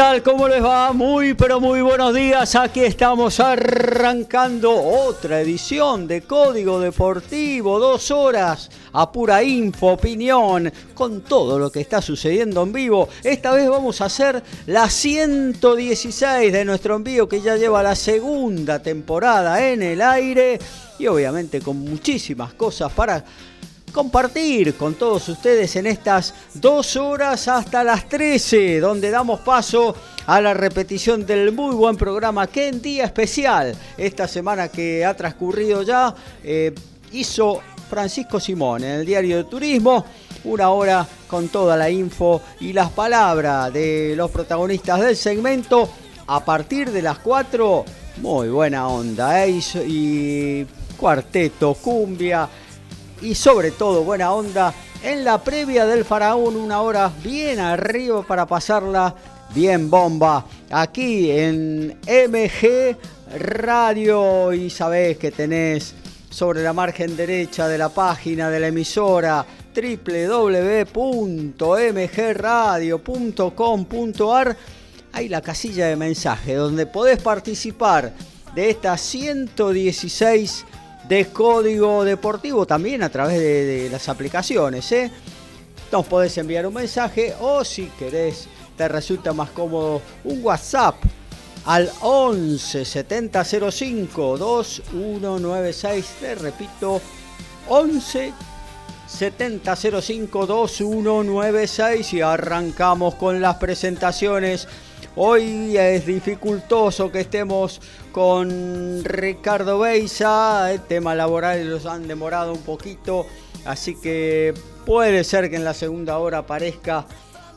Tal? ¿Cómo les va? Muy, pero muy buenos días. Aquí estamos arrancando otra edición de Código Deportivo. Dos horas a pura info, opinión, con todo lo que está sucediendo en vivo. Esta vez vamos a hacer la 116 de nuestro envío que ya lleva la segunda temporada en el aire. Y obviamente con muchísimas cosas para compartir con todos ustedes en estas dos horas hasta las 13, donde damos paso a la repetición del muy buen programa que en día especial, esta semana que ha transcurrido ya, eh, hizo Francisco Simón en el diario de Turismo, una hora con toda la info y las palabras de los protagonistas del segmento a partir de las 4. Muy buena onda, ¿eh? y cuarteto, cumbia, y sobre todo buena onda en la previa del Faraón, una hora bien arriba para pasarla bien bomba. Aquí en MG Radio y sabés que tenés sobre la margen derecha de la página de la emisora www.mgradio.com.ar hay la casilla de mensaje donde podés participar de estas 116 de Código Deportivo también a través de, las aplicaciones. ¿eh? Nos podés enviar un mensaje o si querés, te resulta más cómodo, un WhatsApp al 11 70 05 2196. Te repito, 11 70 05 2196 y arrancamos con las presentaciones Hoy es dificultoso que estemos con Ricardo Beisa, el tema laboral los han demorado un poquito, así que puede ser que en la segunda hora aparezca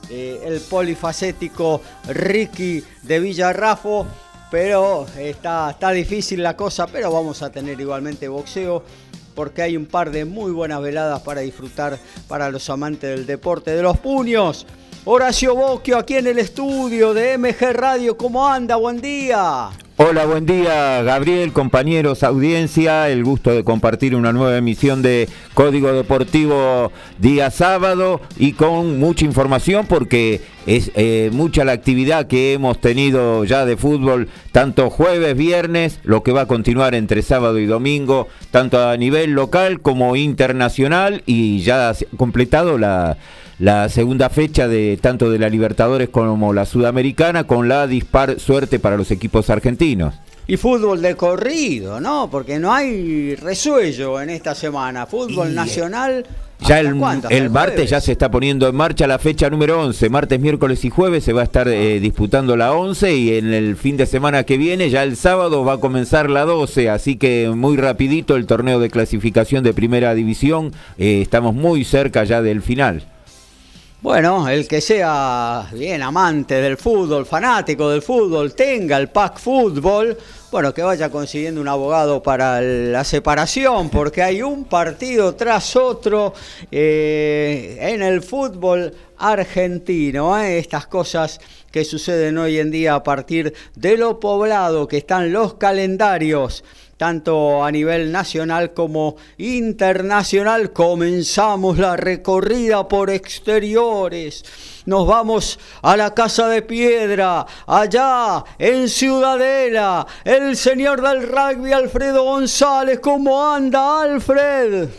eh, el polifacético Ricky de Villarrafo, pero está, está difícil la cosa, pero vamos a tener igualmente boxeo porque hay un par de muy buenas veladas para disfrutar para los amantes del deporte de los puños. Horacio Bocchio aquí en el estudio de MG Radio. ¿Cómo anda? Buen día. Hola, buen día Gabriel, compañeros, audiencia, el gusto de compartir una nueva emisión de Código Deportivo día sábado y con mucha información porque es eh, mucha la actividad que hemos tenido ya de fútbol, tanto jueves, viernes, lo que va a continuar entre sábado y domingo, tanto a nivel local como internacional y ya ha completado la la segunda fecha de tanto de la Libertadores como la Sudamericana con la dispar suerte para los equipos argentinos. Y fútbol de corrido, ¿no? Porque no hay resuello en esta semana. Fútbol nacional. Ya el, el martes ya se está poniendo en marcha la fecha número 11. Martes, miércoles y jueves se va a estar eh, disputando la 11 y en el fin de semana que viene, ya el sábado, va a comenzar la 12. Así que muy rapidito el torneo de clasificación de primera división. Eh, estamos muy cerca ya del final. Bueno, el que sea bien amante del fútbol, fanático del fútbol, tenga el pack fútbol, bueno, que vaya consiguiendo un abogado para la separación, porque hay un partido tras otro eh, en el fútbol argentino. ¿eh? Estas cosas que suceden hoy en día a partir de lo poblado que están los calendarios tanto a nivel nacional como internacional. Comenzamos la recorrida por exteriores. Nos vamos a la Casa de Piedra, allá en Ciudadela. El señor del rugby, Alfredo González. ¿Cómo anda, Alfred?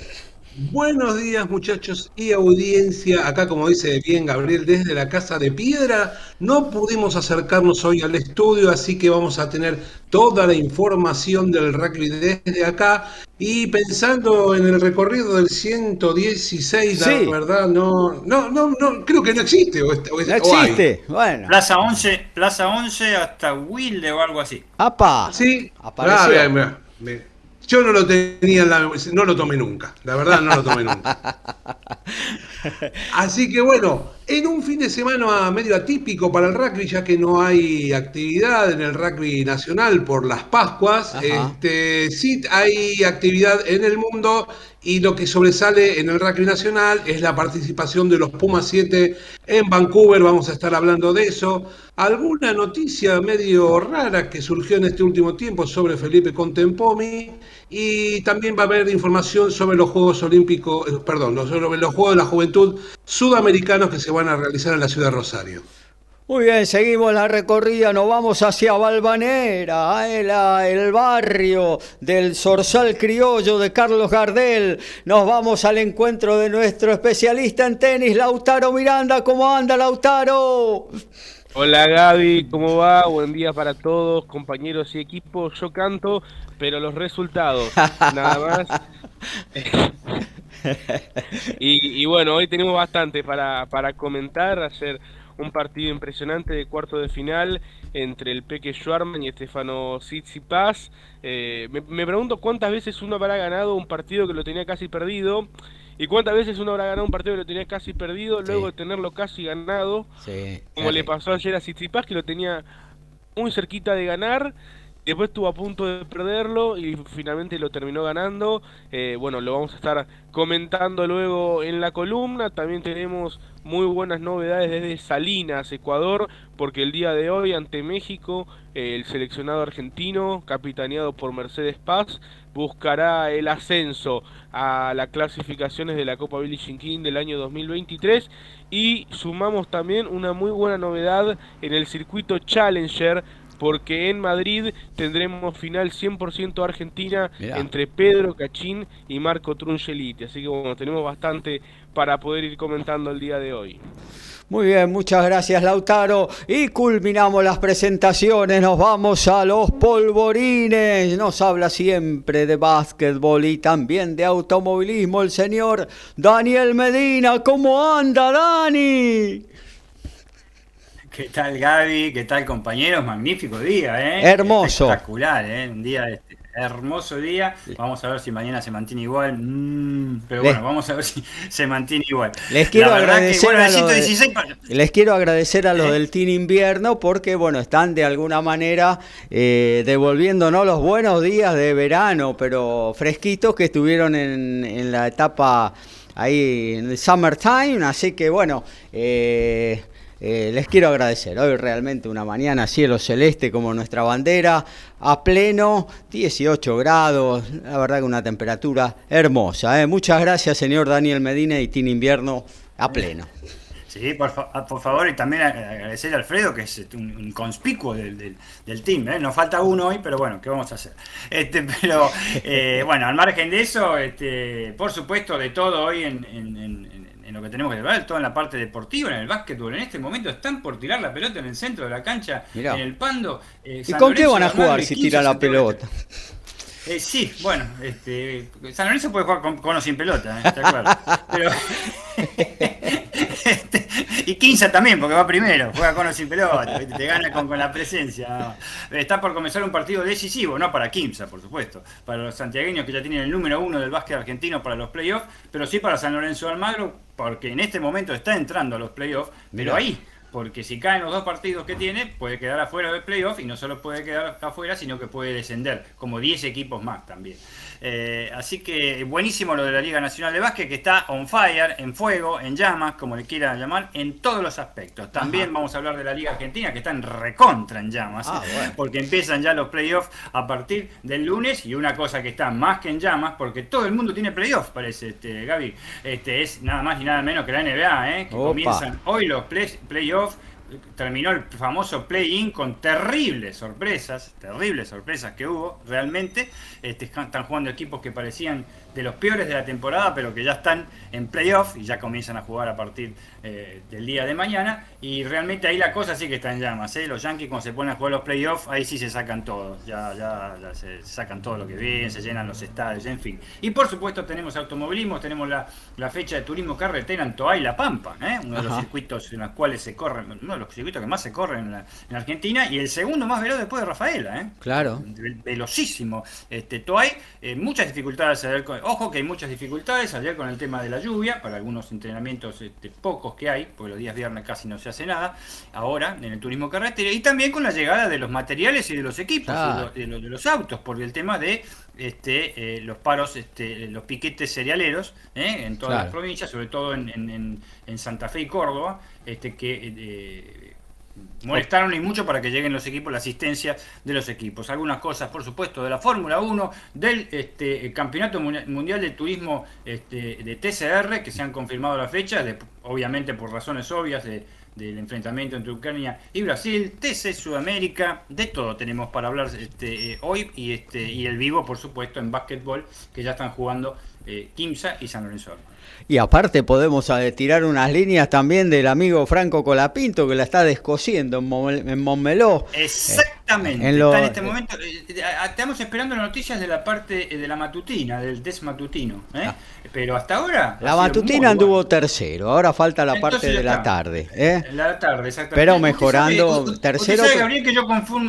Buenos días muchachos y audiencia. Acá como dice bien Gabriel desde la Casa de Piedra, no pudimos acercarnos hoy al estudio, así que vamos a tener toda la información del rugby desde acá. Y pensando en el recorrido del 116, la verdad, no, no, no, no, creo que no existe. no existe, bueno. Plaza 11, Plaza 11 hasta Wilde o algo así. ¡Apa! Sí, apareció. Ah, yo no lo tenía, no lo tomé nunca, la verdad no lo tomé nunca. Así que bueno, en un fin de semana medio atípico para el rugby, ya que no hay actividad en el rugby nacional por las Pascuas, este, sí hay actividad en el mundo y lo que sobresale en el rugby nacional es la participación de los Pumas 7 en Vancouver, vamos a estar hablando de eso. Alguna noticia medio rara que surgió en este último tiempo sobre Felipe Contempomi y también va a haber información sobre los Juegos Olímpicos, eh, perdón, sobre los Juegos de la Juventud sudamericanos que se van a realizar en la ciudad de Rosario. Muy bien, seguimos la recorrida, nos vamos hacia Balvanera, el, el barrio del Zorzal Criollo de Carlos Gardel. Nos vamos al encuentro de nuestro especialista en tenis, Lautaro Miranda. ¿Cómo anda, Lautaro? Hola Gaby, ¿cómo va? Buen día para todos, compañeros y equipos. Yo canto, pero los resultados, nada más. y, y, bueno, hoy tenemos bastante para, para comentar, hacer un partido impresionante de cuarto de final entre el Peque Schwarman y Estefano Tsitsipas. Eh, me, pregunto cuántas veces uno habrá ganado un partido que lo tenía casi perdido y cuántas veces uno habrá ganado un partido que lo tenía casi perdido luego de tenerlo casi ganado, como le pasó ayer a Tsitsipas que lo tenía muy cerquita de ganar Después estuvo a punto de perderlo y finalmente lo terminó ganando. Eh, bueno, lo vamos a estar comentando luego en la columna. También tenemos muy buenas novedades desde Salinas, Ecuador, porque el día de hoy ante México, eh, el seleccionado argentino, capitaneado por Mercedes Paz, buscará el ascenso a las clasificaciones de la Copa Jean King del año 2023 y sumamos también una muy buena novedad en el circuito Challenger porque en Madrid tendremos final 100% Argentina entre Pedro Cachín y Marco Trungeliti. Así que bueno, tenemos bastante para poder ir comentando el día de hoy. Muy bien, muchas gracias Lautaro. Y culminamos las presentaciones, nos vamos a los polvorines. Nos habla siempre de básquetbol y también de automovilismo el señor Daniel Medina. ¿Cómo anda Dani? ¿Qué tal Gaby? ¿Qué tal compañeros? Magnífico día, ¿eh? Hermoso. Espectacular, ¿eh? Un día este, hermoso día. Vamos a ver si mañana se mantiene igual. Mm, pero bueno, vamos a ver si se mantiene igual. Les quiero agradecer a les quiero agradecer a los del Team Invierno porque bueno, están de alguna manera eh, devolviéndonos los buenos días de verano, pero fresquitos que estuvieron en, en la etapa ahí en el summertime, así que bueno, eh, eh, les quiero agradecer. Hoy realmente una mañana cielo celeste como nuestra bandera, a pleno, 18 grados, la verdad que una temperatura hermosa. ¿eh? Muchas gracias, señor Daniel Medina y Team Invierno a pleno. Sí, por, favor, y también agradecer a Alfredo, que es este, un, conspicuo del, team. ¿eh? Nos falta uno hoy, pero bueno, ¿qué vamos a hacer? Este, pero bueno, al margen de eso, este, por supuesto, de todo hoy en lo que tenemos que ver, todo en la parte deportiva, en el básquetbol. En este momento están por tirar la pelota en el centro de la cancha, en el pando. Eh, ¿Y con qué van a jugar si tiran la pelota? Eh, sí, bueno, este, San Lorenzo puede jugar con, o sin pelota, ¿eh? Pero, este, y Quinza también, porque va primero, juega con o sin pelota, te gana con, la presencia. Está por comenzar un partido decisivo, no para Quinza, por supuesto, para los santiagueños que ya tienen el número uno del básquet argentino para los playoffs, pero sí para San Lorenzo Almagro, porque en este momento está entrando a los playoffs, pero ahí porque si caen los dos partidos que tiene, puede quedar afuera del playoff y no solo puede quedar afuera, sino que puede descender, como 10 equipos más también. Eh, así que buenísimo lo de la Liga Nacional de Básquet, que está on fire, en fuego, en llamas, como le quieran llamar, en todos los aspectos. También vamos a hablar de la Liga Argentina, que está en recontra en llamas, ah, porque empiezan ya los playoffs a partir del lunes, y una cosa que está más que en llamas, porque todo el mundo tiene playoffs, parece, este, Gaby, este, es nada más y nada menos que la NBA, ¿eh? que comienzan hoy los playoffs terminó el famoso play-in con terribles sorpresas, terribles sorpresas que hubo realmente. Este, están jugando equipos que parecían de los peores de la temporada, pero que ya están en playoff y ya comienzan a jugar a partir eh, del día de mañana. Y realmente ahí la cosa sí que está en llamas. ¿eh? Los Yankees cuando se ponen a jugar los playoffs, ahí sí se sacan todo. Ya, ya, se sacan todo lo que ven, se llenan los estadios, en fin. Y por supuesto tenemos automovilismo, tenemos la, fecha de turismo carretera en Toay La Pampa, ¿eh? uno de los circuitos en los cuales se corren, uno de los circuitos que más se corren en, Argentina y el segundo más veloz después de Rafaela. ¿eh? Claro. Velocísimo. Este, Toay, muchas dificultades. Ojo que hay muchas dificultades ayer con el tema de la lluvia, para algunos entrenamientos este, pocos que hay, porque los días viernes casi no se hace nada, ahora en el turismo carretera, y también con la llegada de los materiales y de los equipos, de, los, autos, porque el tema de este, eh, los paros, este, los piquetes cerealeros ¿eh? en todas las provincias, sobre todo en, Santa Fe y Córdoba, este, que eh, molestaron y mucho para que lleguen los equipos, la asistencia de los equipos. Algunas cosas, por supuesto, de la Fórmula 1, del este, Campeonato Mundial de Turismo este, de TCR, que se han confirmado la fecha, obviamente por razones obvias del enfrentamiento entre Ucrania y Brasil, TC Sudamérica, de todo tenemos para hablar este, eh, hoy y, este, y el vivo, por supuesto, en básquetbol, que ya están jugando eh, Kimsa y San Lorenzo. Y aparte podemos eh, tirar unas líneas también del amigo Franco Colapinto que la está descosiendo en, Montmeló. Exactamente. En, está en este momento. Eh, eh, estamos esperando noticias de la parte de la matutina, del test matutino. Ah. Pero hasta ahora. La matutina anduvo tercero, ahora falta la parte de la tarde. La tarde, exactamente. Pero mejorando tercero. Usted sabe, Gabriel, que yo,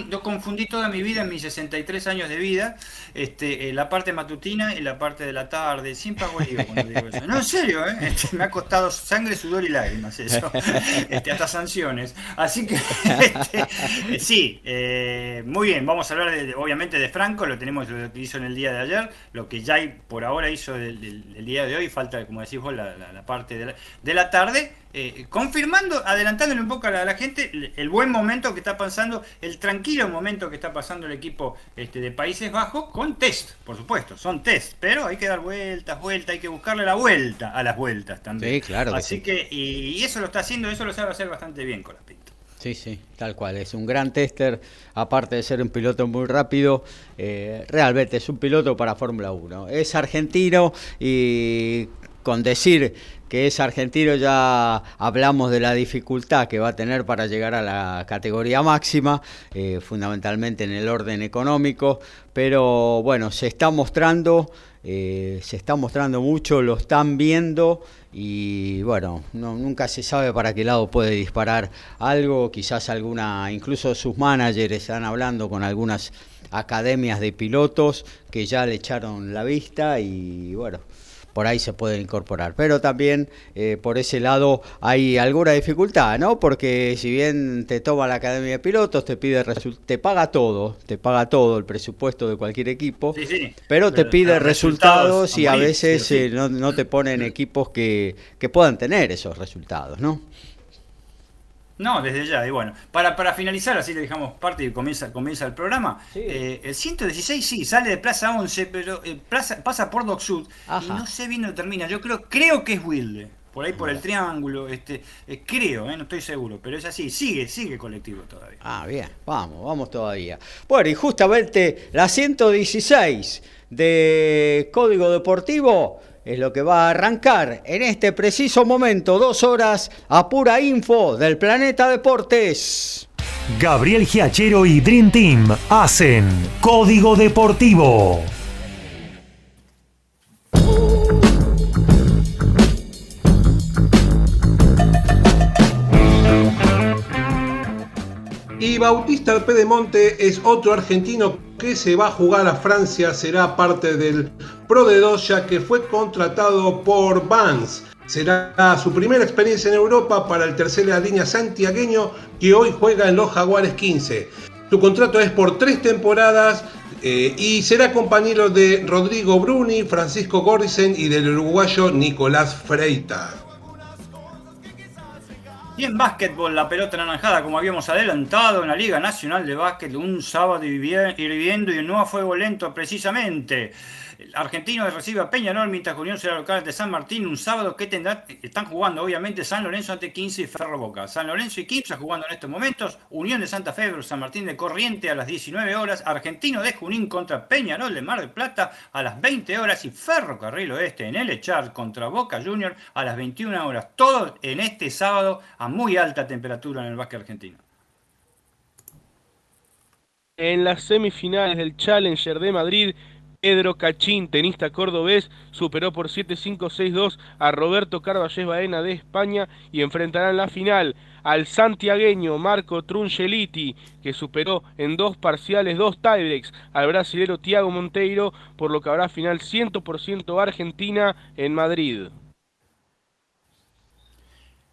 yo, confundí toda mi vida, en mis 63 años de vida, este, la parte matutina y la parte de la tarde. Siempre hago lío cuando digo eso. No, sé ¿eh? Este, me ha costado sangre, sudor y lágrimas eso, este, hasta sanciones. Así que este, sí, eh, muy bien, vamos a hablar obviamente de Franco, lo tenemos lo que hizo en el día de ayer, lo que ya por ahora hizo el, día de hoy, falta, como decís vos, la, parte de la tarde. Eh, confirmando, adelantándole un poco a la, gente el, buen momento que está pasando, el tranquilo momento que está pasando el equipo este, de Países Bajos con test, por supuesto, son test, pero hay que dar vueltas, vueltas, hay que buscarle la vuelta a las vueltas también. Sí, claro. Así que, y, eso lo está haciendo, eso lo sabe hacer bastante bien con la pinta. Sí, sí, tal cual. Es un gran tester, aparte de ser un piloto muy rápido, eh, realmente es un piloto para Fórmula 1. Es argentino y con decir que es argentino ya hablamos de la dificultad que va a tener para llegar a la categoría máxima, eh, fundamentalmente en el orden económico, pero bueno, se está mostrando, eh, se está mostrando mucho, lo están viendo y bueno, nunca se sabe para qué lado puede disparar algo, quizás alguna, incluso sus managers están hablando con algunas academias de pilotos que ya le echaron la vista y bueno, por ahí se pueden incorporar. Pero también eh, por ese lado hay alguna dificultad, ¿no? Porque si bien te toma la Academia de Pilotos, te pide te paga todo, te paga todo el presupuesto de cualquier equipo, pero, te pide resultados, y a veces eh, no, no, te ponen equipos que, que puedan tener esos resultados, ¿no? No, desde ya. Y bueno, para, para finalizar, así le dejamos parte y comienza, comienza el programa. Eh, el 116 sí, sale de Plaza 11, pero eh, pasa por Dock Sud y no sé bien dónde termina. Yo creo creo que es Wilde. Por ahí por el triángulo, este, eh, creo, no estoy seguro, pero es así, sigue, sigue colectivo todavía. Ah, bien, vamos, vamos todavía. Bueno, y justamente la 116 de Código Deportivo es lo que va a arrancar en este preciso momento, dos horas a pura info del Planeta Deportes. Gabriel Giachero y Dream Team hacen Código Deportivo. Y Bautista Pedemonte es otro argentino que se va a jugar a Francia, será parte del Pro de 2 ya que fue contratado por Vans. Será su primera experiencia en Europa para el tercera línea santiagueño que hoy juega en los Jaguares 15. Su contrato es por tres temporadas eh, y será compañero de Rodrigo Bruni, Francisco Gorrisen y del uruguayo Nicolás Freita. Y en básquetbol, la pelota naranjada, como habíamos adelantado en la Liga Nacional de Básquet, un sábado hirviendo y el nuevo fuego lento precisamente. Argentino recibe a Peñarol mientras Unión será local de San Martín un sábado que tendrá, están jugando obviamente San Lorenzo ante 15 y Ferro Boca. San Lorenzo y Quimsa jugando en estos momentos. Unión de Santa Fe, San Martín de Corriente a las 19 horas. Argentino de Junín contra Peñarol de Mar del Plata a las 20 horas. Y Ferrocarril Oeste en el Echar contra Boca Junior a las 21 horas. Todo en este sábado a muy alta temperatura en el básquet argentino. En las semifinales del Challenger de Madrid, Pedro Cachín, tenista cordobés, superó por 7-5-6-2 a Roberto Carballés Baena de España y enfrentará en la final al santiagueño Marco Trungeliti, que superó en dos parciales, dos tiebreaks al brasilero Tiago Monteiro, por lo que habrá final 100% Argentina en Madrid.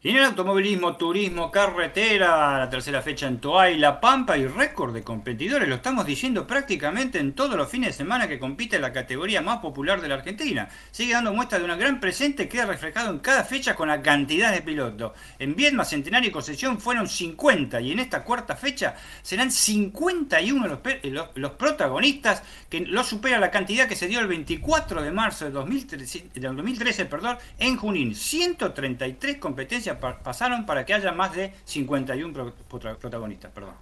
Y en el automovilismo, turismo, carretera, la tercera fecha en Toay, La Pampa y récord de competidores. Lo estamos diciendo prácticamente en todos los fines de semana que compite la categoría más popular de la Argentina. Sigue dando muestra de una gran presente que queda reflejado en cada fecha con la cantidad de pilotos. En Viedma, Centenario y Concesión fueron 50 y en esta cuarta fecha serán 51 los, los, protagonistas que lo supera la cantidad que se dio el 24 de marzo de 2013, de 2013 perdón, en Junín. 133 competencias pasaron para que haya más de 51 protagonistas. Perdón.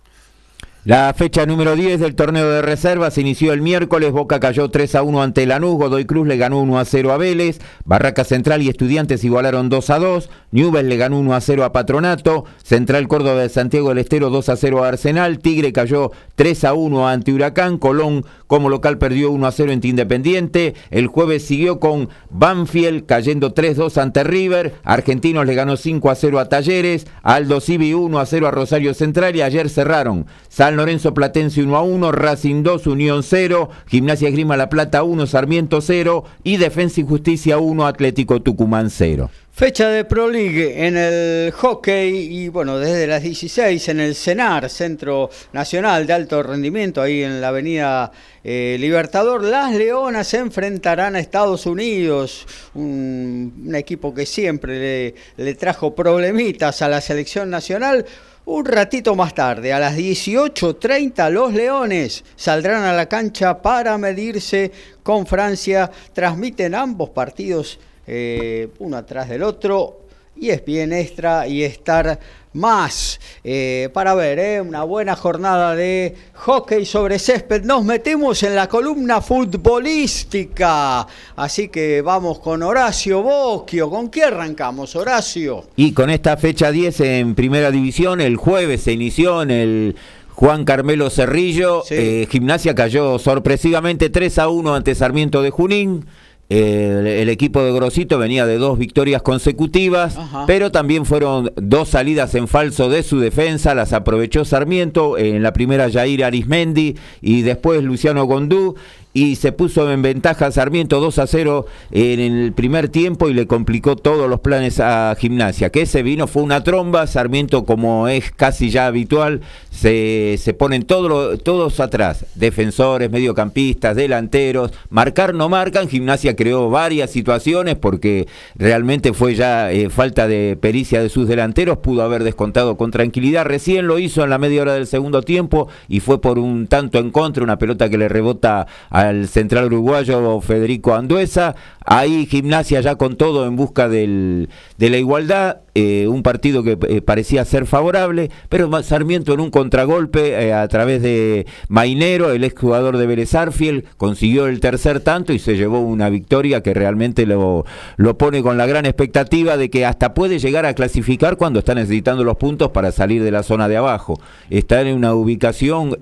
La fecha número 10 del torneo de reservas se inició el miércoles. Boca cayó 3 a 1 ante Lanús. Godoy Cruz le ganó 1 a 0 a Vélez. Barraca Central y Estudiantes igualaron 2 a 2. Newell le ganó 1 a 0 a Patronato. Central Córdoba de Santiago del Estero 2 a 0 a Arsenal. Tigre cayó 3 a 1 ante Huracán. Colón como local perdió 1 a 0 ante Independiente. El jueves siguió con Banfield cayendo 3 2 ante River. Argentinos le ganó 5 a 0 a Talleres. Aldo Civi 1 a 0 a Rosario Central. Y ayer cerraron San Lorenzo Platense 1 a 1, Racing 2, Unión 0, Gimnasia Esgrima La Plata 1, Sarmiento 0 y Defensa y Justicia 1, Atlético Tucumán 0. Fecha de Pro League en el hockey y bueno, desde las 16 en el CENAR, Centro Nacional de Alto Rendimiento, ahí en la Avenida eh, Libertador, las Leonas enfrentarán a Estados Unidos, un, un equipo que siempre le, le trajo problemitas a la selección nacional. Un ratito más tarde, a las 18.30, los Leones saldrán a la cancha para medirse con Francia. Transmiten ambos partidos eh, uno atrás del otro. Y es bien extra y estar más eh, para ver eh, una buena jornada de hockey sobre césped. Nos metemos en la columna futbolística. Así que vamos con Horacio Bocchio. ¿Con qué arrancamos, Horacio? Y con esta fecha 10 en primera división, el jueves se inició en el Juan Carmelo Cerrillo. gimnasia cayó sorpresivamente 3 a 1 ante Sarmiento de Junín. El, equipo de Grosito venía de dos victorias consecutivas, pero también fueron dos salidas en falso de su defensa, las aprovechó Sarmiento, en la primera Jair Arismendi y después Luciano Gondú y se puso en ventaja Sarmiento 2 a 0 en el primer tiempo y le complicó todos los planes a Gimnasia. Que ese vino fue una tromba, Sarmiento como es casi ya habitual, se, se ponen todos todos atrás, defensores, mediocampistas, delanteros, marcar no marcan, Gimnasia creó varias situaciones porque realmente fue ya eh, falta de pericia de sus delanteros, pudo haber descontado con tranquilidad, recién lo hizo en la media hora del segundo tiempo y fue por un tanto en contra, una pelota que le rebota a al central uruguayo Federico Anduesa. Ahí gimnasia ya con todo en busca del, de la igualdad. Eh, un partido que eh, parecía ser favorable, pero Sarmiento en un contragolpe eh, a través de Mainero, el exjugador de Vélez Arfiel, consiguió el tercer tanto y se llevó una victoria que realmente lo, lo pone con la gran expectativa de que hasta puede llegar a clasificar cuando está necesitando los puntos para salir de la zona de abajo. Está en una ubicación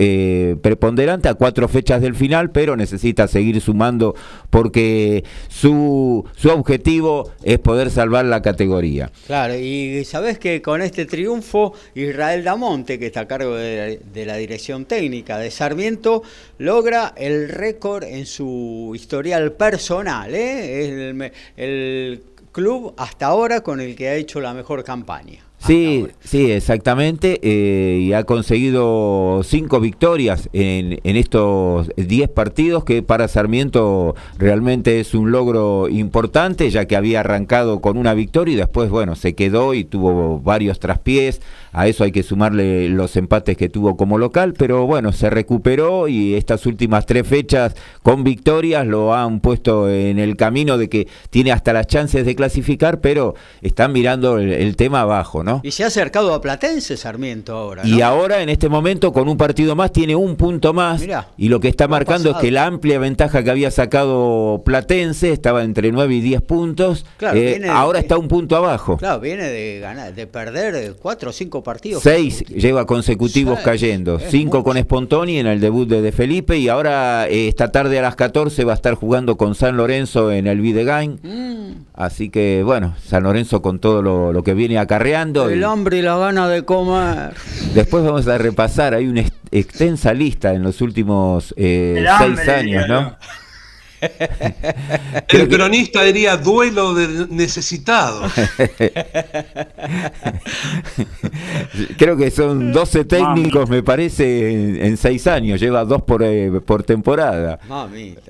preponderante a cuatro fechas del final, pero necesita seguir sumando porque su, su objetivo es poder salvar la categoría. Claro, y sabes que con este triunfo, Israel Damonte, que está a cargo de, la dirección técnica de Sarmiento, logra el récord en su historial personal. ¿eh? el, el club hasta ahora con el que ha hecho la mejor campaña. Sí, sí, exactamente. Eh, y ha conseguido cinco victorias en, en estos diez partidos, que para Sarmiento realmente es un logro importante, ya que había arrancado con una victoria y después, bueno, se quedó y tuvo varios traspiés. A eso hay que sumarle los empates que tuvo como local, pero bueno, se recuperó y estas últimas tres fechas con victorias lo han puesto en el camino de que tiene hasta las chances de clasificar, pero están mirando el, tema abajo, ¿no? Y se ha acercado a Platense Sarmiento ahora. Y ahora en este momento con un partido más tiene un punto más y lo que está marcando es que la amplia ventaja que había sacado Platense estaba entre 9 y 10 puntos, eh, ahora está un punto abajo. Claro, viene de ganar, de perder 4 o 5 partidos. Seis lleva consecutivos cayendo, cinco con Spontoni en el debut de, de Felipe y ahora eh, esta tarde a las 14 va a estar jugando con San Lorenzo en el Videgain. Mm. Así que bueno, San Lorenzo con todo lo, que viene acarreando. El hambre y la gana de comer. Después vamos a repasar, hay una extensa lista en los últimos eh, seis años, ¿no? El cronista diría duelo de necesitado. Creo que son 12 técnicos, me parece, en, seis años. Lleva dos por, eh, por temporada.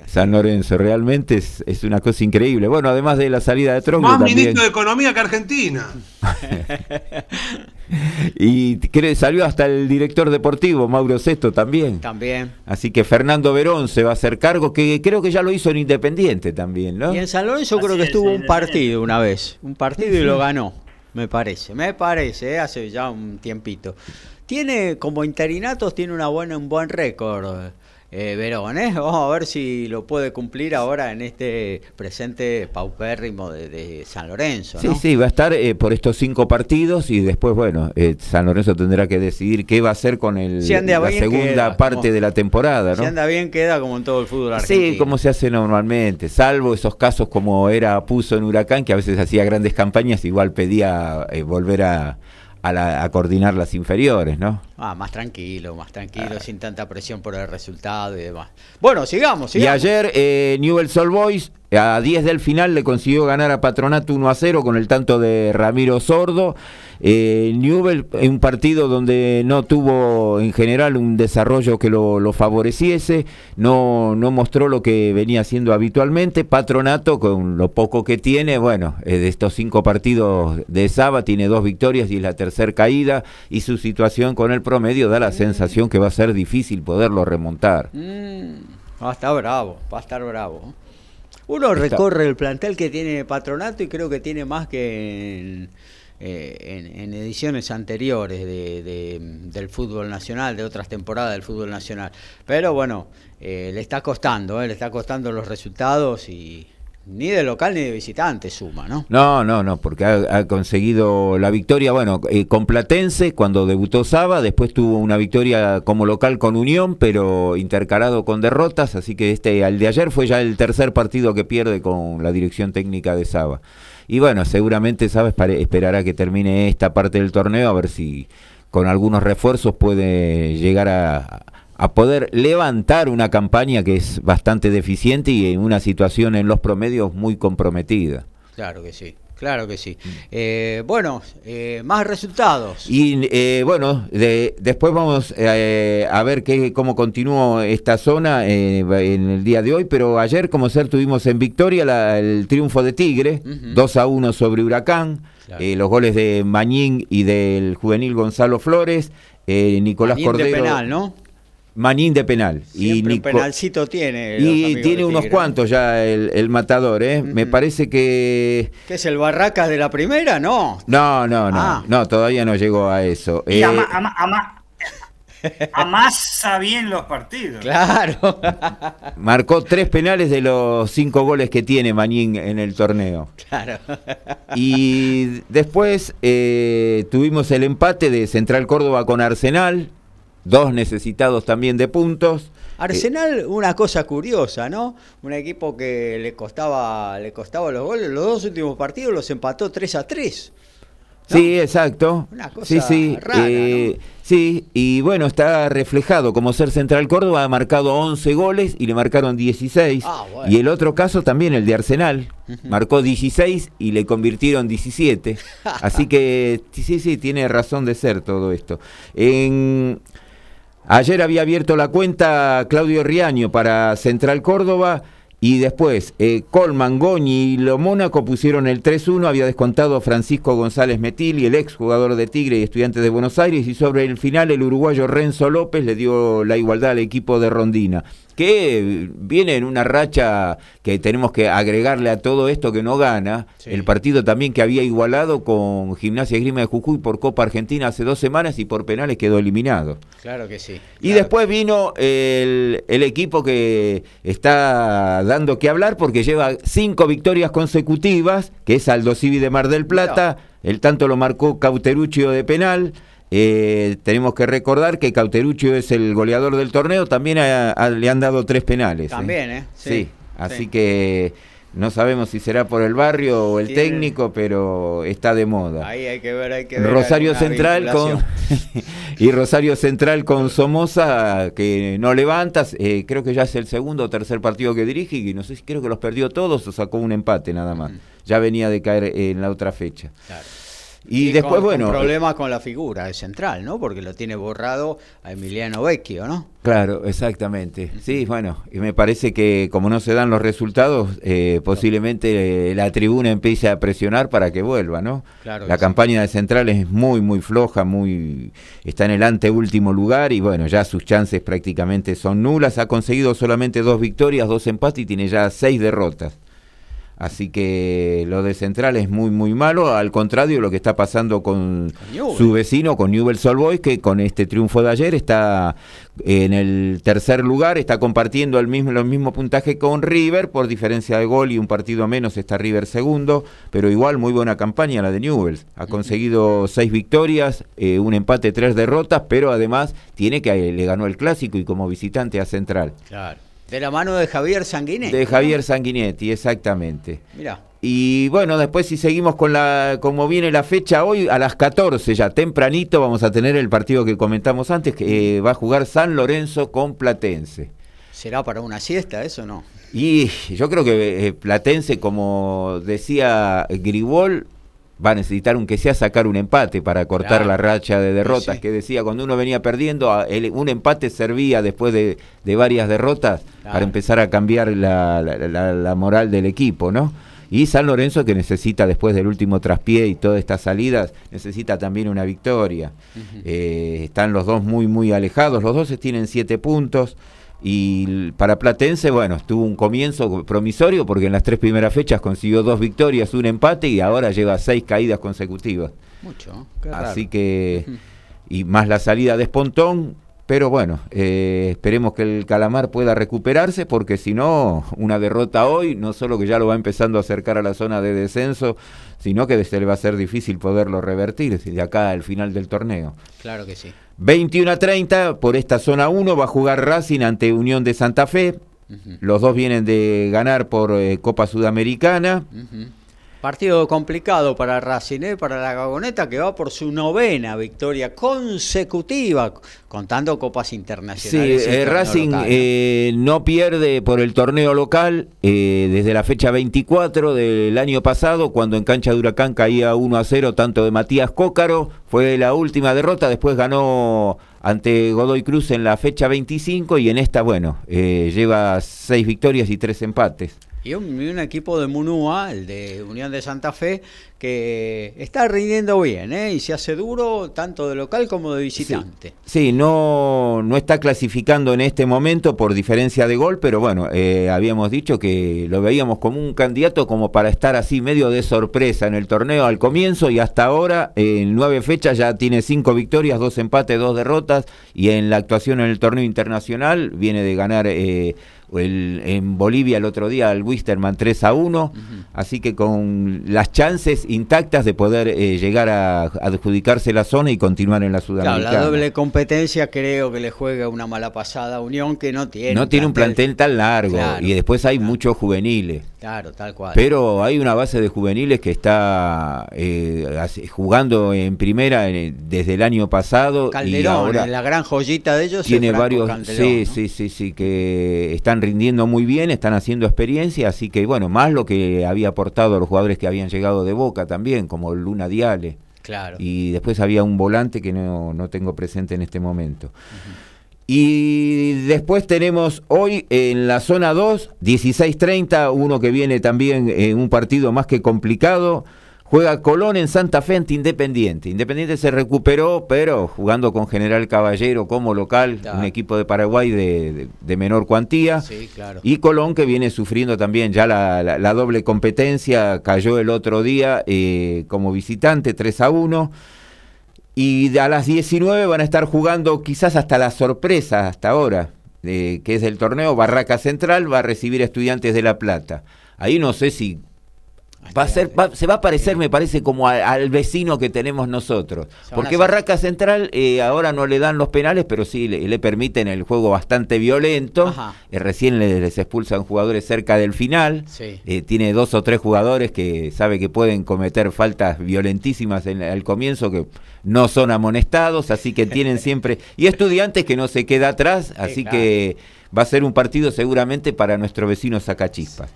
San Lorenzo, realmente es, es, una cosa increíble. Bueno, además de la salida de Tronco. Más ministro de Economía que Argentina. y creo, salió hasta el director deportivo, Mauro Sesto, también. También. Así que Fernando Verón se va a hacer cargo, que creo que ya lo hizo en Independiente también, ¿no? Y en San Lorenzo creo que estuvo un partido una vez, un partido y lo ganó, me parece, me parece, ¿eh? hace ya un tiempito. Tiene, como interinatos, tiene una buena, un buen récord eh, Verón. ¿eh? Vamos a ver si lo puede cumplir ahora en este presente paupérrimo de, San Lorenzo. Sí, sí, va a estar eh, por estos cinco partidos y después, bueno, eh, San Lorenzo tendrá que decidir qué va a hacer con el, la segunda parte de la temporada. ¿no? Si anda bien, queda como en todo el fútbol argentino. Sí, como se hace normalmente, salvo esos casos como era Puso en Huracán, que a veces hacía grandes campañas, igual pedía volver a a, coordinar las inferiores, ¿no? Ah, más tranquilo, más tranquilo, ah. sin tanta presión por el resultado y demás. Bueno, sigamos, sigamos. Y ayer eh, Newell's Old Boys a 10 del final le consiguió ganar a Patronato 1 a 0 con el tanto de Ramiro Sordo. Eh, Newell en un partido donde no tuvo en general un desarrollo que lo, favoreciese, no, no mostró lo que venía haciendo habitualmente. Patronato, con lo poco que tiene, bueno, eh, de estos cinco partidos de Saba, tiene dos victorias y es la tercera caída. Y su situación con el promedio da la sensación que va a ser difícil poderlo remontar. Mm, va a estar bravo, va a estar bravo. Uno recorre el plantel que tiene Patronato y creo que tiene más que en, eh, ediciones anteriores del fútbol nacional, de otras temporadas del fútbol nacional. Pero bueno, eh, le está costando, eh, le está costando los resultados y, ni de local ni de visitante suma, ¿no? No, no, no, porque ha, conseguido la victoria, bueno, eh, con Platense cuando debutó Saba, después tuvo una victoria como local con Unión, pero intercalado con derrotas, así que este al de ayer fue ya el tercer partido que pierde con la dirección técnica de Saba. Y bueno, seguramente Saba esperará que termine esta parte del torneo a ver si con algunos refuerzos puede llegar a, a poder levantar una campaña que es bastante deficiente y en una situación en los promedios muy comprometida. Claro que sí. Claro que sí. Eh, bueno, eh, más resultados. Y eh, bueno, después vamos a ver qué, cómo continúa esta zona en el día de hoy, pero ayer, como ser, tuvimos en victoria el triunfo de Tigre, 2 a 1 sobre Huracán, los goles de Mañín y del juvenil Gonzalo Flores, Nicolás Mañín Cordero. De penal, ¿no? Manín de penal. y un penalcito tiene. Y tiene unos cuantos ya el, matador, ¿eh? Me parece que... ¿Qué es el Barracas de la primera? No. No, no, no. Ah. No, todavía no llegó a eso. Y eh, amasa bien los partidos. Claro. Marcó tres penales de los cinco goles que tiene Manín en el torneo. Claro. Y después eh, tuvimos el empate de Central Córdoba con Arsenal dos necesitados también de puntos. Arsenal, una cosa curiosa, ¿no? Un equipo que le costaba, le costaba los goles, los dos últimos partidos los empató 3 a 3. Sí, exacto. Una cosa sí, sí. Eh, sí, y bueno, está reflejado. Como ser Central Córdoba ha marcado 11 goles y le marcaron 16. Ah, y el otro caso también, el de Arsenal, marcó 16 y le convirtieron 17. Así que sí, sí, tiene razón de ser todo esto. En... Ayer había abierto la cuenta Claudio Riaño para Central Córdoba. Y después, eh, Colman, Goñi y Lo Mónaco pusieron el 3-1, había descontado Francisco González Metil y el ex jugador de Tigre y estudiante de Buenos Aires, y sobre el final el uruguayo Renzo López le dio la igualdad al equipo de Rondina que viene en una racha que tenemos que agregarle a todo esto que no gana. El partido también que había igualado con Gimnasia Grima de Jujuy por Copa Argentina hace dos semanas y por penales quedó eliminado. Claro que sí. Y después vino el, equipo que está dando que hablar porque lleva cinco victorias consecutivas, que es Aldo Civi de Mar del Plata. El tanto lo marcó Cauteruccio de penal. Eh, tenemos que recordar que Cauteruccio es el goleador del torneo, también le han dado tres penales. ¿eh? También, ¿eh? Sí, así que no sabemos si será por el barrio o el técnico, pero está de moda. Ahí hay que ver, hay que ver. Rosario Central con y Rosario Central con Somoza que no levantas, eh, creo que ya es el segundo o tercer partido que dirige y no sé si creo que los perdió todos o sacó un empate nada más. Ya venía de caer en la otra fecha. Claro. Y, después, bueno. Un problema con la figura de central, ¿no? Porque lo tiene borrado a Emiliano Vecchio, ¿no? Claro, exactamente. Sí, bueno, y me parece que como no se dan los resultados, eh, posiblemente la tribuna empiece a presionar para que vuelva, ¿no? Claro la campaña de central es muy, muy floja, muy está en el anteúltimo lugar y bueno, ya sus chances prácticamente son nulas. Ha conseguido solamente dos victorias, dos empates y tiene ya seis derrotas. Así que lo de Central es muy, muy malo. Al contrario, lo que está pasando con, su vecino, con Newell's Old Boys, que con este triunfo de ayer está en el tercer lugar, está compartiendo el mismo, los mismo puntaje con River, por diferencia de gol y un partido menos está River segundo, pero igual muy buena campaña la de Newell's. Ha conseguido seis victorias, eh, un empate, tres derrotas, pero además tiene que le ganó el clásico y como visitante a Central. Claro. De la mano de Javier Sanguinetti. De Javier Sanguinetti, exactamente. Mira. Y bueno, después si seguimos con la, como viene la fecha hoy, a las 14 ya, tempranito, vamos a tener el partido que comentamos antes, que eh, va a jugar San Lorenzo con Platense. ¿Será para una siesta eso o no? Y yo creo que eh, Platense, como decía Gribol, va a necesitar un que sea sacar un empate para cortar la racha de derrotas que decía cuando uno venía perdiendo un empate servía después de, varias derrotas para empezar a cambiar la, moral del equipo no y San Lorenzo que necesita después del último traspié y todas estas salidas necesita también una victoria. Eh, están los dos muy muy alejados. Los dos tienen siete puntos y para Platense, bueno, tuvo un comienzo promisorio porque en las tres primeras fechas consiguió dos victorias, un empate y ahora lleva seis caídas consecutivas. Mucho, Así que, y más la salida de Espontón, pero bueno, eh, esperemos que el Calamar pueda recuperarse porque si no, una derrota hoy, no solo que ya lo va empezando a acercar a la zona de descenso, sino que se le va a ser difícil poderlo revertir de acá al final del torneo. Claro que sí. 21 a 30 por esta zona 1 va a jugar Racing ante Unión de Santa Fe. Los dos vienen de ganar por eh, Copa Sudamericana. Partido complicado para Racing, ¿eh? para la Gagoneta, que va por su novena victoria consecutiva, contando copas internacionales. Sí, eh, Racing eh, no pierde por el torneo local desde la fecha 24 del año pasado, cuando en cancha de Huracán caía 1 a 0, tanto de Matías Cócaro, fue la última derrota, después ganó ante Godoy Cruz en la fecha 25 y en esta, bueno, lleva seis victorias y tres empates. Y un, equipo de Munúa, el de Unión de Santa Fe, que está rindiendo bien, ¿eh? Y se hace duro tanto de local como de visitante. Sí, no, no está clasificando en este momento por diferencia de gol, pero bueno, eh, habíamos dicho que lo veíamos como un candidato como para estar así medio de sorpresa en el torneo al comienzo y hasta ahora en nueve fechas ya tiene cinco victorias, dos empates, dos derrotas y en la actuación en el torneo internacional viene de ganar... El, en Bolivia el otro día al Wisterman 3 a 1, así que con las chances intactas de poder eh, llegar a adjudicarse la zona y continuar en la Sudamericana. Claro, la doble competencia creo que le juega una mala pasada a Unión que no tiene. No tiene un plantel tan largo y después hay muchos juveniles. Claro, tal cual. Pero hay una base de juveniles que está eh, jugando en primera desde el año pasado. Calderón, y ahora la gran joyita de ellos. Tiene varios, sí, sí, sí, sí, que están rindiendo muy bien, están haciendo experiencia, así que bueno, más lo que había aportado a los jugadores que habían llegado de Boca también, como Luna Diale. Claro. Y después había un volante que no, no tengo presente en este momento. Y después tenemos hoy en la zona 2, 16-30, uno que viene también en un partido más que complicado. Juega Colón en Santa Fe ante Independiente. Independiente se recuperó, pero jugando con General Caballero como local, un equipo de Paraguay de, menor cuantía. Sí, claro. Y Colón que viene sufriendo también ya la, doble competencia, cayó el otro día eh, como visitante 3 a 1. Y a las 19 van a estar jugando quizás hasta la sorpresa hasta ahora, que es el torneo Barraca Central, va a recibir estudiantes de La Plata. Ahí no sé si Va a ser, se va a parecer, me parece, como al vecino que tenemos nosotros. Porque Barraca Central eh, ahora no le dan los penales, pero sí le, permiten el juego bastante violento. Eh, recién les, expulsan jugadores cerca del final. Eh, tiene dos o tres jugadores que sabe que pueden cometer faltas violentísimas en, al comienzo que no son amonestados, así que tienen siempre... Y estudiantes que no se queda atrás, así que va a ser un partido seguramente para nuestro vecino Sacachispas.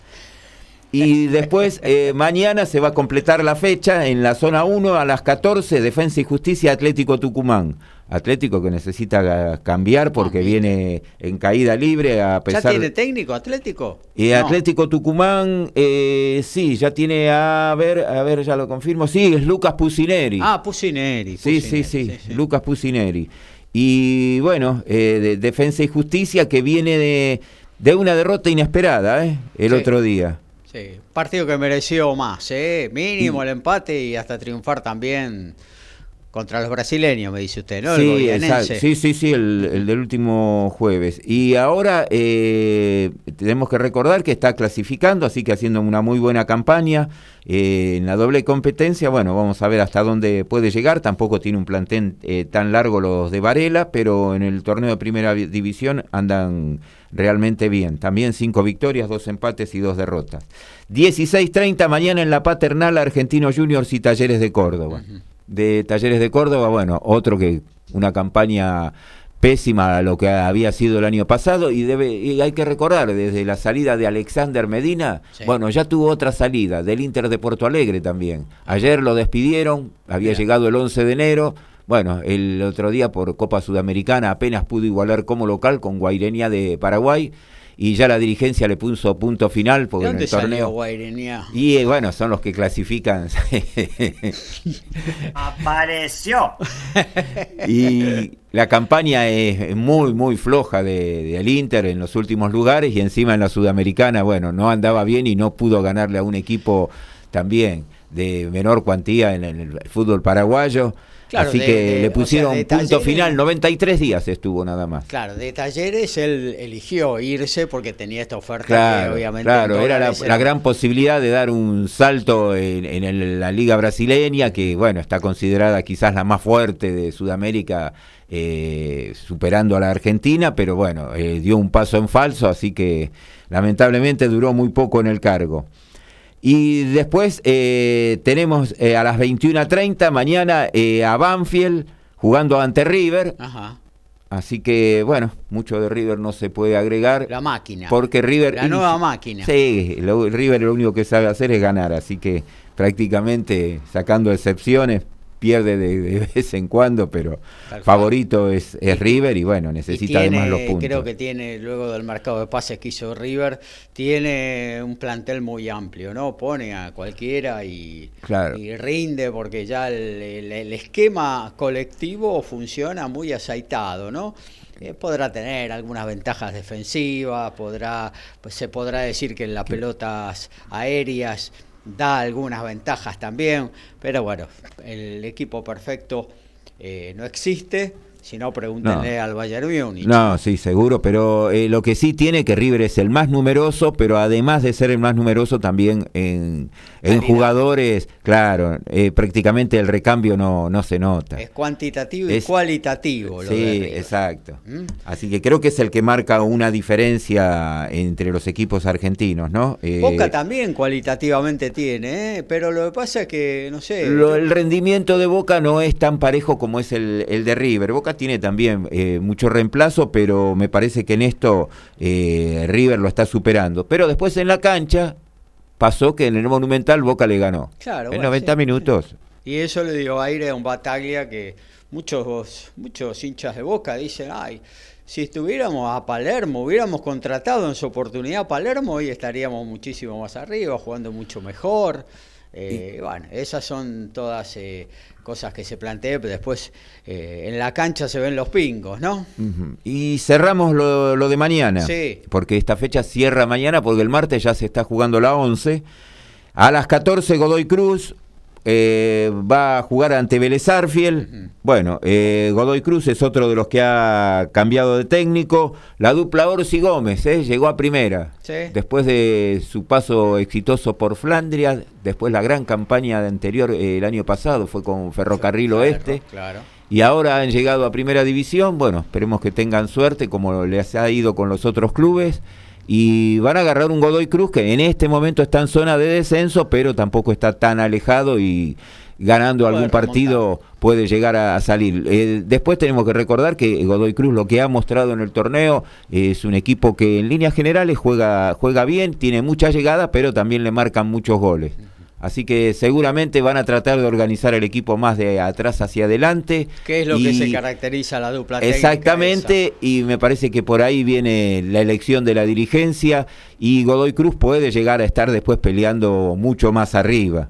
Y después, eh, mañana se va a completar la fecha en la zona 1 a las 14, Defensa y Justicia Atlético Tucumán. Atlético que necesita cambiar porque viene en caída libre a pesar... ¿Ya tiene técnico Atlético? Y Atlético Tucumán, eh, sí, ya tiene, a ver, a ver, ya lo confirmo, sí, es Lucas Pusineri. Ah, Pusineri. Sí, sí, sí, Lucas Pusineri. Y bueno, eh, Defensa y Justicia que viene de, de una derrota inesperada eh, el otro día. Sí, partido que mereció más, ¿eh? mínimo el empate y hasta triunfar también contra los brasileños, me dice usted, ¿no? Sí, sí, sí, sí, el, del último jueves. Y ahora eh, tenemos que recordar que está clasificando, así que haciendo una muy buena campaña eh, en la doble competencia. Bueno, vamos a ver hasta dónde puede llegar. Tampoco tiene un plantel eh, tan largo los de Varela, pero en el torneo de primera división andan realmente bien. También cinco victorias, dos empates y dos derrotas. 16-30 mañana en la Paternal Argentino Juniors y Talleres de Córdoba de Talleres de Córdoba, bueno, otro que una campaña pésima a lo que había sido el año pasado y debe y hay que recordar desde la salida de Alexander Medina, bueno, ya tuvo otra salida del Inter de Porto Alegre también. Ayer lo despidieron, había llegado el 11 de enero. Bueno, el otro día por Copa Sudamericana apenas pudo igualar como local con Guaireña de Paraguay y ya la dirigencia le puso punto final porque en el torneo y eh, bueno son los que clasifican apareció. Y la campaña es muy muy floja de, del Inter en los últimos lugares y encima en la sudamericana bueno no andaba bien y no pudo ganarle a un equipo también de menor cuantía en el fútbol paraguayo Así que le pusieron punto final, 93 días estuvo nada más. Claro, de Talleres él eligió irse porque tenía esta oferta claro, obviamente... Claro, era la, gran posibilidad de dar un salto en, la liga brasileña, que bueno, está considerada quizás la más fuerte de Sudamérica, eh, superando a la Argentina, pero bueno, eh, dio un paso en falso, así que lamentablemente duró muy poco en el cargo. Y después eh, tenemos eh, a las 21.30 mañana eh, a Banfield jugando ante River. Ajá. Así que, bueno, mucho de River no se puede agregar. La máquina. Porque River. La nueva máquina. Sí, River lo único que sabe hacer es ganar. Así que prácticamente sacando excepciones, pierde de, vez en cuando, pero favorito es, River y bueno, necesita además los puntos. Creo que tiene, luego del mercado de pases que hizo River, tiene un plantel muy amplio, ¿no? Pone a cualquiera y, rinde porque ya el, esquema colectivo funciona muy aceitado, ¿no? Eh, podrá tener algunas ventajas defensivas, podrá, pues se podrá decir que en las pelotas aéreas da algunas ventajas también, pero bueno, el equipo perfecto eh, no existe, Si no, pregúntenle al Bayern Múnich. No, sí, seguro, pero eh, lo que sí tiene que River es el más numeroso, pero además de ser el más numeroso también en, jugadores, claro, eh, prácticamente el recambio no, no se nota. Es cuantitativo y cualitativo. sí, exacto. ¿Mm? Así que creo que es el que marca una diferencia entre los equipos argentinos, ¿no? Eh, Boca también cualitativamente tiene, pero lo que pasa es que, no sé... el rendimiento de Boca no es tan parejo como es el, el de River. Boca tiene también eh, mucho reemplazo, pero me parece que en esto eh, River lo está superando. Pero después en la cancha pasó que en el Monumental Boca le ganó. Claro, en 90 minutos. Y eso le dio aire a un Bataglia que muchos, muchos hinchas de Boca dicen, ay, si estuviéramos a Palermo, hubiéramos contratado en su oportunidad a Palermo, hoy estaríamos muchísimo más arriba, jugando mucho mejor. Eh, bueno, esas son todas eh, cosas que se plantean, pero después eh, en la cancha se ven los pingos, ¿no? Y cerramos lo, lo, de mañana, sí. porque esta fecha cierra mañana, porque el martes ya se está jugando la 11. A las 14 Godoy Cruz, eh, va a jugar ante Vélez Arfiel. Bueno, eh, Godoy Cruz es otro de los que ha cambiado de técnico. La dupla Orsi Gómez eh, llegó a primera. Después de su paso exitoso por Flandria, después la gran campaña de anterior el año pasado fue con Ferrocarril Oeste. Y ahora han llegado a primera división. Bueno, esperemos que tengan suerte como les ha ido con los otros clubes y van a agarrar un Godoy Cruz que en este momento está en zona de descenso, pero tampoco está tan alejado y ganando algún partido puede llegar a, salir. Eh, después tenemos que recordar que Godoy Cruz lo que ha mostrado en el torneo es un equipo que en líneas generales juega, juega bien, tiene mucha llegada, pero también le marcan muchos goles. Así que seguramente van a tratar de organizar el equipo más de atrás hacia adelante. ¿Qué es lo que se caracteriza a la dupla Exactamente, y me parece que por ahí viene la elección de la dirigencia y Godoy Cruz puede llegar a estar después peleando mucho más arriba.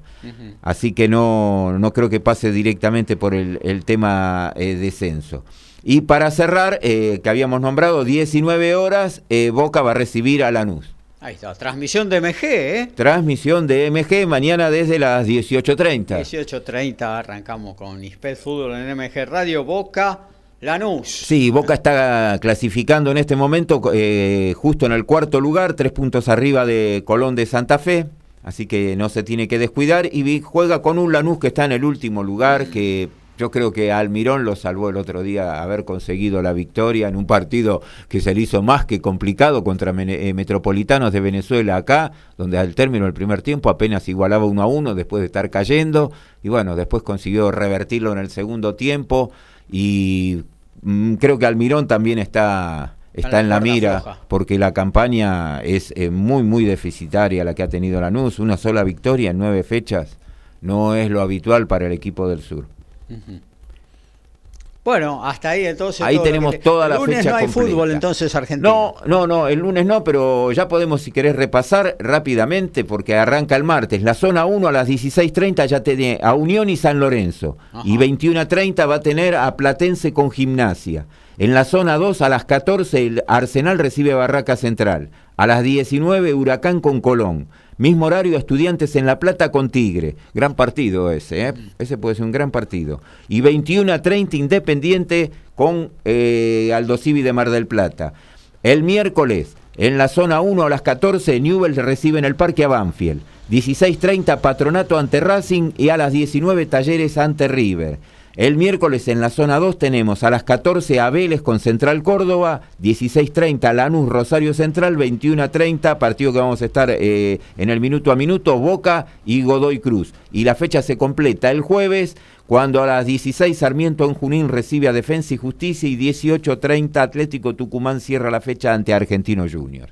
Así que no, no creo que pase directamente por el, tema eh, descenso. Y para cerrar, eh, que habíamos nombrado 19 horas, eh, Boca va a recibir a Lanús. Ahí está, transmisión de MG, ¿eh? Transmisión de MG mañana desde las 18.30. 18.30 arrancamos con Isped Fútbol en MG Radio Boca. Lanús. Sí, Boca está clasificando en este momento eh, justo en el cuarto lugar, tres puntos arriba de Colón de Santa Fe, así que no se tiene que descuidar y juega con un Lanús que está en el último lugar, que yo creo que Almirón lo salvó el otro día haber conseguido la victoria en un partido que se le hizo más que complicado contra eh, Metropolitanos de Venezuela acá, donde al término del primer tiempo apenas igualaba uno a uno después de estar cayendo. Y bueno, después consiguió revertirlo en el segundo tiempo. Y mm, creo que Almirón también está está en la mira porque la campaña es eh, muy muy deficitaria la que ha tenido Lanús, una sola victoria en nueve fechas no es lo habitual para el equipo del sur. Bueno, hasta ahí entonces. Ahí tenemos toda la fecha. El lunes no hay fútbol entonces Argentina. No, no, no, el lunes no, pero ya podemos, si querés, repasar rápidamente porque arranca el martes. La zona 1 a las 16.30 ya tiene a Unión y San Lorenzo. Y 21.30 va a tener a Platense con Gimnasia. En la zona 2 a las 14 el Arsenal recibe Barraca Central. A las 19 Huracán con Colón. Mismo horario, Estudiantes en La Plata con Tigre. Gran partido ese, ¿eh? Ese puede ser un gran partido. Y 21 a 30 Independiente con eh, de Mar del Plata. El miércoles, en la zona 1 a las 14, Newell recibe en el Parque a Banfield. 16.30 Patronato ante Racing y a las 19 Talleres ante River. El miércoles en la zona 2 tenemos a las 14 a con Central Córdoba, 16.30 Lanús Rosario Central, 21.30 partido que vamos a estar eh, en el minuto a minuto, Boca y Godoy Cruz. Y la fecha se completa el jueves cuando a las 16 Sarmiento en Junín recibe a Defensa y Justicia y 18.30 Atlético Tucumán cierra la fecha ante Argentino Junior.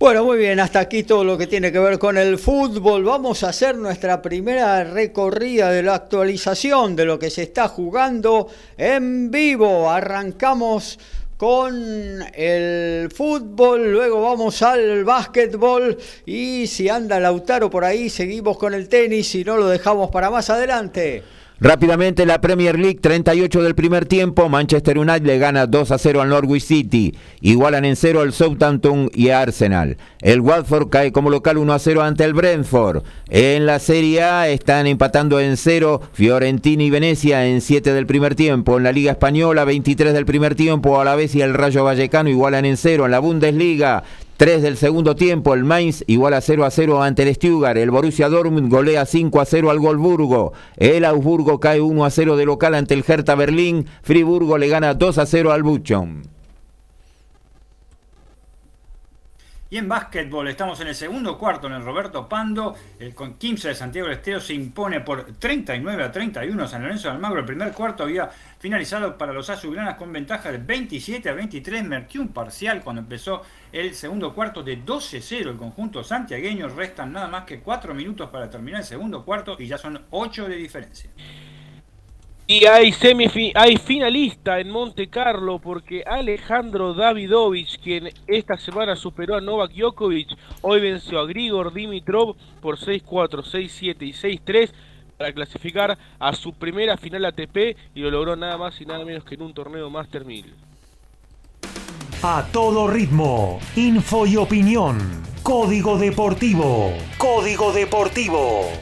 Bueno, muy bien, hasta aquí todo lo que tiene que ver con el fútbol. Vamos a hacer nuestra primera recorrida de la actualización de lo que se está jugando en vivo. Arrancamos con el fútbol, luego vamos al básquetbol y si anda Lautaro por ahí, seguimos con el tenis y no lo dejamos para más adelante. Rápidamente la Premier League, 38 del primer tiempo, Manchester United le gana 2 a 0 al Norwich City, igualan en 0 al Southampton y Arsenal. El Watford cae como local 1 a 0 ante el Brentford. En la Serie A están empatando en 0 Fiorentina y Venecia en 7 del primer tiempo. En la Liga Española, 23 del primer tiempo, a la vez y el Rayo Vallecano igualan en 0. En la Bundesliga, 3 del segundo tiempo, el Mainz igual a 0 a 0 ante el Stuttgart. El Borussia Dortmund golea 5 a 0 al Golburgo. El Augsburgo cae 1 a 0 de local ante el Hertha Berlín. Friburgo le gana 2 a 0 al Buchon. Y en básquetbol estamos en el segundo cuarto en el Roberto Pando. El con 15 de Santiago del Estero se impone por 39 a 31 San Lorenzo de Almagro. El primer cuarto había finalizado para los azulgranas con ventaja de 27 a 23. Mertió un parcial cuando empezó el segundo cuarto de 12-0. El conjunto santiagueño restan nada más que 4 minutos para terminar el segundo cuarto y ya son 8 de diferencia. Y hay, finalista en Monte Carlo porque Alejandro Davidovich, quien esta semana superó a Novak Djokovic, hoy venció a Grigor Dimitrov por 6-4, 6-7 y 6-3 para clasificar a su primera final ATP y lo logró nada más y nada menos que en un torneo Master 1000. A todo ritmo, info y opinión. Código Deportivo. Código Deportivo.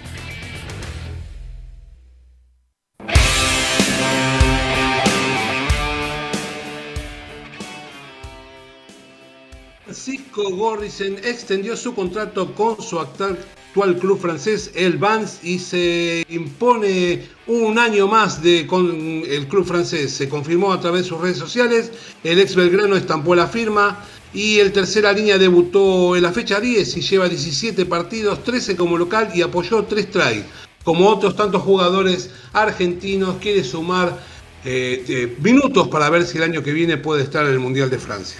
Francisco Gorrisen extendió su contrato con su actual club francés, el Vans, y se impone un año más de, con el club francés. Se confirmó a través de sus redes sociales, el ex Belgrano estampó la firma y el tercera línea debutó en la fecha 10 y lleva 17 partidos, 13 como local y apoyó 3 tries. Como otros tantos jugadores argentinos, quiere sumar eh, eh, minutos para ver si el año que viene puede estar en el Mundial de Francia.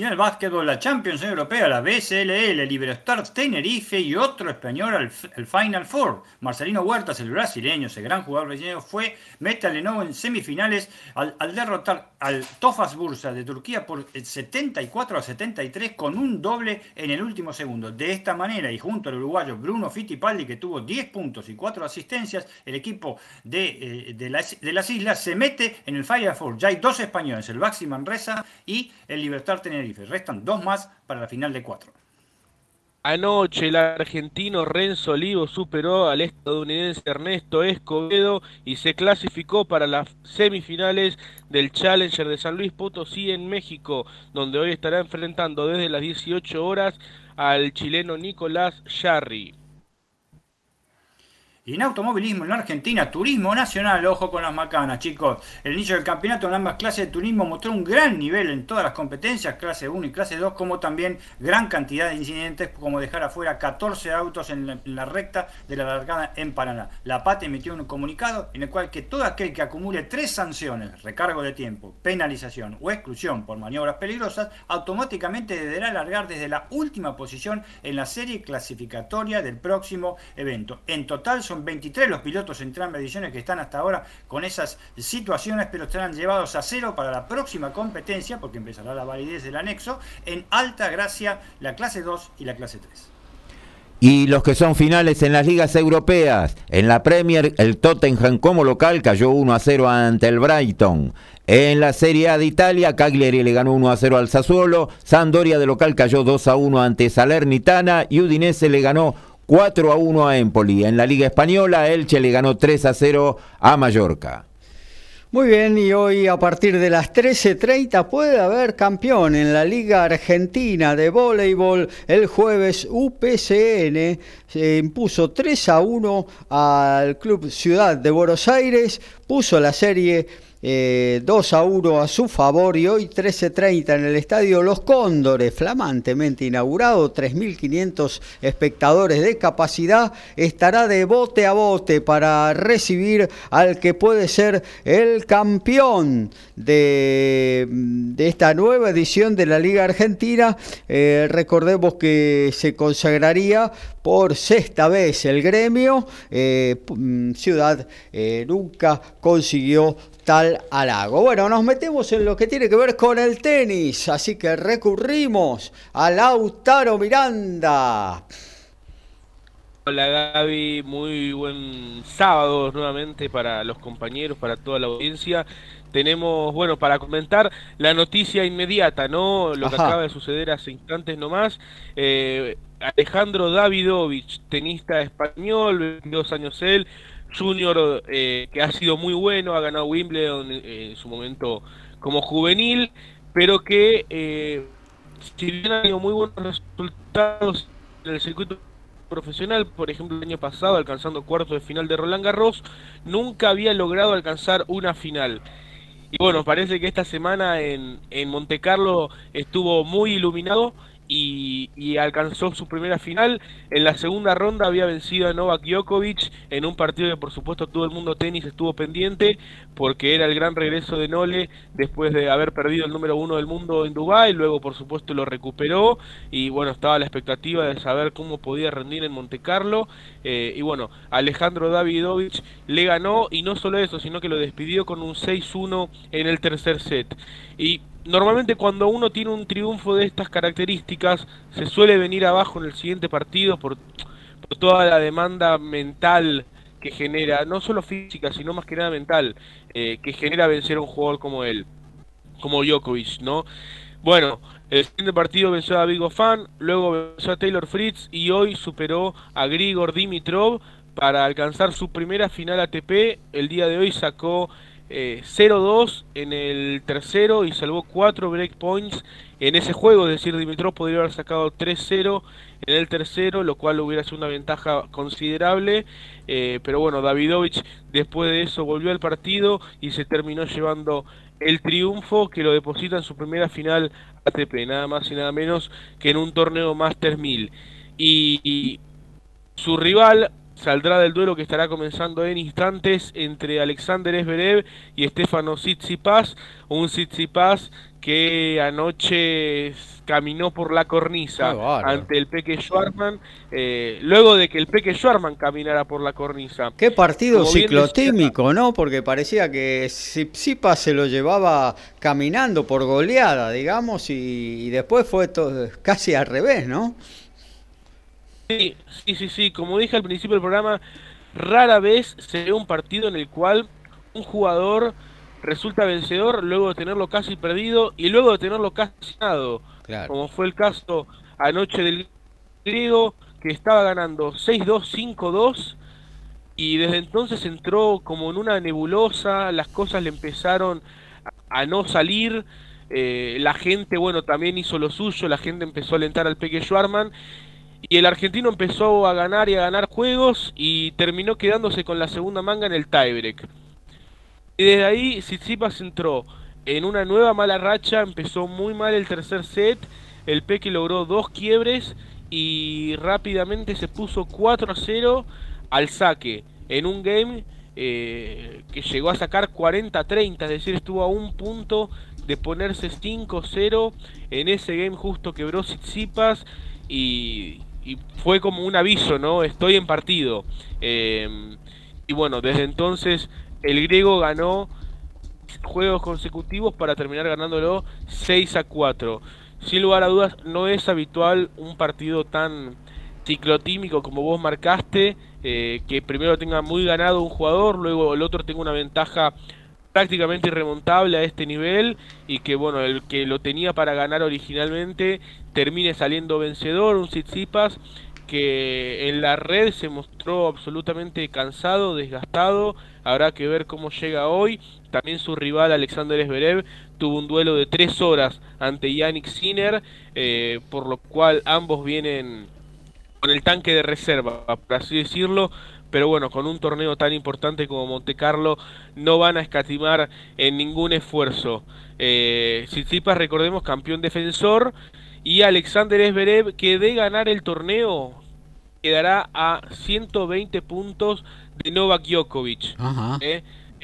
Y en el básquetbol, la Champions Europea, la BSLL, el Liberostar Tenerife y otro español al, Final Four. Marcelino Huertas, el brasileño, ese gran jugador brasileño, fue meta Lenovo en semifinales al, derrotar al Tofas Bursa de Turquía por 74 a 73 con un doble en el último segundo. De esta manera, y junto al uruguayo Bruno Fittipaldi, que tuvo 10 puntos y 4 asistencias, el equipo de, eh, de, las, islas se mete en el Final Four. Ya hay dos españoles, el Baxi Manresa y el Libertad Tenerife. Restan dos más para la final de cuatro. Anoche el argentino Renzo Olivo superó al estadounidense Ernesto Escobedo y se clasificó para las semifinales del Challenger de San Luis Potosí en México, donde hoy estará enfrentando desde las 18 horas al chileno Nicolás Jarry. Y en automovilismo en Argentina, turismo nacional, ojo con las macanas, chicos. El inicio del campeonato en ambas clases de turismo mostró un gran nivel en todas las competencias, clase 1 y clase 2, como también gran cantidad de incidentes, como dejar afuera 14 autos en la, recta de la largada en Paraná. La PAT emitió un comunicado en el cual que todo aquel que acumule tres sanciones, recargo de tiempo, penalización o exclusión por maniobras peligrosas, automáticamente deberá largar desde la última posición en la serie clasificatoria del próximo evento. En total son 23 los pilotos en ambas ediciones que están hasta ahora con esas situaciones, pero estarán llevados a cero para la próxima competencia, porque empezará la validez del anexo, en alta gracia la clase 2 y la clase 3. Y los que son finales en las ligas europeas. En la Premier, el Tottenham como local cayó 1 a 0 ante el Brighton. En la Serie A de Italia, Cagliari le ganó 1 a 0 al Sassuolo. Sandoria de local cayó 2 a 1 ante Salernitana. Y Udinese le ganó 4 a 1 a Empoli. En la Liga Española, Elche le ganó 3 a 0 a Mallorca. Muy bien, y hoy a partir de las 13.30 puede haber campeón en la Liga Argentina de Voleibol. El jueves UPCN se impuso 3 a 1 al Club Ciudad de Buenos Aires, puso la serie eh, 2 a 1 a su favor y hoy 13.30 en el estadio Los Cóndores, flamantemente inaugurado, 3.500 espectadores de capacidad, estará de bote a bote para recibir al que puede ser el campeón de, esta nueva edición de la Liga Argentina. Eh, recordemos que se consagraría por sexta vez el gremio. Eh, Ciudad eh, nunca consiguió tal halago. Bueno, nos metemos en lo que tiene que ver con el tenis, así que recurrimos a Lautaro Miranda. Hola Gaby, muy buen sábado nuevamente para los compañeros, para toda la audiencia. Tenemos, bueno, para comentar la noticia inmediata, ¿no? Lo que acaba de suceder hace instantes nomás. Eh, Alejandro Davidovich, tenista español, 22 años él, junior eh, que ha sido muy bueno, ha ganado Wimbledon en su momento como juvenil, pero que eh, si bien ha tenido muy buenos resultados en el circuito profesional, por ejemplo el año pasado alcanzando cuarto de final de Roland Garros, nunca había logrado alcanzar una final. Y bueno, parece que esta semana en, en Monte Carlo estuvo muy iluminado y, alcanzó su primera final. En la segunda ronda había vencido a Novak Djokovic en un partido que por supuesto todo el mundo tenis estuvo pendiente porque era el gran regreso de Nole después de haber perdido el número uno del mundo en Dubái, luego por supuesto lo recuperó y bueno, estaba la expectativa de saber cómo podía rendir en Monte Carlo eh, y bueno, Alejandro Davidovich le ganó y no solo eso, sino que lo despidió con un 6-1 en el tercer set. Y normalmente cuando uno tiene un triunfo de estas características, se suele venir abajo en el siguiente partido por, toda la demanda mental que genera, no solo física, sino más que nada mental, eh, que genera vencer a un jugador como él, como Djokovic, ¿no? Bueno, el siguiente partido venció a Vigo Fan, luego venció a Taylor Fritz y hoy superó a Grigor Dimitrov para alcanzar su primera final ATP. El día de hoy sacó 0-2 eh, en el tercero y salvó 4 breakpoints en ese juego, es decir, Dimitrov podría haber sacado 3-0 en el tercero, lo cual hubiera sido una ventaja considerable, eh, pero bueno, Davidovich después de eso volvió al partido y se terminó llevando el triunfo que lo deposita en su primera final ATP, nada más y nada menos que en un torneo Master 1000. y su rival saldrá del duelo que estará comenzando en instantes entre Alexander Esberev y Stefano Tsitsipas, un Tsitsipas que anoche caminó por la cornisa ante el Peque Schwarman, eh, luego de que el Peque Schwarman caminara por la cornisa. Qué partido ciclotímico, ¿no? Porque parecía que Tsitsipas se lo llevaba caminando por goleada, digamos, y, y después fue todo, casi al revés, ¿no? Sí, sí, sí, Como dije al principio del programa, rara vez se ve un partido en el cual un jugador resulta vencedor luego de tenerlo casi perdido y luego de tenerlo casi ganado. Como fue el caso anoche del griego que estaba ganando 6-2, 5-2 y desde entonces entró como en una nebulosa, las cosas le empezaron a no salir. Eh, la gente, bueno, también hizo lo suyo, la gente empezó a alentar al Peque Schwarman y el argentino empezó a ganar y a ganar juegos y terminó quedándose con la segunda manga en el tiebreak. Y desde ahí Tsitsipas entró. En una nueva mala racha, empezó muy mal el tercer set, el Peque logró dos quiebres y rápidamente se puso 4 a 0 al saque. En un game eh, que llegó a sacar 40-30, es decir, estuvo a un punto de ponerse 5-0 en ese game justo quebró Tsitsipas y y fue como un aviso, ¿no? Estoy en partido. Em, y bueno, desde entonces el griego ganó juegos consecutivos para terminar ganándolo 6 a 4. Sin lugar a dudas, no es habitual un partido tan ciclotímico como vos marcaste, eh, que primero tenga muy ganado un jugador, luego el otro tenga una ventaja prácticamente irremontable a este nivel y que bueno, el que lo tenía para ganar originalmente termine saliendo vencedor, un Tsitsipas que en la red se mostró absolutamente cansado, desgastado, habrá que ver cómo llega hoy. También su rival Alexander Zverev tuvo un duelo de tres horas ante Yannick Sinner, eh, por lo cual ambos vienen con el tanque de reserva, por así decirlo, pero bueno, con un torneo tan importante como Monte Carlo no van a escatimar en ningún esfuerzo. Eh, recordemos, campeón defensor, y Alexander Esberev, que de ganar el torneo quedará a 120 puntos de Novak Djokovic. ¿eh?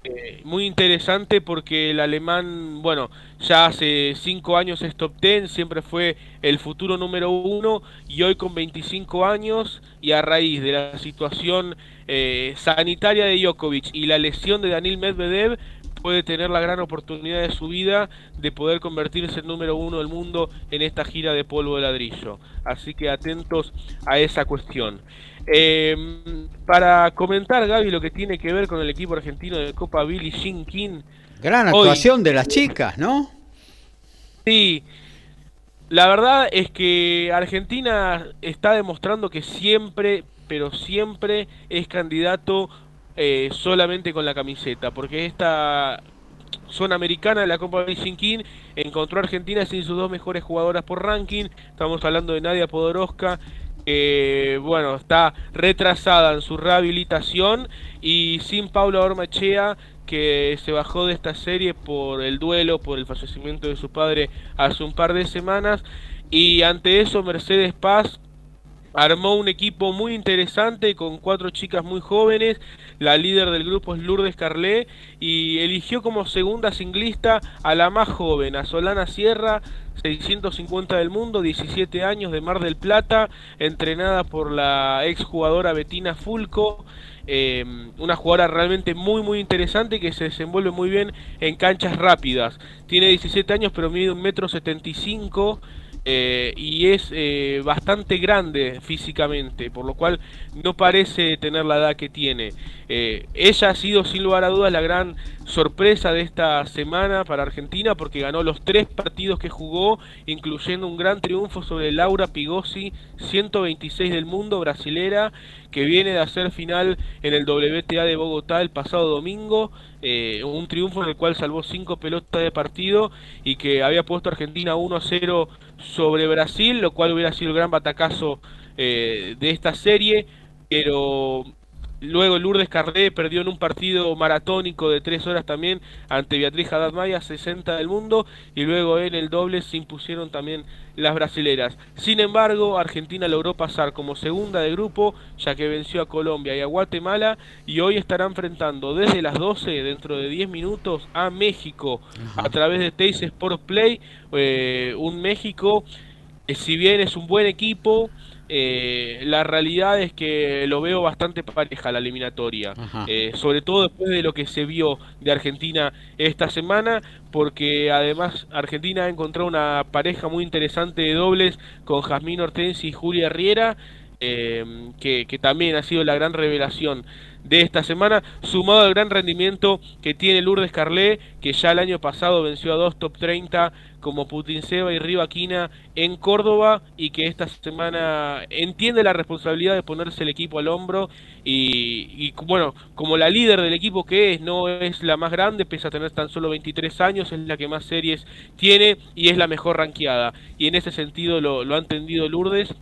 Eh, muy interesante porque el alemán, bueno, ya hace 5 años es top 10, siempre fue el futuro número uno y hoy con 25 años y a raíz de la situación eh, sanitaria de Djokovic y la lesión de Daniel Medvedev puede tener la gran oportunidad de su vida de poder convertirse en número uno del mundo en esta gira de polvo de ladrillo. Así que atentos a esa cuestión. Em, para comentar, Gaby, lo que tiene que ver con el equipo argentino de Copa Billy Shin King. Gran actuación de las chicas, ¿no? Sí, la verdad es que Argentina está demostrando que siempre, pero siempre es candidato eh, solamente con la camiseta, porque esta zona americana de la Copa Racing King encontró a Argentina sin sus dos mejores jugadoras por ranking. Estamos hablando de Nadia Podoroska, que bueno, está retrasada en su rehabilitación, y sin Paula Ormachea, que se bajó de esta serie por el duelo, por el fallecimiento de su padre hace un par de semanas. Y ante eso, Mercedes Paz armó un equipo muy interesante con cuatro chicas muy jóvenes. La líder del grupo es Lourdes Carlé y eligió como segunda singlista a la más joven, a Solana Sierra, 650 del mundo, 17 años de Mar del Plata, entrenada por la exjugadora Betina Fulco. Em, una jugadora realmente muy muy interesante que se desenvuelve muy bien en canchas rápidas. Tiene 17 años pero mide un metro 75 eh, y es eh, bastante grande físicamente, por lo cual no parece tener la edad que tiene. Eh, ella ha sido sin lugar a dudas la gran sorpresa de esta semana para Argentina porque ganó los tres partidos que jugó, incluyendo un gran triunfo sobre Laura Pigosi, 126 del mundo brasilera, que viene de hacer final en el WTA de Bogotá el pasado domingo. Un triunfo en el cual salvó cinco pelotas de partido y que había puesto a Argentina 1 a 0 sobre Brasil, lo cual hubiera sido el gran batacazo eh, de esta serie, pero luego Lourdes Carré perdió en un partido maratónico de tres horas también ante Beatriz Haddad Maya, 60 del mundo, y luego en el doble se impusieron también las brasileras. Sin embargo, Argentina logró pasar como segunda de grupo, ya que venció a Colombia y a Guatemala, y hoy estará enfrentando desde las 12, dentro de 10 minutos, a México, a través de Teis Sport Play, eh, un México, que si bien es un buen equipo, eh, la realidad es que lo veo bastante pareja la eliminatoria, eh, sobre todo después de lo que se vio de Argentina esta semana, porque además Argentina ha encontrado una pareja muy interesante de dobles con Jazmín Hortensi y Julia Riera, eh, que, que también ha sido la gran revelación de esta semana, sumado al gran rendimiento que tiene Lourdes Carlé, que ya el año pasado venció a dos top 30 como Putin Seba y Rivaquina en Córdoba y que esta semana entiende la responsabilidad de ponerse el equipo al hombro y, bueno, como la líder del equipo que es, no es la más grande, pese a tener tan solo 23 años, es la que más series tiene y es la mejor ranqueada. Y en ese sentido lo, lo ha entendido Lourdes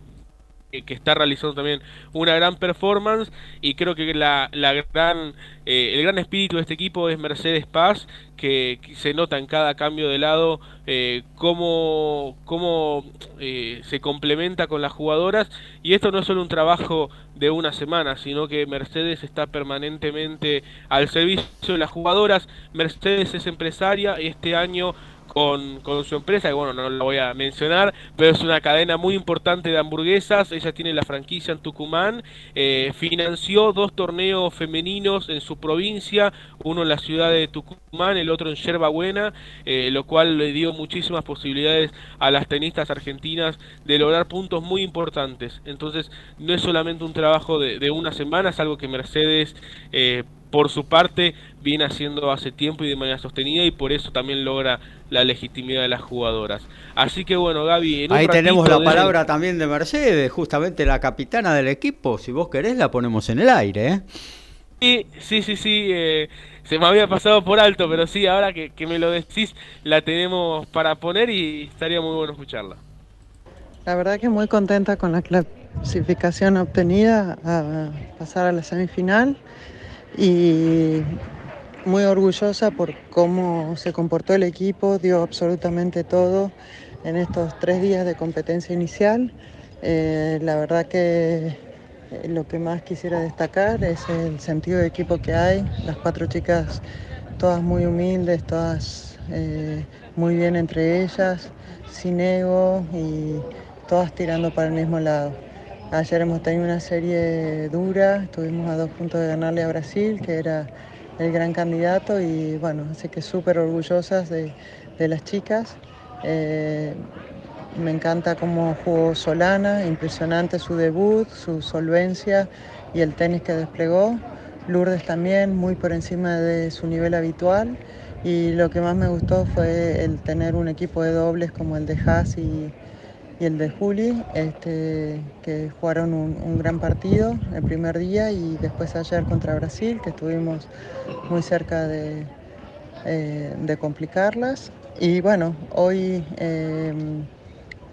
que está realizando también una gran performance y creo que la, la gran eh, el gran espíritu de este equipo es Mercedes Paz que, se nota en cada cambio de lado eh, cómo, cómo eh, se complementa con las jugadoras y esto no es solo un trabajo de una semana sino que Mercedes está permanentemente al servicio de las jugadoras. Mercedes es empresaria y este año con, su empresa, que bueno, no la voy a mencionar, pero es una cadena muy importante de hamburguesas, ella tiene la franquicia en Tucumán, eh, financió dos torneos femeninos en su provincia, uno en la ciudad de Tucumán, el otro en Yerba Buena, eh, lo cual le dio muchísimas posibilidades a las tenistas argentinas de lograr puntos muy importantes. Entonces, no es solamente un trabajo de, de una semana, es algo que Mercedes... Eh, por su parte viene haciendo hace tiempo y de manera sostenida y por eso también logra la legitimidad de las jugadoras. Así que bueno, Gaby, ahí tenemos la palabra también de Mercedes, justamente la capitana del equipo. Si vos querés, la ponemos en el aire. ¿eh? Sí, sí, sí, sí. Eh, se me había pasado por alto, pero sí, ahora que, me lo decís, la tenemos para poner y estaría muy bueno escucharla. La verdad que muy contenta con la clasificación obtenida a pasar a la semifinal y muy orgullosa por cómo se comportó el equipo, dio absolutamente todo en estos tres días de competencia inicial. Eh, la verdad que eh, lo que más quisiera destacar es el sentido de equipo que hay, las cuatro chicas todas muy humildes, todas eh, muy bien entre ellas, sin ego y todas tirando para el mismo lado. Ayer hemos tenido una serie dura, estuvimos a dos puntos de ganarle a Brasil, que era el gran candidato y bueno, así que súper orgullosas de, las chicas. Eh, me encanta cómo jugó Solana, impresionante su debut, su solvencia y el tenis que desplegó. Lourdes también, muy por encima de su nivel habitual. Y lo que más me gustó fue el tener un equipo de dobles como el de Haas y, el de Juli, este, que jugaron un, gran partido el primer día y después ayer contra Brasil, que estuvimos muy cerca de, eh, complicarlas. Y bueno, hoy em,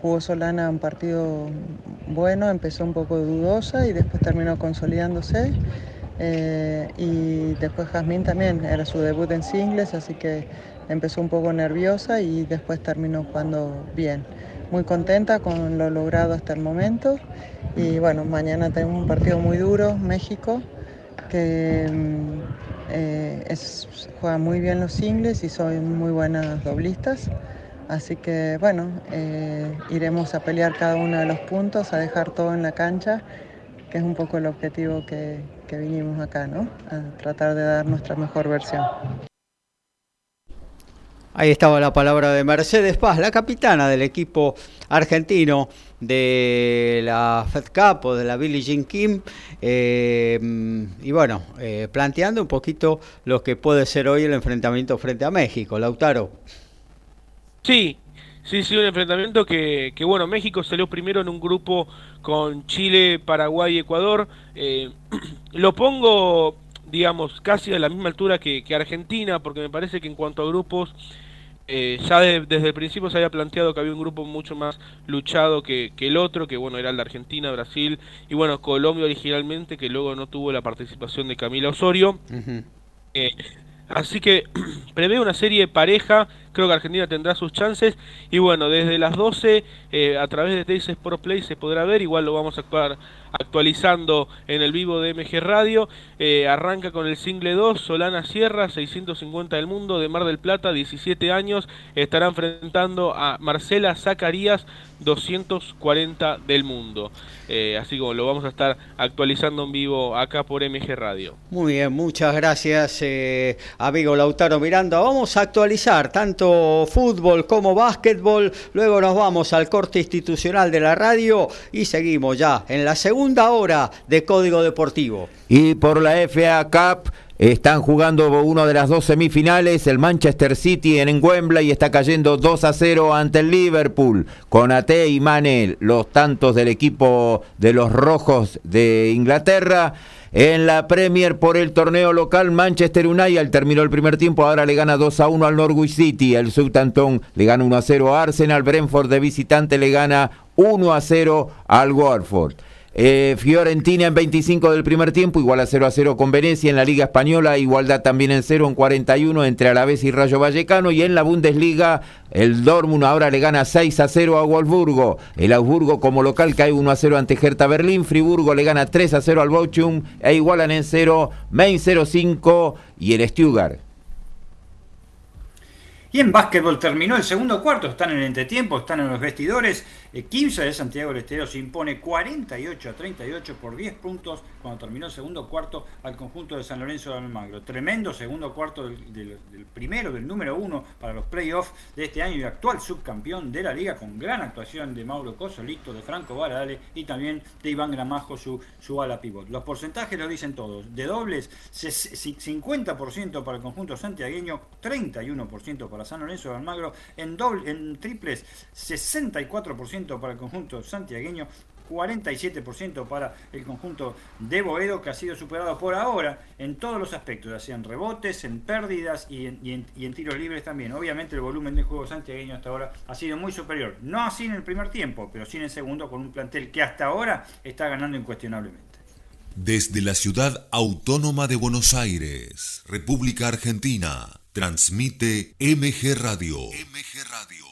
jugó Solana un partido bueno, empezó un poco dudosa y después terminó consolidándose. Eh, y después Jazmín también, era su debut en singles, así que empezó un poco nerviosa y después terminó jugando bien. Muy contenta con lo logrado hasta el momento y bueno, mañana tenemos un partido muy duro, México, que mm, eh, es, juega muy bien los singles y son muy buenas doblistas. Así que bueno, eh, iremos a pelear cada uno de los puntos, a dejar todo en la cancha, que es un poco el objetivo que, que vinimos acá, ¿no? A tratar de dar nuestra mejor versión. Ahí estaba la palabra de Mercedes Paz, la capitana del equipo argentino de la Fed Cup o de la Billie Jean Kim. Eh, y bueno, eh, planteando un poquito lo que puede ser hoy el enfrentamiento frente a México. Lautaro. Sí, Sí, sí, un enfrentamiento que, que, bueno, México salió primero en un grupo con Chile, Paraguay y Ecuador. Eh, lo pongo, digamos, casi a la misma altura que, Argentina, porque me parece que en cuanto a grupos, eh, ya desde el principio se había planteado que había un grupo mucho más luchado que, que, el otro, que bueno, era el de Argentina, Brasil y bueno, Colombia originalmente, que luego no tuvo la participación de Camila Osorio. eh, así que prevé una serie pareja creo que Argentina tendrá sus chances. Y bueno, desde las 12 eh, a través de Teis Sport Play se podrá ver, igual lo vamos a actuar actualizando en el vivo de MG Radio. Eh, arranca con el single 2, Solana Sierra, 650 del mundo, de Mar del Plata, 17 años, estará enfrentando a Marcela Zacarías, 240 del mundo. Eh, así como lo vamos a estar actualizando en vivo acá por MG Radio. Muy bien, muchas gracias, amigo Lautaro Miranda. Vamos a actualizar tanto fútbol como básquetbol. Luego nos vamos al corte institucional de la radio y seguimos ya en la segunda hora de Código Deportivo. Y por la FA Cup están jugando una de las dos semifinales, el Manchester City en Wembley está cayendo 2 a 0 ante el Liverpool, con Ate y Mane, los tantos del equipo de los rojos de Inglaterra. En la Premier por el torneo local, Manchester United terminó el primer tiempo, ahora le gana 2 a 1 al Norwich City. El Southampton le gana 1 a 0 a Arsenal. Brentford de visitante le gana 1 a 0 al Watford. Eh, Fiorentina en 25 del primer tiempo, igual a 0 a 0 con Venecia en la Liga Española, igualdad también en 0 en 41 entre Alavés y Rayo Vallecano y en la Bundesliga el Dortmund ahora le gana 6 a 0 a Wolfsburgo, el Augsburgo como local cae 1 a 0 ante Hertha Berlín, Friburgo le gana 3 a 0 al Bochum e igualan en 0 Main 05 y el Stuttgart. Y en básquetbol terminó el segundo cuarto, están en el entretiempo, están en los vestidores. 15 de Santiago del Estero se impone 48 a 38 por 10 puntos cuando terminó segundo cuarto al conjunto de San Lorenzo de Almagro. Tremendo segundo cuarto del, primero, del número uno para los playoffs de este año y actual subcampeón de la liga con gran actuación de Mauro Cosolito, de Franco Baradale y también de Iván Gramajo, su, su ala pivot. Los porcentajes lo dicen todos. De dobles, 50% para el conjunto santiagueño, 31% para San Lorenzo de Almagro. En, doble, en triples, 64% para el conjunto santiagueño, 47% para el conjunto de Boedo, que ha sido superado por ahora en todos los aspectos, ya sean rebotes, en pérdidas y en, tiros libres también. Obviamente el volumen de juego santiagueño hasta ahora ha sido muy superior. No así en el primer tiempo, pero sí en el segundo, con un plantel que hasta ahora está ganando incuestionablemente. Desde la ciudad autónoma de Buenos Aires, República Argentina, transmite MG Radio. MG Radio.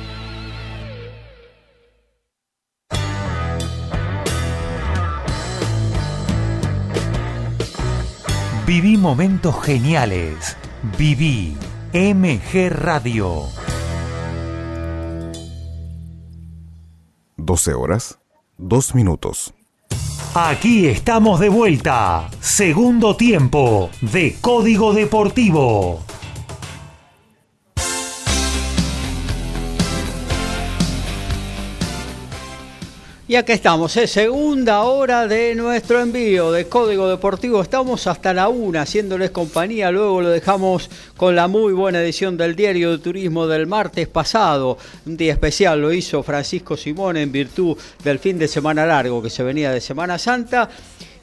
Viví momentos geniales. Viví MG Radio. 12 horas, 2 minutos. Aquí estamos de vuelta. Segundo tiempo de Código Deportivo. Y acá estamos, ¿eh? segunda hora de nuestro envío de Código Deportivo. Estamos hasta la una haciéndoles compañía. Luego lo dejamos con la muy buena edición del Diario de Turismo del martes pasado. Un día especial lo hizo Francisco Simón en virtud del fin de semana largo que se venía de Semana Santa.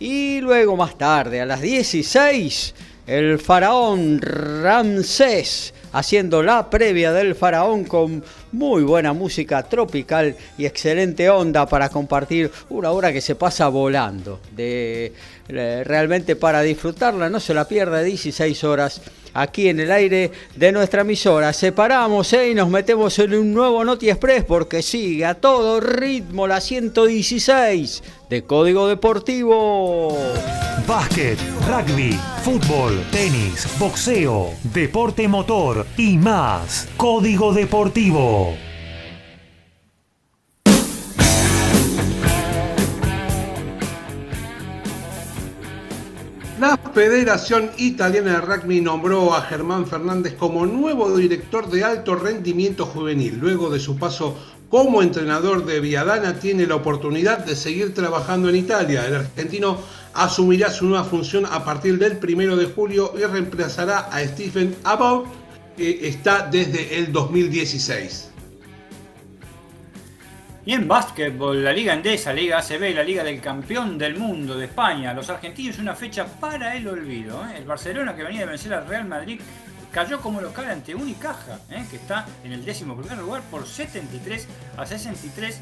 Y luego más tarde, a las 16, el faraón Ramsés haciendo la previa del faraón con muy buena música tropical y excelente onda para compartir una hora que se pasa volando. De, realmente para disfrutarla, no se la pierda 16 horas aquí en el aire de nuestra emisora. Separamos ¿eh? y nos metemos en un nuevo Noti Express porque sigue a todo ritmo la 116 de Código Deportivo. Básquet, rugby, fútbol, tenis, boxeo, deporte motor y más. Código Deportivo. La Federación Italiana de Rugby nombró a Germán Fernández como nuevo director de alto rendimiento juvenil. Luego de su paso como entrenador de Viadana, tiene la oportunidad de seguir trabajando en Italia. El argentino asumirá su nueva función a partir del primero de julio y reemplazará a Stephen Abbott, que está desde el 2016. Y en básquetbol, la Liga Endesa, Liga ACB, la Liga del Campeón del Mundo de España, los argentinos una fecha para el olvido. ¿eh? El Barcelona que venía de vencer al Real Madrid cayó como local ante Unicaja, ¿eh? que está en el décimo primer lugar por 73 a 63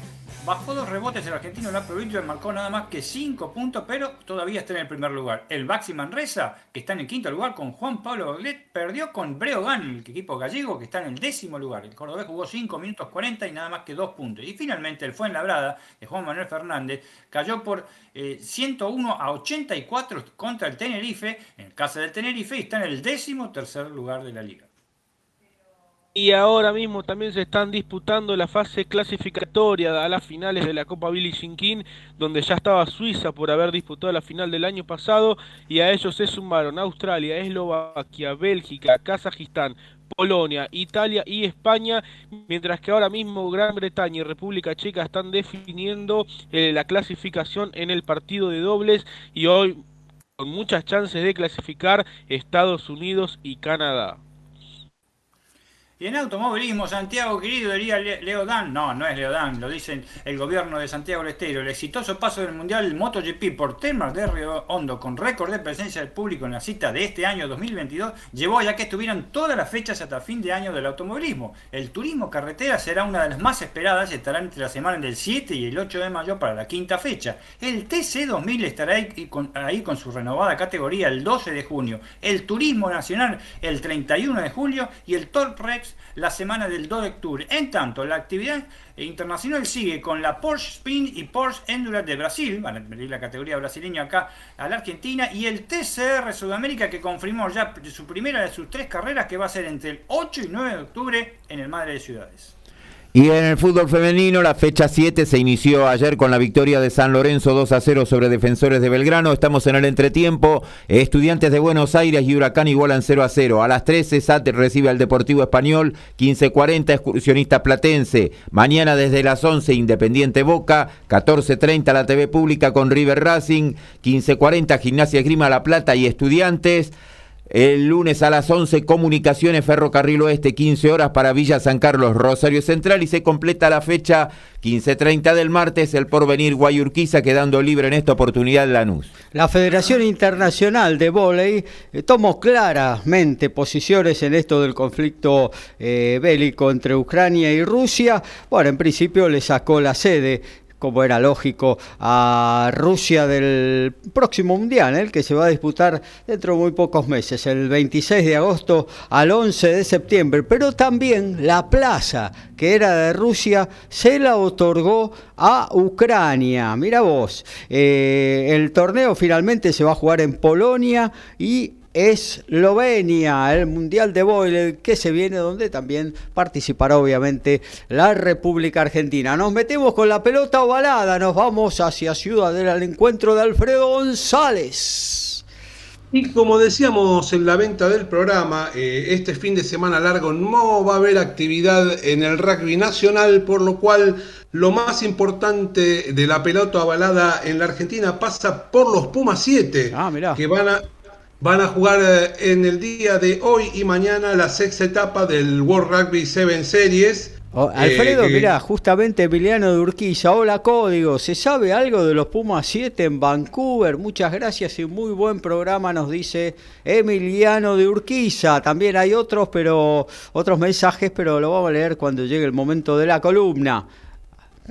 Bajó dos rebotes el argentino en la provincia, marcó nada más que 5 puntos, pero todavía está en el primer lugar. El Baxi Manresa, que está en el quinto lugar con Juan Pablo Baglet, perdió con Breogán, el equipo gallego, que está en el décimo lugar. El cordobés jugó 5 minutos 40 y nada más que 2 puntos. Y finalmente el Fuenlabrada, de Juan Manuel Fernández, cayó por 101 eh, a 84 contra el Tenerife, en casa del Tenerife, y está en el décimo tercer lugar de la liga. Y ahora mismo también se están disputando la fase clasificatoria a las finales de la Copa Billy King, donde ya estaba Suiza por haber disputado la final del año pasado, y a ellos se sumaron Australia, Eslovaquia, Bélgica, Kazajistán, Polonia, Italia y España, mientras que ahora mismo Gran Bretaña y República Checa están definiendo eh, la clasificación en el partido de dobles y hoy con muchas chances de clasificar Estados Unidos y Canadá. Y en automovilismo, Santiago querido, diría Leodán. No, no es Leodán, lo dicen el gobierno de Santiago del Estero. El exitoso paso del Mundial MotoGP por temas de Río Hondo, con récord de presencia del público en la cita de este año 2022, llevó ya que estuvieran todas las fechas hasta fin de año del automovilismo. El turismo carretera será una de las más esperadas y estará entre la semana del 7 y el 8 de mayo para la quinta fecha. El TC2000 estará ahí con, ahí con su renovada categoría el 12 de junio. El turismo nacional el 31 de julio y el Torp Rex la semana del 2 de octubre. En tanto, la actividad internacional sigue con la Porsche Spin y Porsche Endurance de Brasil, van a venir la categoría brasileña acá a la Argentina, y el TCR Sudamérica que confirmó ya su primera de sus tres carreras que va a ser entre el 8 y 9 de octubre en el Madre de Ciudades. Y en el fútbol femenino, la fecha 7 se inició ayer con la victoria de San Lorenzo 2 a 0 sobre Defensores de Belgrano. Estamos en el entretiempo. Estudiantes de Buenos Aires y Huracán igualan 0 a 0. A las 13, SAT recibe al Deportivo Español. 15.40, Excursionista Platense. Mañana desde las 11, Independiente Boca. 14.30, la TV Pública con River Racing. 15.40, Gimnasia Grima La Plata y Estudiantes. El lunes a las 11, Comunicaciones Ferrocarril Oeste, 15 horas para Villa San Carlos, Rosario Central y se completa la fecha 15.30 del martes, el porvenir Guayurquiza quedando libre en esta oportunidad Lanús. La Federación Internacional de Voley eh, tomó claramente posiciones en esto del conflicto eh, bélico entre Ucrania y Rusia. Bueno, en principio le sacó la sede como era lógico, a Rusia del próximo Mundial, el que se va a disputar dentro de muy pocos meses, el 26 de agosto al 11 de septiembre. Pero también la plaza, que era de Rusia, se la otorgó a Ucrania. Mira vos, eh, el torneo finalmente se va a jugar en Polonia y Eslovenia, el Mundial de Boyle que se viene, donde también participará obviamente la República Argentina. Nos metemos con la pelota ovalada, nos vamos hacia Ciudadela al encuentro de Alfredo González. Y como decíamos en la venta del programa, eh, este fin de semana largo no va a haber actividad en el rugby nacional, por lo cual lo más importante de la pelota ovalada en la Argentina pasa por los Pumas 7, ah, que van a Van a jugar eh, en el día de hoy y mañana la sexta etapa del World Rugby 7 Series. Oh, Alfredo, eh, mira, justamente Emiliano de Urquiza, hola Código, ¿se sabe algo de los Pumas 7 en Vancouver? Muchas gracias y muy buen programa nos dice Emiliano de Urquiza. También hay otros, pero otros mensajes, pero lo vamos a leer cuando llegue el momento de la columna.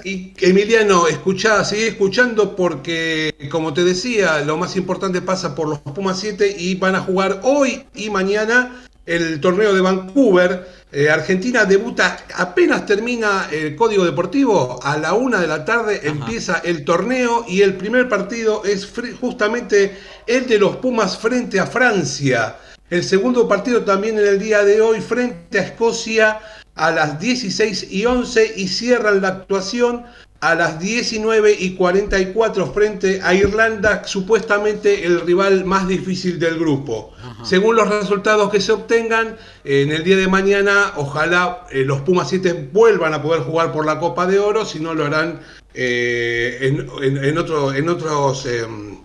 Y Emiliano, escuchá, sigue escuchando porque, como te decía, lo más importante pasa por los Pumas 7 y van a jugar hoy y mañana el torneo de Vancouver. Eh, Argentina debuta, apenas termina el código deportivo, a la una de la tarde empieza el torneo y el primer partido es justamente el de los Pumas frente a Francia. El segundo partido también en el día de hoy frente a Escocia a las 16 y 11 y cierran la actuación a las 19 y 44 frente a Irlanda, supuestamente el rival más difícil del grupo. Según los resultados que se obtengan, en el día de mañana, ojalá eh, los Pumas 7 vuelvan a poder jugar por la Copa de Oro, si no lo harán eh, en, otro, en otros, em,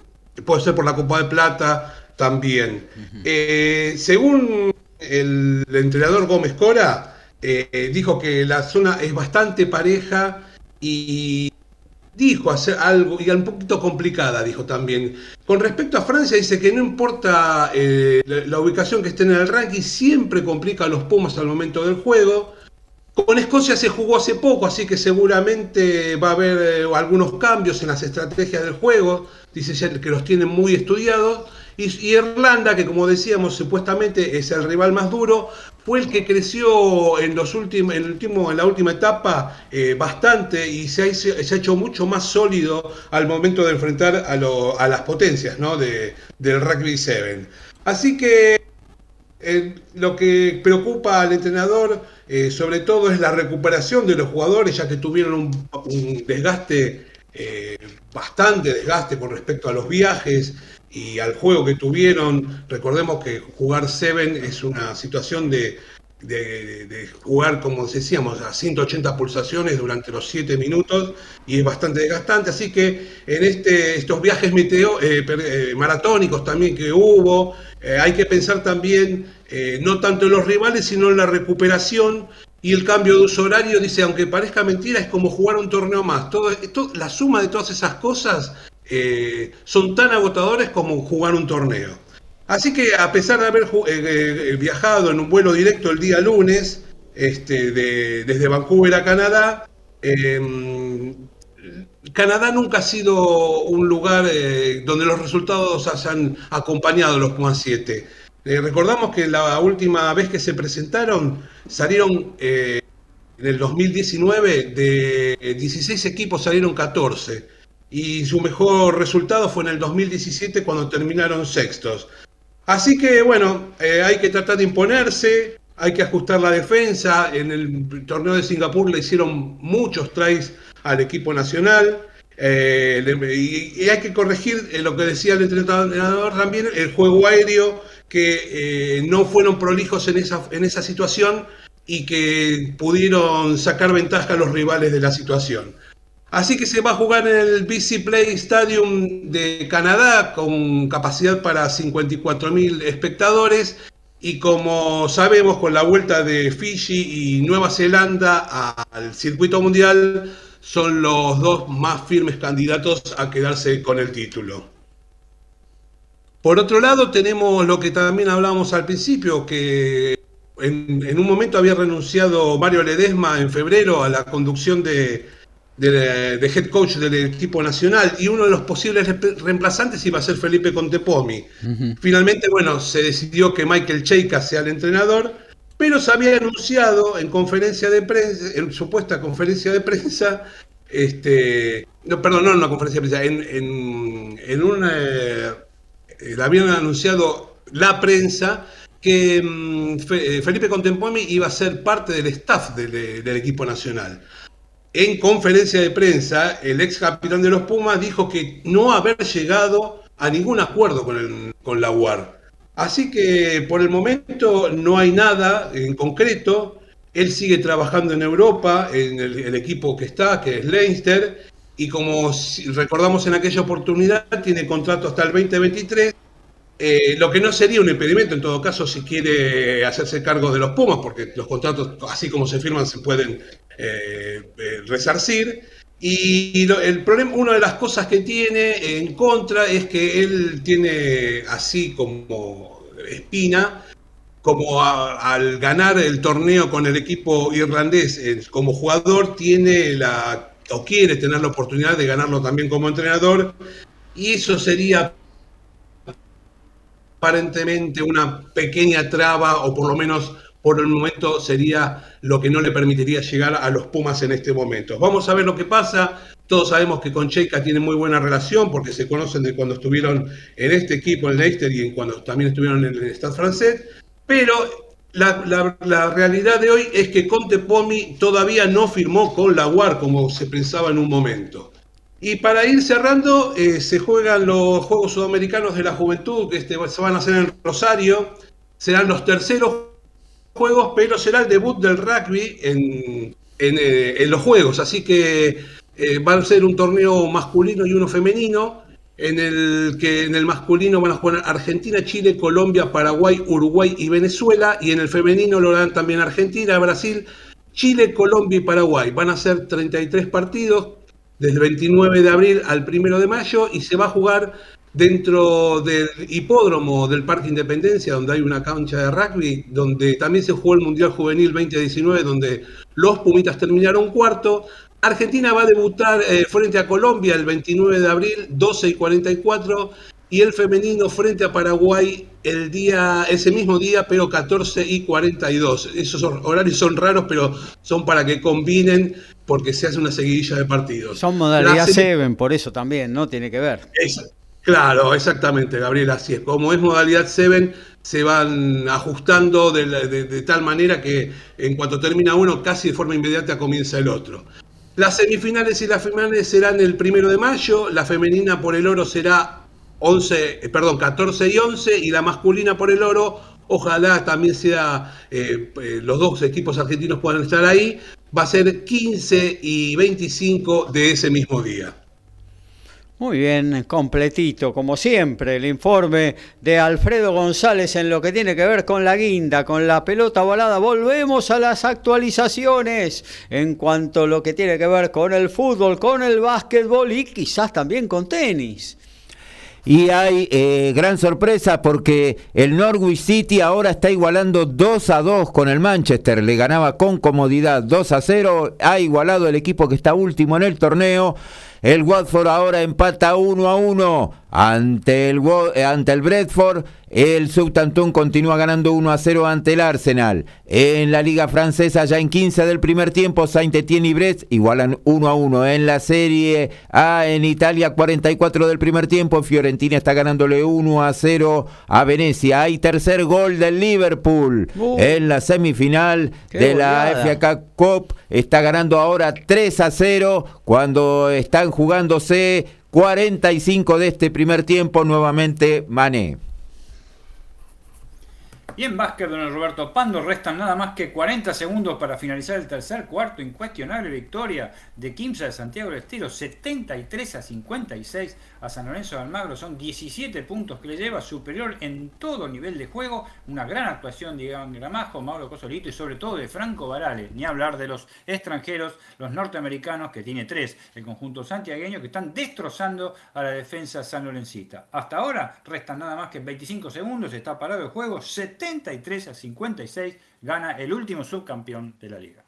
puede ser por la Copa de Plata también. Eh, según el entrenador Gómez Cora, dijo que la zona es bastante pareja y dijo hacer algo, y un poquito complicada, dijo también. Con respecto a Francia, dice que no importa eh, la, ubicación que estén en el ranking, siempre complica los Pumas al momento del juego. Con Escocia se jugó hace poco, así que seguramente va a haber eh, algunos cambios en las estrategias del juego. Dice que los tienen muy estudiados. Y, Irlanda, que como decíamos, supuestamente es el rival más duro, fue el que creció en, los últimos, en, último, en la última etapa eh, bastante y se ha, hecho mucho más sólido al momento de enfrentar a, a las potencias ¿no? de, del Rugby 7. Así que eh, lo que preocupa al entrenador eh, sobre todo es la recuperación de los jugadores, ya que tuvieron un, un desgaste, bastante desgaste con respecto a los viajes y al juego que tuvieron. Recordemos que jugar Seven es una situación de, de, jugar, como decíamos, a 180 pulsaciones durante los 7 minutos y es bastante desgastante. Así que en este, estos viajes meteo, eh, eh, maratónicos también que hubo, eh, hay que pensar también no tanto en los rivales, sino en la recuperación. Y el cambio de uso horario, dice, aunque parezca mentira, es como jugar un torneo más. Todo, la suma de todas esas cosas eh, son tan agotadores como jugar un torneo. Así que a pesar de haber eh, eh, viajado en un vuelo directo el día lunes, este, desde Vancouver a Canadá, em, Canadá nunca ha sido un lugar donde los resultados hayan acompañado los Pumas 7. recordamos que la última vez que se presentaron salieron en el 2019 de 16 equipos salieron 14 y su mejor resultado fue en el 2017 cuando terminaron sextos. Así que bueno, eh, hay que tratar de imponerse, hay que ajustar la defensa. En el torneo de Singapur le hicieron muchos tries al equipo nacional. Eh, y, hay que corregir eh, lo que decía el entrenador también, el juego aéreo, que no fueron prolijos en esa, en esa situación y que pudieron sacar ventaja a los rivales de la situación. Así que se va a jugar en el BC Play Stadium de Canadá con capacidad para 54.000 espectadores y como sabemos con la vuelta de Fiji y Nueva Zelanda al circuito mundial son los dos más firmes candidatos a quedarse con el título. Por otro lado tenemos lo que también hablábamos al principio, que en, en un momento había renunciado Mario Ledesma en febrero a la conducción de de, head coach del equipo nacional y uno de los posibles reemplazantes iba a ser Felipe Contepomi. Finalmente, bueno, se decidió que Michael Cheika sea el entrenador, pero se había anunciado en conferencia de prensa, en supuesta conferencia de prensa, este, no, perdón, no en una conferencia de prensa, en, en, en una, eh, habían anunciado la prensa que mm, eh, Felipe Contepomi iba a ser parte del staff del equipo nacional. En conferencia de prensa, el ex capitán de los Pumas dijo que no haber llegado a ningún acuerdo con, con la UAR. Así que por el momento no hay nada en concreto. Él sigue trabajando en Europa, en el, equipo que está, que es Leinster, y como recordamos en aquella oportunidad, tiene contrato hasta el 2023. Eh, lo que no sería un impedimento en todo caso si quiere hacerse cargo de los Pumas, porque los contratos, así como se firman, se pueden eh, eh, resarcir. Y el problema, una de las cosas que tiene en contra es que él tiene así como espina, como al ganar el torneo con el equipo irlandés como jugador, tiene la o quiere tener la oportunidad de ganarlo también como entrenador, y eso sería aparentemente una pequeña traba, o por lo menos por el momento sería lo que no le permitiría llegar a los Pumas en este momento. Vamos a ver lo que pasa. Todos sabemos que con Cheika tiene muy buena relación porque se conocen de cuando estuvieron en este equipo, en Leicester, y cuando también estuvieron en el Stade francés. Pero la, realidad de hoy es que Conte Pomi todavía no firmó con la UAR como se pensaba en un momento. Y para ir cerrando, eh, se juegan los Juegos Sudamericanos de la Juventud, que este, se van a hacer en Rosario. Serán los terceros Juegos, pero será el debut del rugby en, eh, los Juegos. Así que eh, va a ser un torneo masculino y uno femenino en el que en el masculino van a jugar Argentina, Chile, Colombia, Paraguay, Uruguay y Venezuela, y en el femenino lo harán también Argentina, Brasil, Chile, Colombia y Paraguay. Van a ser 33 partidos desde el 29 de abril al 1 de mayo y se va a jugar dentro del hipódromo del Parque Independencia, donde hay una cancha de rugby, donde también se jugó el Mundial Juvenil 2019, donde los Pumitas terminaron cuarto. Argentina va a debutar eh, frente a Colombia el 29 de abril, 12 y 44, y el femenino frente a Paraguay el día, ese mismo día, pero 14 y 42. Esos horarios son raros, pero son para que combinen, porque se hace una seguidilla de partidos. Son modalidad 7, por eso también, ¿no? Tiene que ver. claro, exactamente, Gabriel, así es. Como es modalidad 7, se van ajustando de tal manera que en cuanto termina uno, casi de forma inmediata comienza el otro. Las semifinales y las finales serán el primero de mayo, la femenina por el oro será 11, eh, perdón, 14 y 11 y la masculina por el oro, ojalá también sea, eh, eh, los dos equipos argentinos puedan estar ahí, va a ser 15 y 25 de ese mismo día. Muy bien, completito, como siempre, el informe de Alfredo González en lo que tiene que ver con la guinda, con la pelota volada. Volvemos a las actualizaciones en cuanto a lo que tiene que ver con el fútbol, con el básquetbol y quizás también con tenis. Y hay eh, gran sorpresa porque el Norwich City ahora está igualando 2 a 2 con el Manchester. Le ganaba con comodidad 2 a 0. Ha igualado el equipo que está último en el torneo. El Watford ahora empata 1 a 1 ante el, eh, ante el Bradford. El Southampton continúa ganando 1 a 0 ante el Arsenal. En la Liga Francesa, ya en 15 del primer tiempo, Saint-Etienne y Brest igualan 1 a 1. En la Serie A, en Italia, 44 del primer tiempo, Fiorentina está ganándole 1 a 0 a Venecia. Hay tercer gol del Liverpool uh. en la semifinal de la FA Cup. Está ganando ahora 3 a 0 cuando están jugándose 45 de este primer tiempo. Nuevamente Mané. Y en básquet, don Roberto Pando, restan nada más que 40 segundos para finalizar el tercer cuarto. Incuestionable victoria de Quimsa de Santiago del Estero, 73 a 56 a San Lorenzo de Almagro. Son 17 puntos que le lleva, superior en todo nivel de juego. Una gran actuación de Iván Gramajo, Mauro Cosolito y sobre todo de Franco Varale. Ni hablar de los extranjeros, los norteamericanos, que tiene tres, el conjunto santiagueño, que están destrozando a la defensa sanlorencista. Hasta ahora restan nada más que 25 segundos, está parado el juego, 73 a 56 gana el último subcampeón de la liga.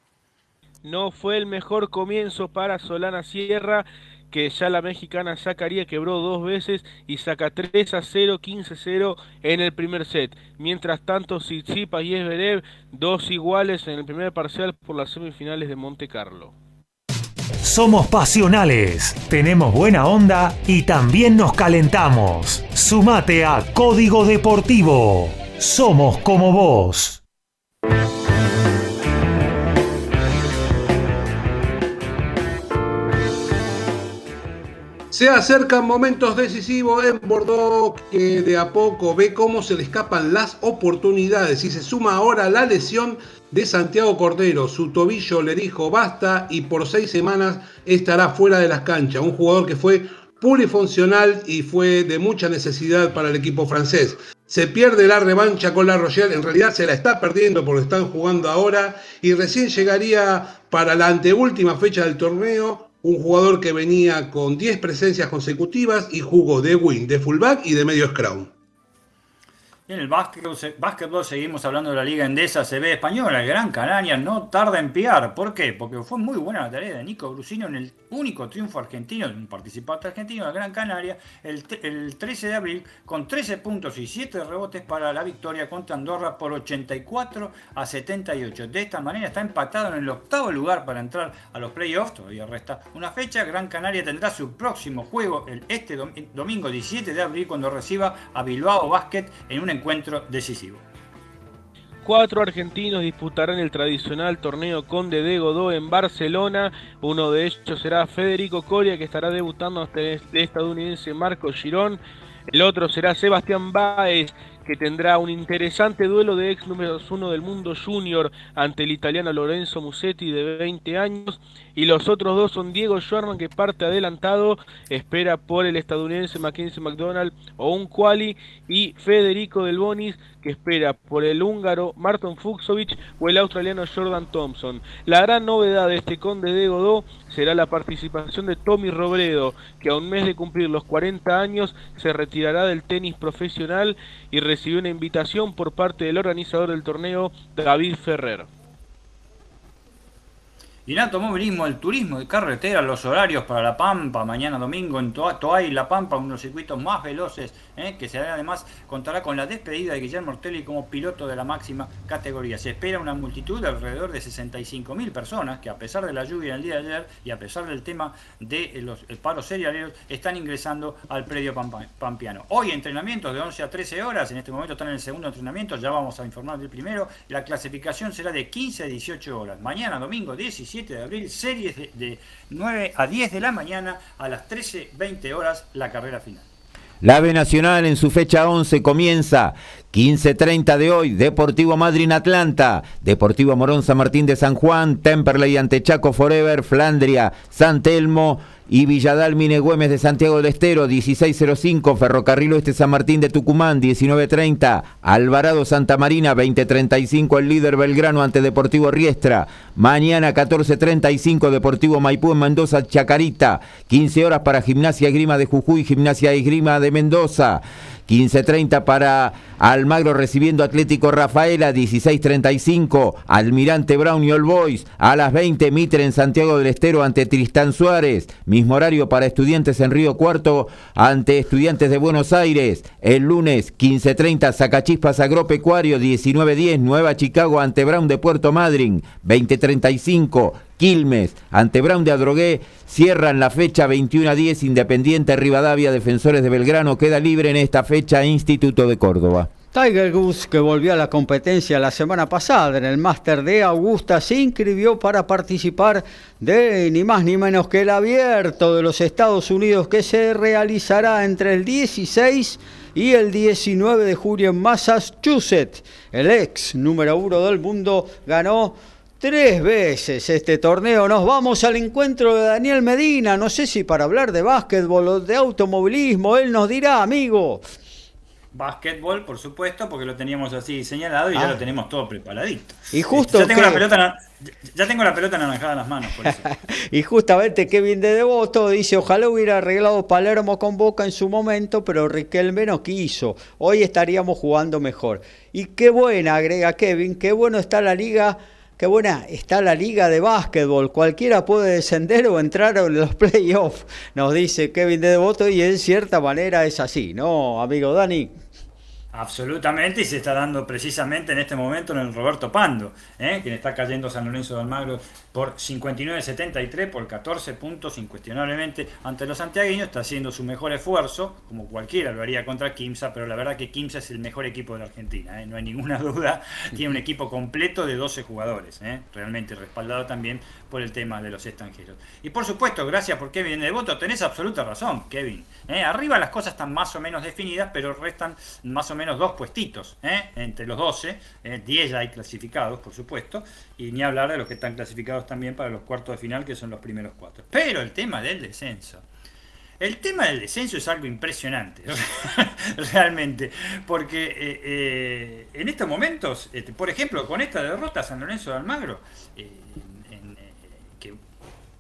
No fue el mejor comienzo para Solana Sierra, que ya la mexicana sacaría quebró dos veces y saca 3 a 0, 15 a 0 en el primer set. Mientras tanto, Tsitsipas y Esberev, dos iguales en el primer parcial por las semifinales de Monte Carlo. Somos pasionales, tenemos buena onda y también nos calentamos. Sumate a Código Deportivo. Somos como vos. Se acercan momentos decisivos en Bordeaux que de a poco ve cómo se le escapan las oportunidades y se suma ahora la lesión de Santiago Cordero. Su tobillo le dijo basta y por seis semanas estará fuera de las canchas. Un jugador que fue plurifuncional y fue de mucha necesidad para el equipo francés. Se pierde la revancha con la Rochelle, en realidad se la está perdiendo porque están jugando ahora y recién llegaría para la anteúltima fecha del torneo un jugador que venía con 10 presencias consecutivas y jugó de win, de fullback y de medio scrum. En el básquetbol, seguimos hablando de la Liga Endesa CB Española. El Gran Canaria no tarda en piar. ¿Por qué? Porque fue muy buena la tarea de Nico Brusino en el único triunfo argentino, un participante argentino de Gran Canaria, el, 13 de abril, con 13 puntos y 7 rebotes para la victoria contra Andorra por 84 a 78. De esta manera está empatado en el octavo lugar para entrar a los playoffs. Todavía resta una fecha. Gran Canaria tendrá su próximo juego el, este domingo 17 de abril cuando reciba a Bilbao Basket en una encuentro decisivo. Cuatro argentinos disputarán el tradicional torneo Conde de Godó en Barcelona. Uno de ellos será Federico Coria, que estará debutando ante el estadounidense Marco Girón. El otro será Sebastián Báez, que tendrá un interesante duelo de ex números uno del mundo junior ante el italiano Lorenzo Musetti de 20 años y los otros dos son Diego Schwarman que parte adelantado, espera por el estadounidense Mackenzie McDonald o un quali y Federico Del Bonis que espera por el húngaro Martin Fuxovic o el australiano Jordan Thompson. La gran novedad de este Conde de Godó será la participación de Tommy Robredo, que a un mes de cumplir los 40 años se retirará del tenis profesional y recibió una invitación por parte del organizador del torneo, David Ferrer. Y en automovilismo, el turismo de carretera, los horarios para La Pampa, mañana domingo en Toay, La Pampa, uno de los circuitos más veloces, ¿eh? que se además contará con la despedida de Guillermo Ortelli como piloto de la máxima categoría. Se espera una multitud de alrededor de 65.000 personas que a pesar de la lluvia del día de ayer y a pesar del tema de los paros serialeros, están ingresando al predio pampiano. Hoy entrenamientos de 11 a 13 horas, en este momento están en el segundo entrenamiento, ya vamos a informar del primero. La clasificación será de 15 a 18 horas. Mañana domingo 17 de abril, series de, 9 a 10 de la mañana, a las 13.20 horas, la carrera final. La B Nacional en su fecha 11 comienza 15.30 de hoy, Deportivo Madrid Atlanta, Deportivo Morón San Martín de San Juan, Temperley ante Chaco Forever, Flandria, San Telmo, y Villadal Minegüemes de Santiago del Estero 1605, Ferrocarril Oeste San Martín de Tucumán 1930, Alvarado Santa Marina 2035, el líder Belgrano ante Deportivo Riestra, mañana 14.35 Deportivo Maipú en Mendoza Chacarita, 15 horas para Gimnasia Grima de Jujuy, Gimnasia Grima de Mendoza. 15.30 para Almagro recibiendo Atlético Rafaela, 16.35 Almirante Brown y All Boys, a las 20 Mitre en Santiago del Estero ante Tristán Suárez, mismo horario para estudiantes en Río Cuarto ante estudiantes de Buenos Aires, el lunes 15.30 Zacachispas Agropecuario, 19.10 Nueva Chicago ante Brown de Puerto Madryn, 20.35 Quilmes ante Brown de Adrogué cierran la fecha 21 a 10 Independiente Rivadavia Defensores de Belgrano queda libre en esta fecha Instituto de Córdoba. Tiger Goose, que volvió a la competencia la semana pasada en el Máster de Augusta, se inscribió para participar de ni más ni menos que el abierto de los Estados Unidos que se realizará entre el 16 y el 19 de julio en Massachusetts. El ex número uno del mundo ganó tres veces este torneo. Nos vamos al encuentro de Daniel Medina, no sé si para hablar de básquetbol o de automovilismo, él nos dirá, amigo. Básquetbol, por supuesto, porque lo teníamos así señalado y ya lo ah. tenemos todo preparadito. Y justo ya tengo, la pelota, ya tengo la pelota naranjada en las manos. Por eso. y justamente Kevin de Devoto dice, ojalá hubiera arreglado Palermo con Boca en su momento, pero Riquelme no quiso. Hoy estaríamos jugando mejor. Y qué buena, agrega Kevin, qué bueno está la liga Qué buena está la liga de básquetbol. Cualquiera puede descender o entrar en los playoffs, nos dice Kevin de Devoto, y en cierta manera es así, ¿no, amigo Dani? Absolutamente, y se está dando precisamente en este momento en el Roberto Pando, ¿eh? quien está cayendo San Lorenzo de Almagro por 59-73, por 14 puntos incuestionablemente ante los santiagueños, está haciendo su mejor esfuerzo, como cualquiera lo haría contra Kimsa, pero la verdad que Kimsa es el mejor equipo de la Argentina, ¿eh? no hay ninguna duda, tiene un equipo completo de 12 jugadores, ¿eh? realmente respaldado también por el tema de los extranjeros. Y por supuesto, gracias por Kevin de voto, tenés absoluta razón, Kevin. Arriba las cosas están más o menos definidas, pero restan más o menos dos puestitos ¿eh? entre los 12, 10 ¿eh? ya hay clasificados, por supuesto, y ni hablar de los que están clasificados también para los cuartos de final, que son los primeros cuatro. Pero el tema del descenso. El tema del descenso es algo impresionante, realmente, porque eh, eh, en estos momentos, este, por ejemplo, con esta derrota San Lorenzo de Almagro, eh, que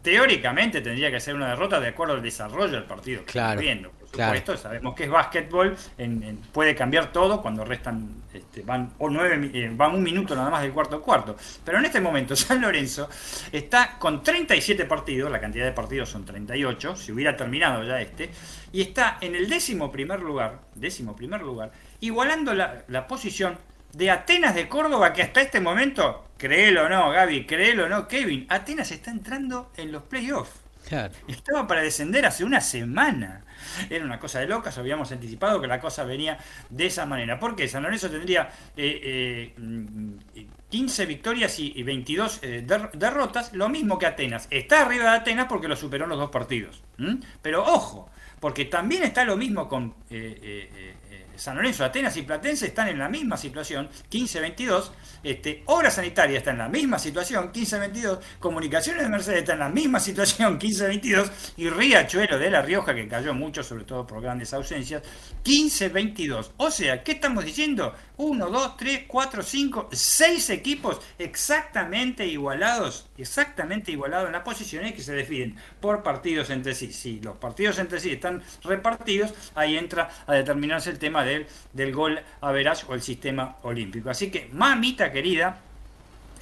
teóricamente tendría que ser una derrota de acuerdo al desarrollo del partido. Claro. Viendo, por supuesto, sabemos que es básquetbol, puede cambiar todo cuando restan, este, van o nueve, eh, van un minuto nada más del cuarto cuarto. Pero en este momento San Lorenzo está con 37 partidos, la cantidad de partidos son 38, si hubiera terminado ya este, y está en el décimo primer lugar, décimo primer lugar, igualando la, la posición de Atenas de Córdoba, que hasta este momento, créelo o no, Gaby, créelo o no, Kevin, Atenas está entrando en los playoffs. Estaba para descender hace una semana. Era una cosa de locas, habíamos anticipado que la cosa venía de esa manera. Porque San Lorenzo tendría 15 eh, eh, victorias y 22 eh, derrotas, lo mismo que Atenas. Está arriba de Atenas porque lo superó en los dos partidos. Pero ojo, porque también está lo mismo con San Lorenzo, Atenas y Platense están en la misma situación, 15-22. Este, Obra Sanitaria está en la misma situación, 15-22. Comunicaciones de Mercedes está en la misma situación, 15-22. Y Riachuelo de La Rioja, que cayó mucho, sobre todo por grandes ausencias, 15-22. O sea, ¿qué estamos diciendo? 1, 2, 3, 4, 5, 6 equipos exactamente igualados, exactamente igualados en las posiciones que se definen por partidos entre sí. Si los partidos entre sí están repartidos, ahí entra a determinarse el tema del, del gol a veras o el sistema olímpico. Así que, mamita querida,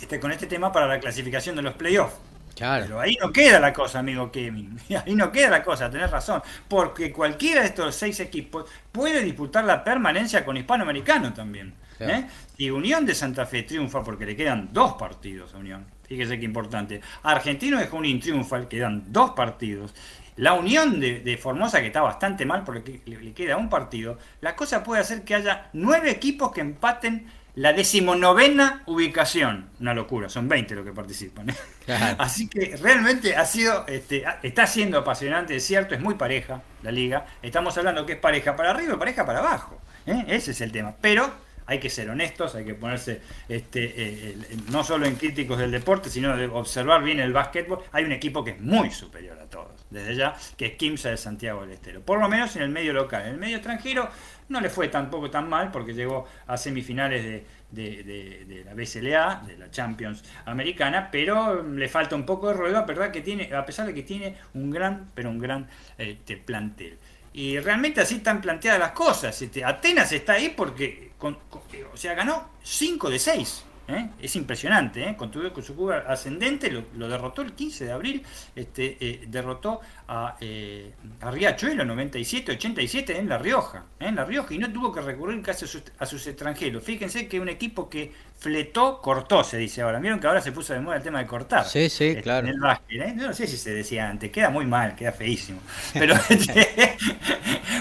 este, con este tema para la clasificación de los playoffs. Pero ahí no queda la cosa, amigo Kevin. Ahí no queda la cosa, tenés razón. Porque cualquiera de estos seis equipos puede disputar la permanencia con hispanoamericano también. ¿eh? Si Unión de Santa Fe triunfa, porque le quedan dos partidos a Unión. Fíjese qué importante. Argentino de Junín triunfa, quedan dos partidos. La Unión de, Formosa, que está bastante mal porque le queda un partido. La cosa puede hacer que haya nueve equipos que empaten la decimonovena ubicación. Una locura, son 20 los que participan. ¿eh? Así que realmente ha sido, este, está siendo apasionante, es cierto, es muy pareja la liga. Estamos hablando que es pareja para arriba y pareja para abajo. ¿eh? Ese es el tema. Pero hay que ser honestos, hay que ponerse este, eh, no solo en críticos del deporte, sino de observar bien el básquetbol. Hay un equipo que es muy superior a todos, desde ya, que es Kimsa de Santiago del Estero. Por lo menos en el medio local. En el medio extranjero no le fue tampoco tan mal porque llegó a semifinales de, la BCLA, de la Champions americana, pero le falta un poco de ruedo, a, verdad que tiene, a pesar de que tiene un gran, pero un gran este, plantel. Y realmente así están planteadas las cosas. Este, Atenas está ahí porque, o sea, ganó 5 de 6. ¿Eh? Es impresionante, ¿eh? con, con su curva ascendente, lo, derrotó el 15 de abril, este, eh, derrotó a, eh, a Riachuelo 97-87 en La Rioja, en La Rioja, y no tuvo que recurrir casi a sus, extranjeros. Fíjense que un equipo que fletó, cortó, se dice ahora. Vieron que ahora se puso de moda el tema de cortar. Sí, sí, este, claro. En el básquet, no sé si se decía antes, queda muy mal, queda feísimo. Pero este,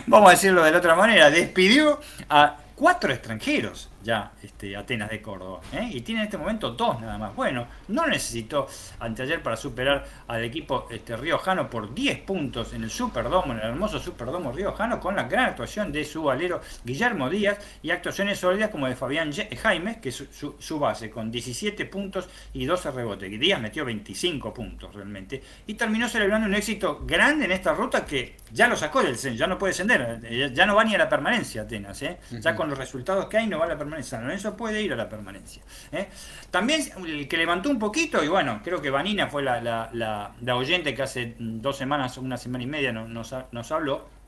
vamos a decirlo de la otra manera, despidió a cuatro extranjeros ya este, Atenas de Córdoba. ¿eh? Y tiene en este momento dos nada más. Bueno, no necesitó anteayer para superar al equipo este, riojano por 10 puntos en el Superdomo, en el hermoso Superdomo riojano, con la gran actuación de su valero Guillermo Díaz y actuaciones sólidas como de Fabián Jaime, que es su, base, con 17 puntos y 12 rebotes. Díaz metió 25 puntos realmente. Y terminó celebrando un éxito grande en esta ruta que ya lo sacó del ya no puede descender, ya no va ni a la permanencia Atenas. ¿eh? Ya con los resultados que hay no va a la permanencia. San Lorenzo puede ir a la permanencia. ¿eh? También el que levantó un poquito, y bueno, creo que Vanina fue la, la, oyente que hace dos semanas, una semana y media nos habló,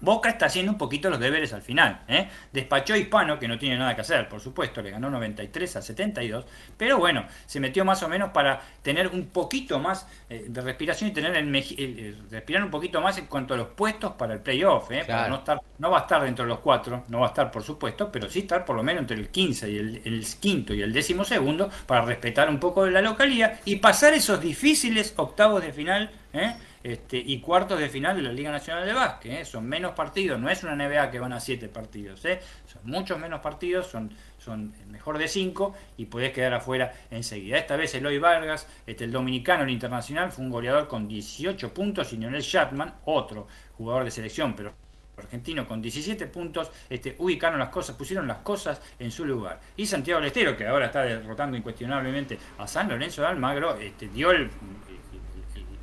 Boca está haciendo un poquito los deberes al final. ¿eh? Despachó a Hispano, que no tiene nada que hacer, por supuesto, le ganó 93 a 72, pero bueno, se metió más o menos para tener un poquito más eh, de respiración y tener el, respirar un poquito más en cuanto a los puestos para el playoff. ¿eh? no, estar, no va a estar dentro de los cuatro, no va a estar por supuesto, pero sí estar por lo menos entre el 15 y el, el quinto y el décimo segundo para respetar un poco de la localidad y pasar esos difíciles octavos de final. ¿eh? Este, y cuartos de final de la Liga Nacional de Básquet. ¿eh? Son menos partidos, no es una NBA que van a siete partidos, ¿eh? son muchos menos partidos, son, son mejor de cinco y podés quedar afuera enseguida. Esta vez Eloy Vargas, este, el dominicano, el internacional, fue un goleador con 18 puntos y Lionel Shatman, otro jugador de selección, pero argentino con 17 puntos, este, ubicaron las cosas, pusieron las cosas en su lugar. Y Santiago Lestero, que ahora está derrotando incuestionablemente a San Lorenzo de Almagro, este, dio el,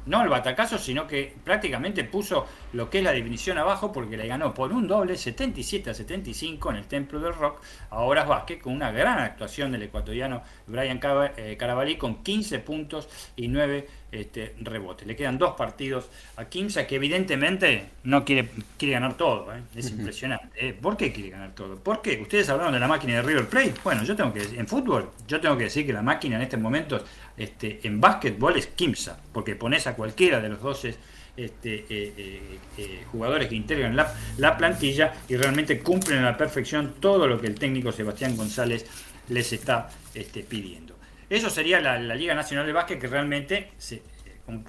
no el batacazo, sino que prácticamente puso lo que es la definición abajo porque le ganó por un doble 77 a 75 en el Templo del Rock a Horas Vázquez con una gran actuación del ecuatoriano Brian eh, Carabalí con 15 puntos y 9 este, rebotes. Le quedan dos partidos a Kimsa que evidentemente no quiere, quiere ganar todo, ¿eh? es impresionante. ¿eh? ¿Por qué quiere ganar todo? ¿Por qué? Ustedes hablaron de la máquina de River Plate. Bueno, yo tengo que decir, en fútbol, yo tengo que decir que la máquina en este momento este, en básquetbol es Kimsa, porque pones a cualquiera de los 12 este, eh, jugadores que integran la, plantilla y realmente cumplen a la perfección todo lo que el técnico Sebastián González les está este, pidiendo. Eso sería la, Liga Nacional de Básquet que realmente,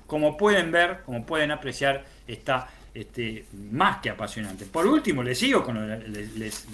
como, pueden ver, como pueden apreciar, está este, más que apasionante. Por último, les sigo con les,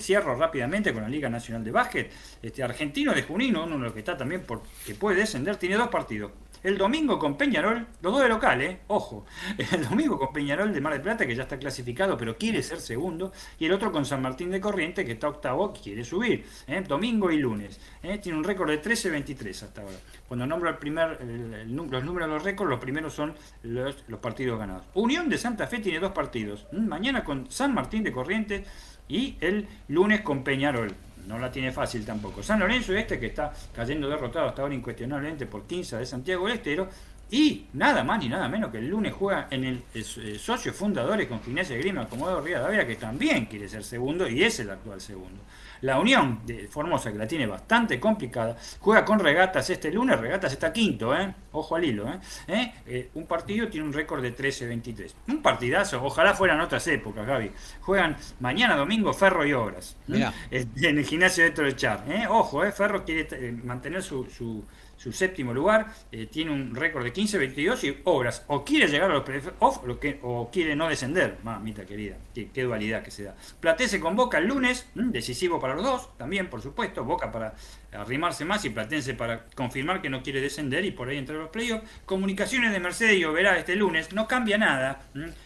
cierro rápidamente con la Liga Nacional de Básquet. Este Argentino de Junino, uno de los que está también por, que puede descender, tiene dos partidos. El domingo con Peñarol, los dos de local, ¿eh? ojo. El domingo con Peñarol de Mar del Plata, que ya está clasificado, pero quiere ser segundo. Y el otro con San Martín de Corriente, que está octavo, quiere subir. ¿eh? Domingo y lunes. ¿eh? Tiene un récord de 13-23 hasta ahora. Cuando nombro el primer, los números de los récords, los primeros son los, los, partidos ganados. Unión de Santa Fe tiene dos partidos. Mañana con San Martín de Corriente y el lunes con Peñarol no la tiene fácil tampoco. San Lorenzo este que está cayendo derrotado hasta ahora incuestionablemente por 15 de Santiago del Estero. Y nada más ni nada menos que el lunes juega en el, socio fundadores con Gimnasia de Grima, Comodoro Davia, que también quiere ser segundo y es el actual segundo. La Unión de Formosa, que la tiene bastante complicada, juega con Regatas este lunes. Regatas está quinto, ¿eh? ojo al hilo. ¿eh? ¿Eh? ¿Eh? un partido tiene un récord de 13-23. Un partidazo, ojalá fueran otras épocas, Gaby. Juegan mañana domingo Ferro y Obras. En el gimnasio de Torechar. Ojo, ¿eh? Ferro quiere mantener su su séptimo lugar, eh, tiene un récord de 15-22 y obras, o quiere llegar a los playoffs o, o quiere no descender, mamita querida, qué, dualidad que se da. Platense con Boca el lunes, decisivo para los dos, también por supuesto, Boca para arrimarse más y Platense para confirmar que no quiere descender y por ahí entrar a los playoffs. Comunicaciones de Mercedes y Oberá este lunes, no cambia nada,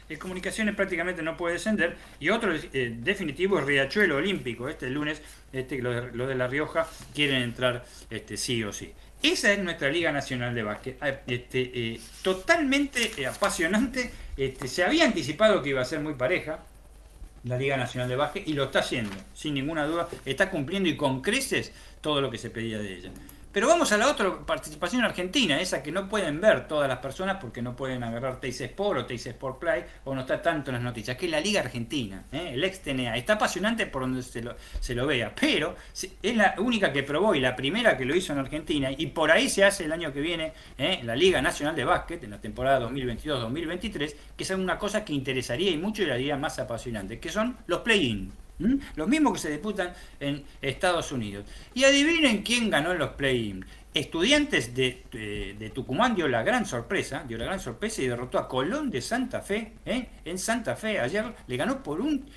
el Comunicaciones prácticamente no puede descender. Y otro eh, definitivo es Riachuelo Olímpico, este lunes, este, los de, de La Rioja quieren entrar este, sí o sí. Esa es nuestra Liga Nacional de Básquet. Ah, este, eh, totalmente eh, apasionante. Este, se había anticipado que iba a ser muy pareja la Liga Nacional de Básquet y lo está haciendo, sin ninguna duda. Está cumpliendo y con creces todo lo que se pedía de ella. Pero vamos a la otra participación argentina, esa que no pueden ver todas las personas porque no pueden agarrar Teis Sport o Teis Sport Play o no está tanto en las noticias, que es la Liga Argentina, ¿eh? el ex TNA. Está apasionante por donde se lo, se lo vea, pero es la única que probó y la primera que lo hizo en Argentina y por ahí se hace el año que viene ¿eh? la Liga Nacional de Básquet en la temporada 2022-2023, que es una cosa que interesaría y mucho y la haría más apasionante, que son los play-in. ¿Mm? Los mismos que se disputan en Estados Unidos. Y adivinen quién ganó en los play-in. Estudiantes de, Tucumán dio la gran sorpresa, dio la gran sorpresa y derrotó a Colón de Santa Fe, ¿eh? en Santa Fe. Ayer le ganó por un,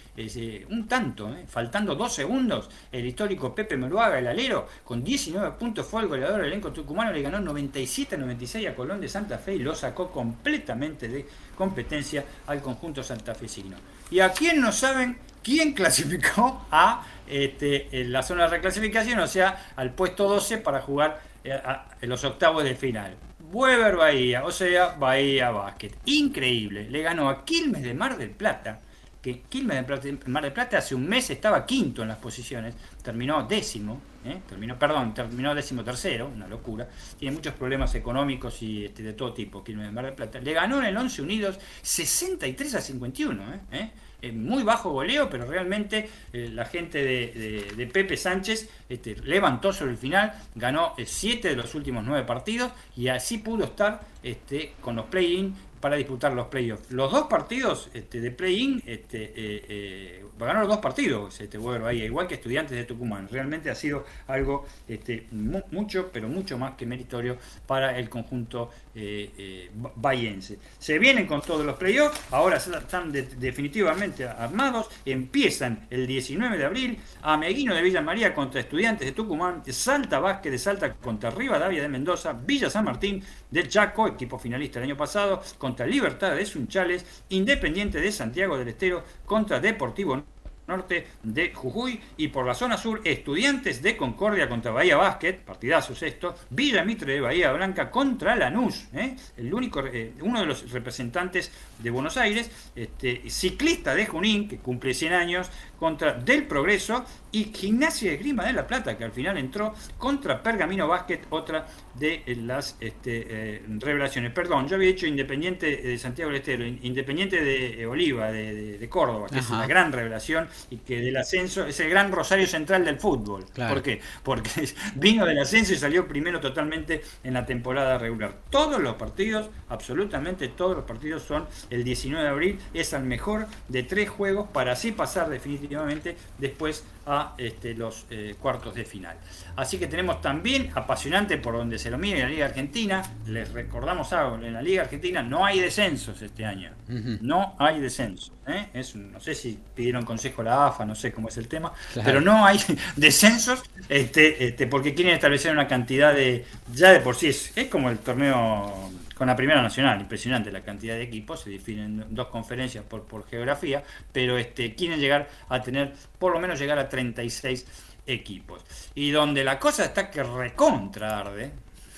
un tanto, ¿eh? faltando dos segundos. El histórico Pepe Meruaga, el alero, con 19 puntos fue el goleador del elenco tucumano, le ganó 97-96 a Colón de Santa Fe y lo sacó completamente de competencia al conjunto santafesino. ¿Y a quién no saben quién clasificó a este, la zona de reclasificación, o sea, al puesto 12 para jugar eh, en los octavos de final. Weber Bahía, o sea, Bahía Basket. Increíble. Le ganó a Quilmes de Mar del Plata. Que Quilmes de Mar del Plata hace un mes estaba quinto en las posiciones. Terminó décimo. ¿eh? Terminó, perdón, terminó décimo tercero. Una locura. Tiene muchos problemas económicos y este, de todo tipo. Quilmes de Mar del Plata. Le ganó en el 11 Unidos 63 a 51. ¿eh? Muy bajo goleo, pero realmente eh, la gente de, Pepe Sánchez este, levantó sobre el final, ganó 7 eh, de los últimos 9 partidos y así pudo estar este, con los play-in para disputar los playoffs. Los dos partidos este, de play-in, este, eh, eh, ganaron los dos partidos, este, ahí, igual que estudiantes de Tucumán. Realmente ha sido algo este, mucho, pero mucho más que meritorio para el conjunto eh, eh. Se vienen con todos los playoffs, ahora están definitivamente armados, empiezan el 19 de abril, Ameguino de Villa María contra Estudiantes de Tucumán, Salta Vázquez de Salta contra Rivadavia de Mendoza, Villa San Martín del Chaco, equipo finalista el año pasado, contra Libertad de Sunchales, Independiente de Santiago del Estero contra Deportivo norte de Jujuy y por la zona sur Estudiantes de Concordia contra Bahía Básquet, partidazos esto, Villa Mitre de Bahía Blanca contra Lanús, ¿eh? el único, eh, uno de los representantes de Buenos Aires, este, ciclista de Junín, que cumple 100 años, contra Del Progreso y Gimnasia de Grima de la Plata, que al final entró contra Pergamino Básquet, otra de las este, eh, revelaciones. Perdón, yo había hecho Independiente de Santiago del Estero, Independiente de Oliva, de, Córdoba, que es una gran revelación y que del ascenso es el gran rosario central del fútbol. ¿Por qué? Porque vino del ascenso y salió primero totalmente en la temporada regular. Todos los partidos, absolutamente todos los partidos son el 19 de abril, es el mejor de tres juegos para así pasar definitivamente después a este, los eh, cuartos de final. Así que tenemos también apasionante por donde se lo mire en la Liga Argentina. Les recordamos algo, en la Liga Argentina no hay descensos este año. No hay descensos. ¿eh? Es, no sé si pidieron consejo a la AFA, no sé cómo es el tema, pero no hay descensos este, este, porque quieren establecer una cantidad de, ya de por sí, es, es como el torneo con la Primera Nacional, impresionante la cantidad de equipos, se definen dos conferencias por, por geografía, pero este, quieren llegar a tener, por lo menos llegar a 36 equipos. Y donde la cosa está que recontra arde,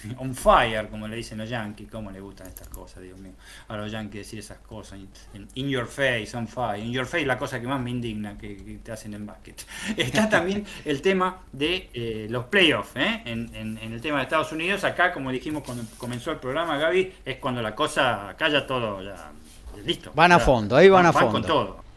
on fire, como le dicen los yankees, cómo le gustan estas cosas, Dios mío, a los yankees decir esas cosas, in, your face, on fire, in your face, la cosa que más me indigna que, te hacen en básquet. Está también el tema de eh, los playoffs, ¿eh? en, el tema de Estados Unidos, acá, como dijimos cuando comenzó el programa, Gaby, es cuando la cosa, ya todo, ya, listo. Van a fondo, ahí van, a fondo. con todo.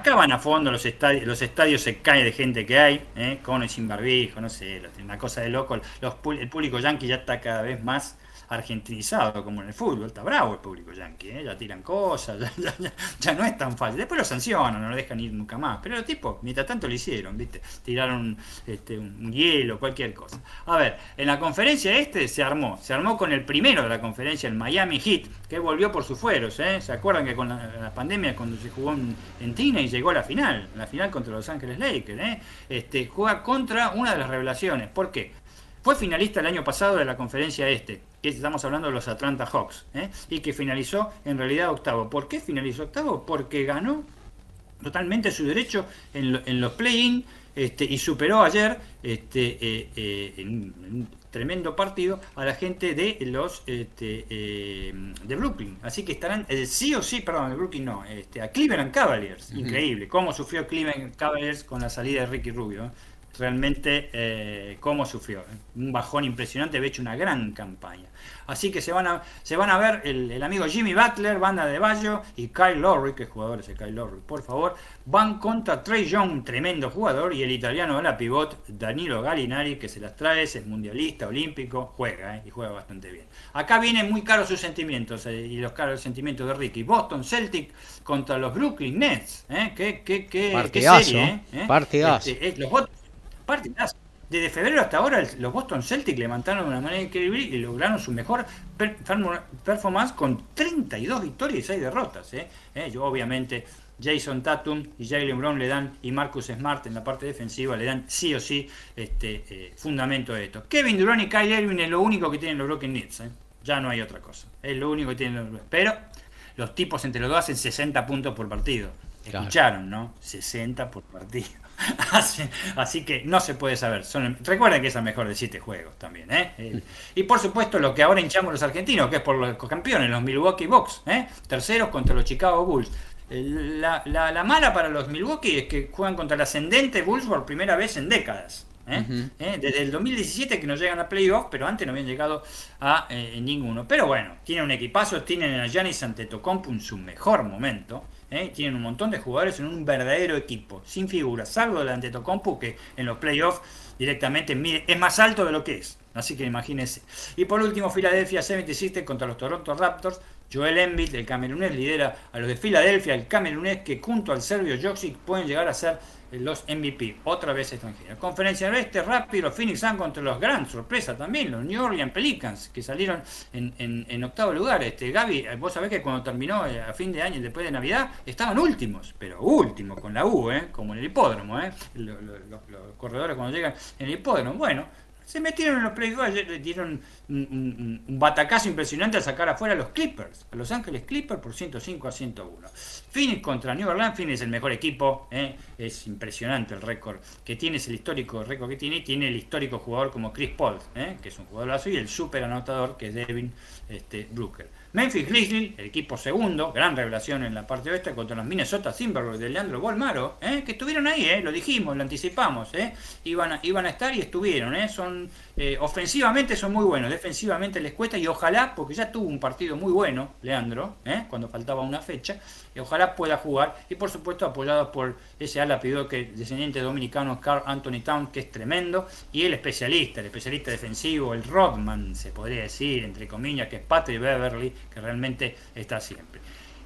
Acá van a fondo, los estadios, los estadios se caen de gente que hay, ¿eh? con y sin barbijo, no sé, una cosa de loco. Los, el público yankee ya está cada vez más argentinizado como en el fútbol. Está bravo el público yanqui, ¿eh? ya tiran cosas, ya, no es tan fácil. Después lo sancionan, no lo dejan ir nunca más. Pero los tipos, mientras tanto lo hicieron, ¿viste? Tiraron este, un hielo, cualquier cosa. A ver, en la conferencia este se armó, se armó con el primero de la conferencia, el Miami Heat, que volvió por sus fueros, ¿eh? ¿Se acuerdan que con la, pandemia, cuando se jugó en, en Tina y llegó a la final, la final contra Los Ángeles Lakers, ¿eh? Este, juega contra una de las revelaciones. ¿Por qué? Fue finalista el año pasado de la conferencia este, que estamos hablando de los Atlanta Hawks, ¿eh? y que finalizó en realidad octavo. ¿Por qué finalizó octavo? Porque ganó totalmente su derecho en, los play-in este, y superó ayer este, eh, eh, en, un tremendo partido a la gente de los este, de Brooklyn. Así que estarán sí o sí, perdón, de Brooklyn no, este, a Cleveland Cavaliers. Increíble cómo sufrió Cleveland Cavaliers con la salida de Ricky Rubio realmente eh, cómo sufrió. ¿eh? Un bajón impresionante, había hecho una gran campaña. Así que se van a, se van a ver el, amigo Jimmy Butler, banda de Bayo, y Kyle Lowry, que jugador es el Kyle Lowry, por favor, van contra Trey Young, un tremendo jugador, y el italiano de la pivot, Danilo Gallinari, que se las trae, es mundialista, olímpico, juega, ¿eh? y juega bastante bien. Acá vienen muy caros sus sentimientos, y los caros sentimientos de Ricky. Boston Celtic contra los Brooklyn Nets, ¿eh? ¿Qué, qué, qué, Partidazo, serie, Partidazo. Este, los desde febrero hasta ahora los Boston Celtics levantaron de una manera increíble y lograron su mejor performance con 32 victorias y 6 derrotas. ¿eh? ¿Eh? Yo obviamente Jason Tatum y Jalen Brown le dan y Marcus Smart en la parte defensiva le dan sí o sí este eh, fundamento de esto. Kevin Durant y Kyle Irving es lo único que tienen los Broken Nets. Ya no hay otra cosa. Es lo único que tienen los Pero los tipos entre los dos hacen 60 puntos por partido. Escucharon, ¿no? 60 por partido. así, que no se puede saber. Son, recuerden que es el mejor de siete juegos también. ¿eh? y por supuesto lo que ahora hinchamos los argentinos, que es por los campeones, los Milwaukee Bucks. ¿eh? Terceros contra los Chicago Bulls. La, mala para los Milwaukee es que juegan contra el ascendente Bulls por primera vez en décadas. ¿eh? Desde el 2017 que no llegan a playoffs, pero antes no habían llegado a ninguno. Pero bueno, tienen un equipazo, tienen a Giannis Antetokounmpo en su mejor momento. ¿Eh? tienen un montón de jugadores en un verdadero equipo, sin figuras, salvo delante de Tocompu, que en los playoffs directamente es más alto de lo que es. Así que imagínense. Y por último, Philadelphia 77 contra los Toronto Raptors. Joel Embiid, el camerunés, lidera a los de Filadelfia, el camerunés que junto al serbio Jokic pueden llegar a ser los MVP, otra vez extranjeros. Conferencia oeste, rápido, Phoenix Sun contra los gran sorpresa también, los New Orleans Pelicans, que salieron en, octavo lugar. Este, Gaby, vos sabés que cuando terminó eh, a fin de año, después de Navidad, estaban últimos, pero últimos, con la U, ¿eh? como en el hipódromo, ¿eh? los, corredores cuando llegan en el hipódromo. Bueno, se metieron en los playoffs, le dieron un, batacazo impresionante a sacar afuera a los Clippers, a Los Ángeles Clippers por 105 a 101. Phoenix contra New Orleans, Phoenix es el mejor equipo, ¿eh? es impresionante el récord que tiene, es el histórico récord que tiene, tiene el histórico jugador como Chris Paul, ¿eh? que es un jugador y el super anotador que es Devin este, Brooker. Memphis Grizzlies, el equipo segundo, gran revelación en la parte oeste contra los Minnesota Timberwolves de Leandro Bolmaro, ¿eh? que estuvieron ahí, ¿eh? lo dijimos, lo anticipamos, ¿eh? iban, a, iban a estar y estuvieron, ¿eh? son eh, ofensivamente son muy buenos, defensivamente les cuesta y ojalá, porque ya tuvo un partido muy bueno, Leandro, ¿eh? cuando faltaba una fecha, y ojalá pueda jugar y por supuesto apoyado por ese ala pidió que descendiente dominicano Carl Anthony Town, que es tremendo, y el especialista, el especialista defensivo, el Rodman, se podría decir, entre comillas, que es Patrick Beverly, que realmente está siempre.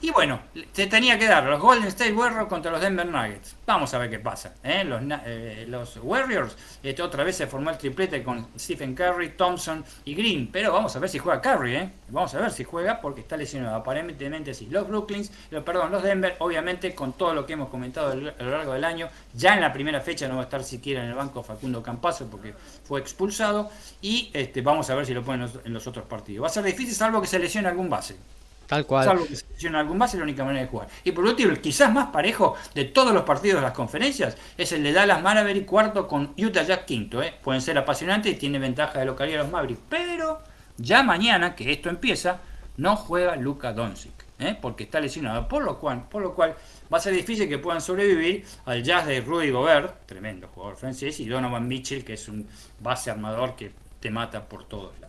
Y bueno, se tenía que dar los Golden State Warriors contra los Denver Nuggets. Vamos a ver qué pasa. ¿eh? Los, eh, los, Warriors, este, otra vez se formó el triplete con Stephen Curry, Thompson y Green. Pero vamos a ver si juega Curry. ¿eh? Vamos a ver si juega porque está lesionado. Aparentemente sí. Los Brooklyns, perdón, los Denver, obviamente con todo lo que hemos comentado a lo largo del año, ya en la primera fecha no va a estar siquiera en el banco Facundo Campazo porque fue expulsado. Y este, vamos a ver si lo ponen en los otros partidos. Va a ser difícil salvo que se lesione algún base. Tal cual. Salvo que se en algún base, es la única manera de jugar. Y por último, el quizás más parejo de todos los partidos de las conferencias es el de Dallas Mavericks cuarto con Utah Jazz quinto. ¿eh? Pueden ser apasionantes y tiene ventaja de localidad los Mavericks. Pero ya mañana, que esto empieza, no juega Luka Doncic. ¿eh? Porque está lesionado. Por lo, cual, por lo cual va a ser difícil que puedan sobrevivir al Jazz de Rudy Gobert, tremendo jugador francés, y Donovan Mitchell, que es un base armador que te mata por todos lados.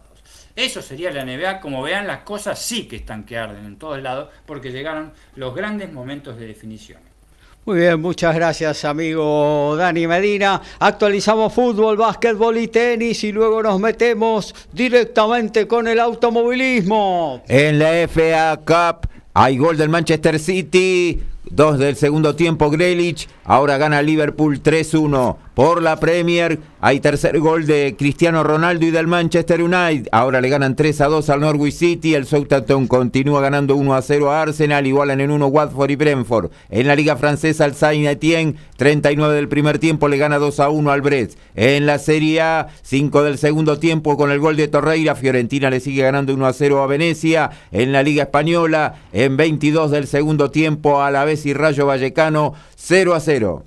Eso sería la NBA. Como vean, las cosas sí que están que arden en todos lados porque llegaron los grandes momentos de definición. Muy bien, muchas gracias amigo Dani Medina. Actualizamos fútbol, básquetbol y tenis y luego nos metemos directamente con el automovilismo. En la FA Cup hay gol del Manchester City, dos del segundo tiempo Grealish, ahora gana Liverpool 3-1 por la Premier. Hay tercer gol de Cristiano Ronaldo y del Manchester United. Ahora le ganan 3 a 2 al Norwich City. El Southampton continúa ganando 1 a 0 a Arsenal. Igualan en 1 Watford y Brentford. En la Liga Francesa, el Saint-Étienne, 39 del primer tiempo, le gana 2 a 1 al Brest. En la Serie A, 5 del segundo tiempo con el gol de Torreira. Fiorentina le sigue ganando 1 a 0 a Venecia. En la Liga Española, en 22 del segundo tiempo, a la vez y Rayo Vallecano, 0 a 0.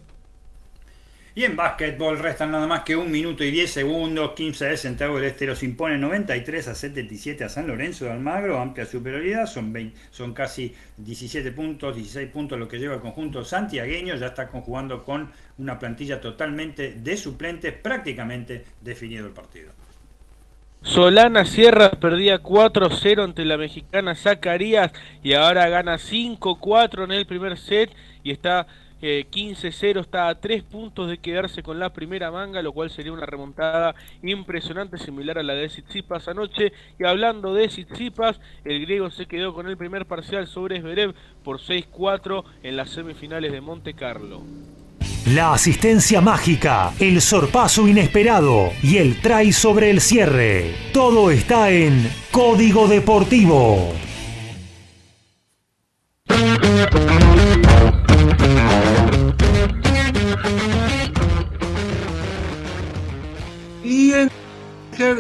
Y en básquetbol restan nada más que un minuto y 10 segundos. 15 de Santiago del Este los impone 93 a 77 a San Lorenzo de Almagro. Amplia superioridad. Son, son casi 17 puntos, 16 puntos lo que lleva el conjunto santiagueño. Ya está conjugando con una plantilla totalmente de suplentes. Prácticamente definido el partido. Solana Sierra perdía 4-0 ante la mexicana Zacarías y ahora gana 5-4 en el primer set y está 15-0 está a 3 puntos de quedarse con la primera manga, lo cual sería una remontada impresionante, similar a la de Tsitsipas anoche. Y hablando de Tsitsipas, el griego se quedó con el primer parcial sobre Zverev por 6-4 en las semifinales de Monte Carlo. La asistencia mágica, el sorpaso inesperado y el try sobre el cierre. Todo está en Código Deportivo.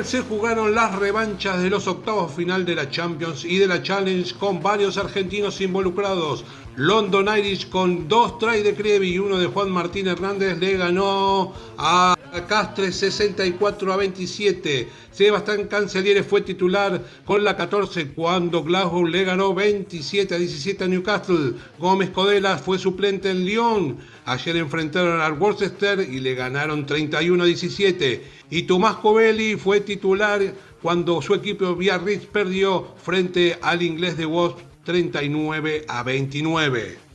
Se jugaron las revanchas de los octavos final de la Champions y de la Challenge con varios argentinos involucrados. London Irish con dos tries de Crevi y uno de Juan Martín Hernández le ganó a Castres 64 a 27. Sebastián Canceliere fue titular con la 14 cuando Glasgow le ganó 27 a 17 a Newcastle. Gómez Codela fue suplente en Lyon. Ayer enfrentaron al Worcester y le ganaron 31 a 17. Y Tomás Covelli fue titular cuando su equipo Biarritz perdió frente al inglés de Wasp 39 a 29.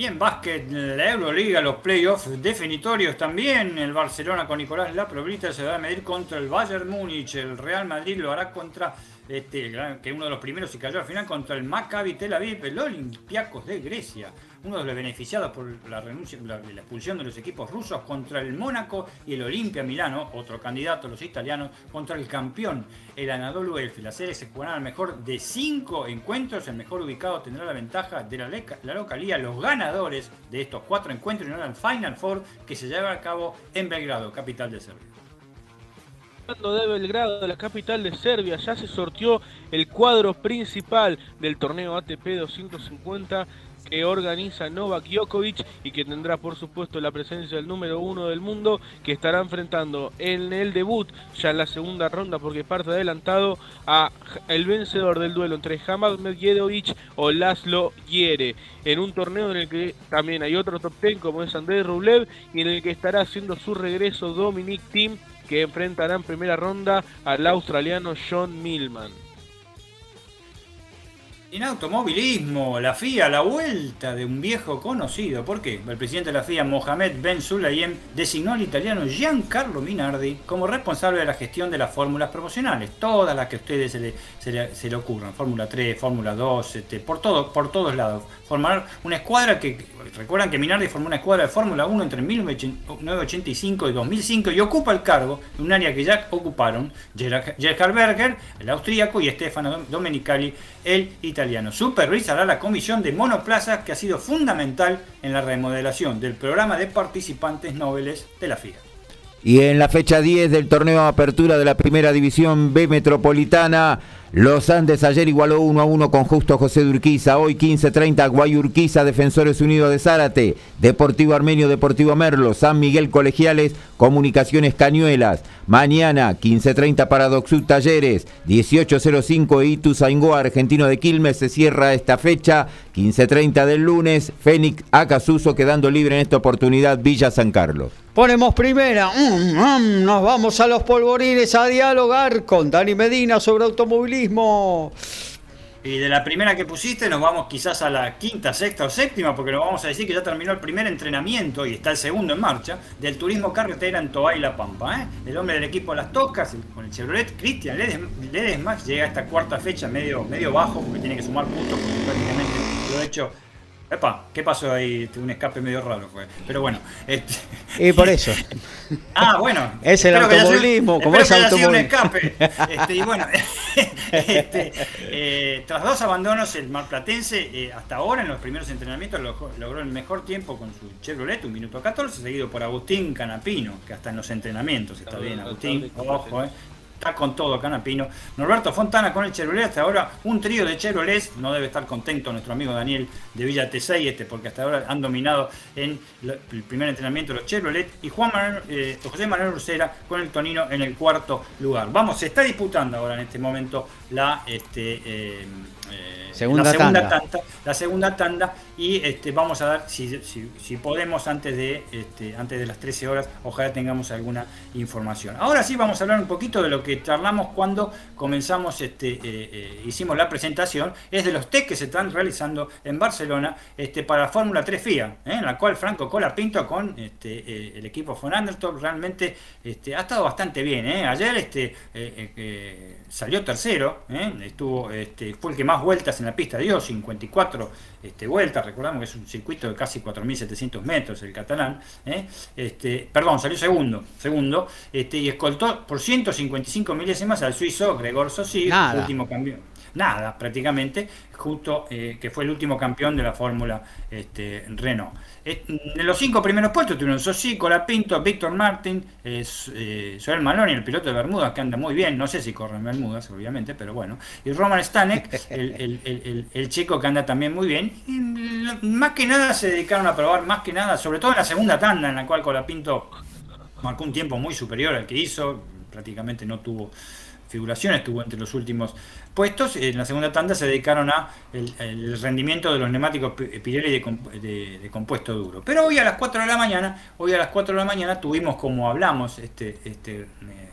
Y en básquet, la Euroliga, los playoffs definitorios también. El Barcelona con Nicolás Laprobrita se va a medir contra el Bayern Múnich. El Real Madrid lo hará contra este, que uno de los primeros y cayó al final contra el Maccabi Tel Aviv, el Olympiacos de Grecia uno de los beneficiados por la renuncia, la, expulsión de los equipos rusos contra el Mónaco y el Olimpia Milano, otro candidato, los italianos, contra el campeón, el Anadolu Elfi. La serie se jugará al mejor de cinco encuentros, el mejor ubicado tendrá la ventaja de la, la localía. Los ganadores de estos cuatro encuentros irán al Final Four que se lleva a cabo en Belgrado, capital de Serbia de Belgrado, la capital de Serbia, ya se sortió el cuadro principal del torneo ATP 250 que organiza Novak Djokovic y que tendrá por supuesto la presencia del número uno del mundo que estará enfrentando en el debut ya en la segunda ronda porque parte adelantado a el vencedor del duelo entre Hamad Medjedovic o Laszlo Yere en un torneo en el que también hay otro top ten como es Andrés Rublev y en el que estará haciendo su regreso Dominic Thiem que enfrentará en primera ronda al australiano John Millman. En automovilismo, la FIA, la vuelta de un viejo conocido. ¿Por qué? El presidente de la FIA, Mohamed Ben Sulayem, designó al italiano Giancarlo Minardi como responsable de la gestión de las fórmulas promocionales. Todas las que a ustedes se le, se ocurran. Fórmula 3, Fórmula 2, este, por, todo, por todos lados. Formar una escuadra que, recuerdan que Minardi formó una escuadra de Fórmula 1 entre 1985 y 2005 y ocupa el cargo de un área que ya ocuparon Gerhard Berger, el austríaco, y Stefano Domenicali, el italiano. Supervisará la comisión de monoplazas que ha sido fundamental en la remodelación del programa de participantes nobles de la FIA. Y en la fecha 10 del torneo de apertura de la primera división B metropolitana, los Andes ayer igualó 1 a 1 con Justo José de Urquiza. Hoy 15-30 Guayurquiza, Defensores Unidos de Zárate. Deportivo Armenio, Deportivo Merlo. San Miguel Colegiales, Comunicaciones Cañuelas. Mañana 15-30 para Talleres. 18-05 Ituzaingó, Argentino de Quilmes. Se cierra esta fecha. 15-30 del lunes. Fénix Acasuso quedando libre en esta oportunidad Villa San Carlos. Ponemos primera. Mm, mm, nos vamos a los polvorines a dialogar con Dani Medina sobre automovilismo. Y de la primera que pusiste nos vamos quizás a la quinta, sexta o séptima, porque nos vamos a decir que ya terminó el primer entrenamiento y está el segundo en marcha del turismo carretera en Toa y La Pampa. ¿eh? El hombre del equipo Las Tocas, con el Chevrolet, Cristian Ledesma, llega a esta cuarta fecha medio, medio bajo, porque tiene que sumar puntos, porque prácticamente lo hecho Epa, ¿qué pasó ahí? Un escape medio raro fue. Pero bueno. Este... Y por eso. ah, bueno. Es el automovilismo, como es automovilismo. un escape. Este, y bueno, este, eh, tras dos abandonos, el marplatense eh, hasta ahora en los primeros entrenamientos logró el mejor tiempo con su Chevrolet, un minuto 14, seguido por Agustín Canapino, que hasta en los entrenamientos está bien, Agustín, ojo, eh está con todo Canapino. Norberto Fontana con el Chevrolet, hasta ahora un trío de Chevrolets, no debe estar contento nuestro amigo Daniel de Villa T6, este, porque hasta ahora han dominado en el primer entrenamiento los Chevrolet, y eh, José Manuel Ursera con el Tonino en el cuarto lugar. Vamos, se está disputando ahora en este momento la... Este, eh, eh, segunda la segunda tanda. la segunda tanda y este, vamos a dar si, si, podemos antes de este, antes de las 13 horas ojalá tengamos alguna información. Ahora sí vamos a hablar un poquito de lo que charlamos cuando comenzamos este eh, eh, hicimos la presentación. Es de los test que se están realizando en Barcelona este para la Fórmula 3 FIA en la cual Franco Colapinto con este, el equipo von Andertop realmente este, ha estado bastante bien ayer este salió tercero estuvo este, fue el que más vueltas en la pista dio, 54 este, vueltas, recordamos que es un circuito de casi 4.700 metros el catalán, ¿eh? este, perdón, salió segundo, segundo, este, y escoltó por 155 milésimas al suizo Gregor Sossi, último cambio nada prácticamente, justo eh, que fue el último campeón de la Fórmula este, Renault. En los cinco primeros puestos tuvieron Sossi, Colapinto, Víctor Martin, eh, eh, Joel Maloney, el piloto de Bermudas, que anda muy bien, no sé si corre en Bermudas, obviamente, pero bueno, y Roman Stanek, el, chico que anda también muy bien. más que nada se dedicaron a probar, más que nada, sobre todo en la segunda tanda, en la cual Colapinto marcó un tiempo muy superior al que hizo, prácticamente no tuvo figuración, estuvo entre los últimos puestos. En la segunda tanda se dedicaron a el, rendimiento de los neumáticos Pirelli de, compuesto duro. Pero hoy a las 4 de la mañana, hoy a las 4 de la mañana tuvimos, como hablamos, este, este eh,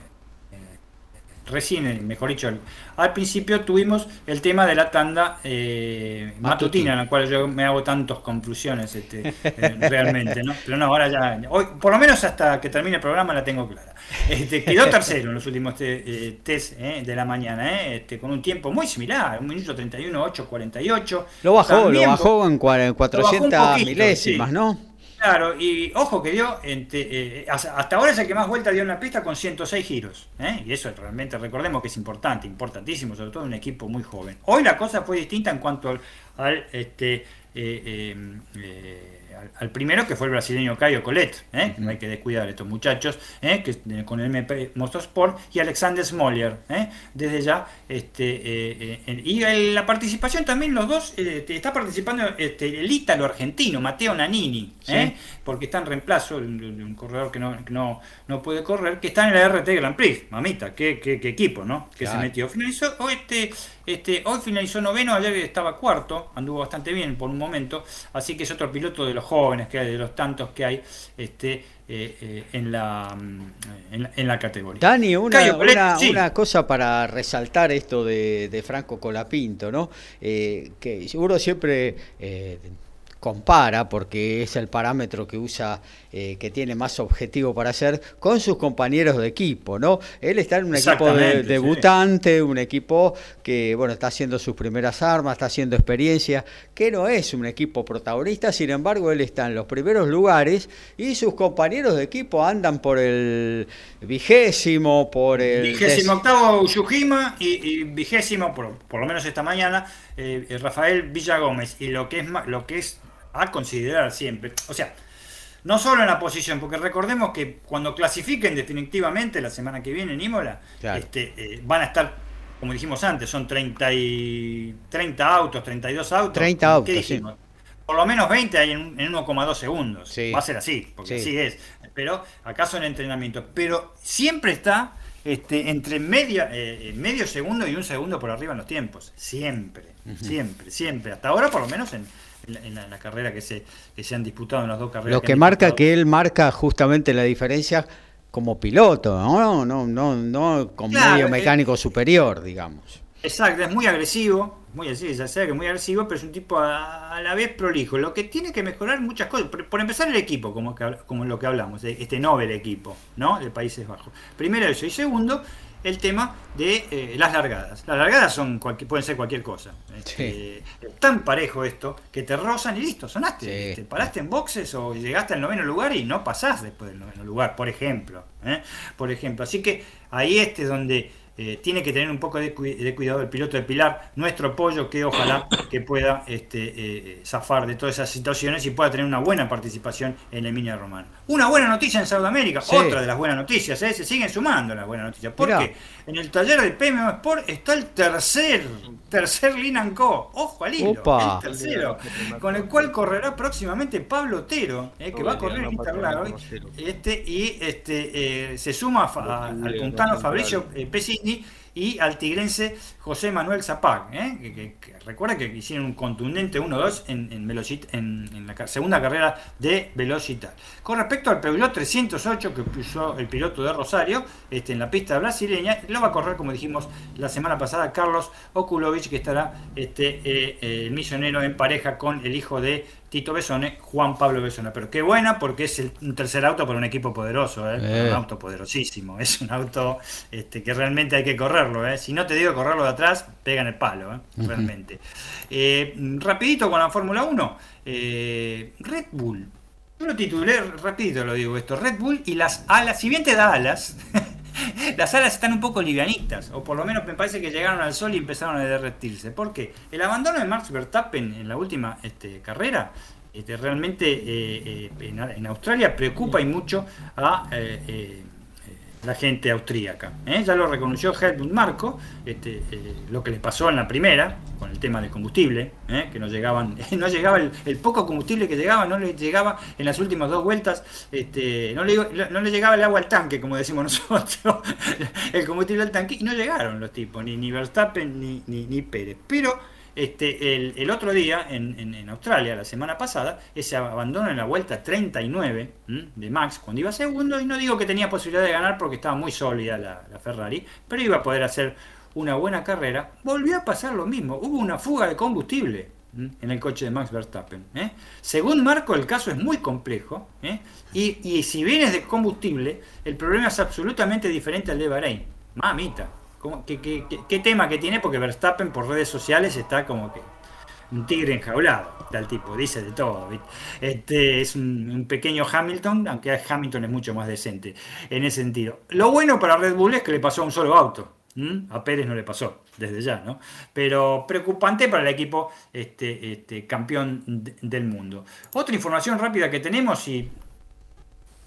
recién, mejor dicho, al principio tuvimos el tema de la tanda eh, matutina, en la cual yo me hago tantas conclusiones este, eh, realmente, ¿no? Pero no, ahora ya, hoy, por lo menos hasta que termine el programa la tengo clara. Este, quedó tercero en los últimos eh, test eh, de la mañana, este, con un tiempo muy similar, un minuto 31, 8, 48. Lo bajó, lo bajó en 400 milésimas, ¿no? Claro, y ojo que dio, eh, hasta ahora es el que más vuelta dio en la pista con 106 giros. ¿eh? Y eso realmente, recordemos que es importante, importantísimo, sobre todo en un equipo muy joven. Hoy la cosa fue distinta en cuanto al, este, eh, al, primero, que fue el brasileño Caio Colet, ¿eh? no hay que descuidar a estos muchachos, ¿eh? que, eh, con el MP Motorsport, y Alexander Smoller, desde ya. Este, y la participación también, los dos, está participando este, el ítalo argentino, Mateo Nanini, porque está en reemplazo de un, corredor que no, no, no, puede correr, que está en la RT Grand Prix, mamita, qué, qué, equipo, ¿no? Que se metió. Finalizó, hoy, este, este, hoy finalizó noveno, ayer estaba cuarto, anduvo bastante bien por un momento, así que es otro piloto de los jóvenes que hay, de los tantos que hay este, eh, eh, en, la, mm, en, la, categoría. Dani, una, una, cosa para resaltar esto de, de Franco Colapinto, ¿no? Eh, que seguro siempre compara, porque es el parámetro que usa, eh, que tiene más objetivo para hacer, con sus compañeros de equipo, ¿no? Él está en un equipo debutante, un equipo que, bueno, está haciendo sus primeras armas, está haciendo experiencia, que no es un equipo protagonista, sin embargo, él está en los primeros lugares y sus compañeros de equipo andan por el vigésimo, por el... Vigésimo octavo Yujima y, vigésimo, por, por, lo menos esta mañana, eh, Rafael Villagómez. Y lo que es, lo que es a considerar siempre. O sea, no solo en la posición, porque recordemos que cuando clasifiquen definitivamente la semana que viene en Imola, este, eh, van a estar, como dijimos antes, son 30, y, 30 autos, 32 autos. 30 autos, sí. Por lo menos 20 hay en, 1,2 segundos. Va a ser así, porque así es. Pero acaso en entrenamiento. Pero siempre está este, entre media, eh, medio segundo y un segundo por arriba en los tiempos. Siempre, siempre, siempre. Hasta ahora por lo menos en, en la, carrera que se, que se han disputado en las dos carreras. Lo que, marca que él marca justamente la diferencia como piloto, no, no, no, no con medio mecánico superior, digamos. Exacto, es muy agresivo, muy así, ya sea que es muy agresivo, pero es un tipo a, la vez prolijo. Lo que tiene que mejorar muchas cosas. Por, empezar el equipo, como, como lo que hablamos, este Nobel equipo, ¿no? De Países Bajos. Primero eso. Y segundo, el tema de eh, las largadas. Las largadas son pueden ser cualquier cosa. Este, tan parejo esto que te rozan y listo, sonaste. Te paraste en boxes o llegaste al noveno lugar y no pasás después del noveno lugar, por ejemplo. ¿eh? Por ejemplo. Así que ahí este es donde eh, tiene que tener un poco de, cuidado el piloto de Pilar, nuestro apoyo que ojalá que pueda este, eh, zafar de todas esas situaciones y pueda tener una buena participación en Emilia Romana. Una buena noticia en Sudamérica, otra de las buenas noticias, ¿eh? se siguen sumando las buenas noticias, porque en el taller de PMO Sport está el tercer, tercer Linan Co, ojo al hilo, el tercero, con el cual correrá próximamente Pablo Otero, que va a correr en hoy, este, y este, se suma al puntano Fabricio Pesini y al tigrense José Manuel Zapag, ¿eh? que, recuerda que hicieron un contundente 1-2 en, en, la segunda carrera de Velocitar. Con respecto al Peugeot 308 que puso el piloto de Rosario este, en la pista brasileña, lo va a correr, como dijimos la semana pasada, Carlos Okulovic, que estará este, eh, eh, misionero en pareja con el hijo de Tito Besone, Juan Pablo Besone. Pero qué buena porque es un tercer auto para un equipo poderoso, ¿eh? un auto poderosísimo. Es un auto este, que realmente hay que correrlo. ¿eh? Si no te digo correrlo de atrás, pega en el palo, ¿eh? realmente. Eh, rapidito con la Fórmula 1. Red Bull. Yo lo titulé, rapidito lo digo esto, Red Bull y las alas, si bien te da alas, las alas están un poco livianitas, o por lo menos me parece que llegaron al sol y empezaron a derretirse. ¿Por qué? El abandono de Max Verstappen en la última este, carrera este, realmente eh, eh, en, Australia preocupa y mucho a eh, la gente austríaca. ¿eh? Ya lo reconoció Helmut Marco, este, eh, lo que le pasó en la primera, con el tema del combustible, ¿eh? que no llegaban, no llegaba el, poco combustible que llegaba, no le llegaba en las últimas dos vueltas, este, no, le, no le llegaba el agua al tanque, como decimos nosotros, el combustible al tanque, y no llegaron los tipos, ni, ni Verstappen ni, ni, Pérez. Pero este, el, otro día en, Australia, la semana pasada, ese abandono en la vuelta 39 de Max, cuando iba segundo, y no digo que tenía posibilidad de ganar porque estaba muy sólida la, Ferrari, pero iba a poder hacer una buena carrera, volvió a pasar lo mismo, hubo una fuga de combustible en el coche de Max Verstappen. ¿eh? Según Marco, el caso es muy complejo, ¿eh? y, y si vienes de combustible, el problema es absolutamente diferente al de Bahrein. Mamita. Qué, tema que tiene? Porque Verstappen por redes sociales está como que un tigre enjaulado, tal tipo, dice de todo. Este es un, pequeño Hamilton, aunque Hamilton es mucho más decente en ese sentido. Lo bueno para Red Bull es que le pasó a un solo auto. A Pérez no le pasó, desde ya, ¿no? Pero preocupante para el equipo este, este, campeón del mundo. Otra información rápida que tenemos y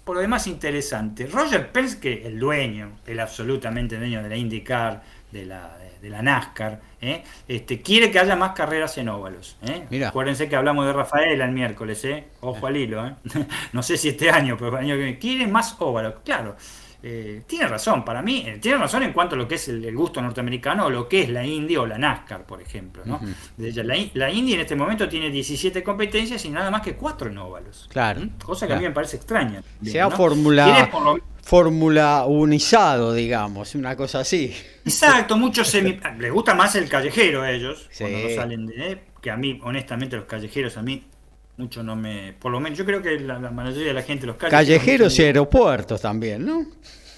por lo demás interesante. Roger Penske, el dueño, el absolutamente dueño de la IndyCar, de la, de la NASCAR, ¿eh? este, quiere que haya más carreras en óvalos. ¿eh? Acuérdense que hablamos de Rafaela el miércoles, ¿eh? ojo al hilo. ¿eh? no sé si este año, pero el año que viene. Quiere más óvalos, claro. Eh, tiene razón, para mí, eh, tiene razón en cuanto a lo que es el, gusto norteamericano o lo que es la Indy o la NASCAR, por ejemplo. ¿no? la, Indy en este momento tiene 17 competencias y nada más que 4 en óvalos. Claro. Cosa que a mí me parece extraña. Se ha fórmula unizado, digamos, una cosa así. Exacto, muchos semi... les gusta más el callejero a ellos, cuando no salen de... Que a mí, honestamente, los callejeros a mí mucho no me. Por lo menos, yo creo que la, mayoría de la gente, los callejeros. Callejeros y aeropuertos también, ¿no?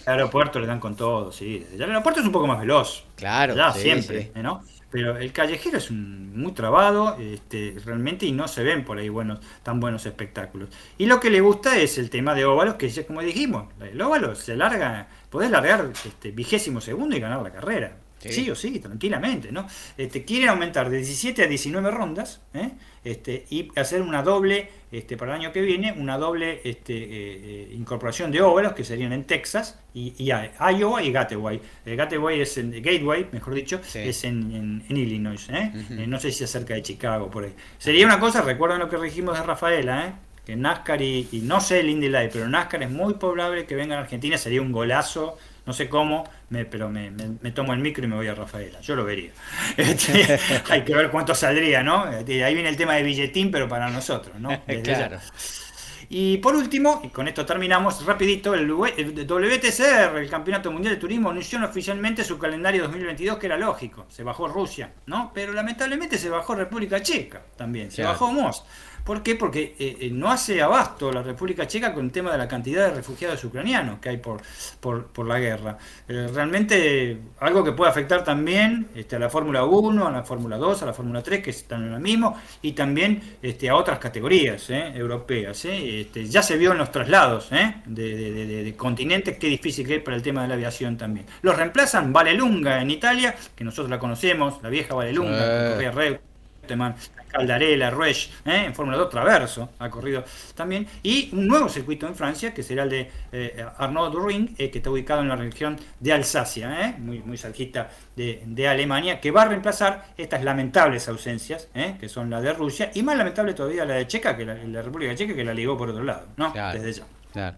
El aeropuerto le dan con todo, sí. el aeropuerto es un poco más veloz. Claro. Ya, siempre, ¿no? Pero el callejero es muy trabado, este, realmente, y no se ven por ahí buenos, tan buenos espectáculos. Y lo que le gusta es el tema de óvalos, que es como dijimos, el óvalo se larga, podés largar este, vigésimo segundo y ganar la carrera. Sí. o sí, tranquilamente, ¿no? Este, quieren aumentar de 17 a 19 rondas ¿eh? este, y hacer una doble, este, para el año que viene, una doble este, eh, eh, incorporación de óvalos que serían en Texas y, Iowa y Gateway. Gateway es en Gateway, mejor dicho, es en, Illinois, no sé si cerca de Chicago, por ahí. Sería una cosa, recuerden lo que dijimos de Rafaela, que NASCAR y, y, no sé el Indy Light, pero NASCAR es muy probable que venga a Argentina, sería un golazo no sé cómo, pero me, tomo el micro y me voy a Rafaela. Yo lo vería. Este, hay que ver cuánto saldría, ¿no? Este, ahí viene el tema de billetín, pero para nosotros, ¿no? claro. Y por último, y con esto terminamos rapidito, el WTCR, el Campeonato Mundial de Turismo, anunció oficialmente su calendario 2022, que era lógico. Se bajó Rusia, ¿no? Pero lamentablemente se bajó República Checa también, se bajó Most. ¿Por qué? Porque eh, eh, no hace abasto la República Checa con el tema de la cantidad de refugiados ucranianos que hay por, por, la guerra. Eh, realmente algo que puede afectar también este, a la Fórmula 1, a la Fórmula 2, a la Fórmula 3, que están en lo mismo, y también este, a otras categorías europeas. Este, ya se vio en los traslados de, continentes qué difícil que es para el tema de la aviación también. Los reemplazan Valelunga en Italia, que nosotros la conocemos, la vieja Valelunga, que corría Caldarela, Ruesch, ¿eh? en Fórmula 2 Traverso ha corrido también, y un nuevo circuito en Francia, que será el de eh, Arnaud Ring, eh, que está ubicado en la región de Alsacia, muy, muy cerquita de, Alemania, que va a reemplazar estas lamentables ausencias, que son la de Rusia, y más lamentable todavía la de Checa, que la, la República Checa, que la ligó por otro lado, ¿no? Desde ya.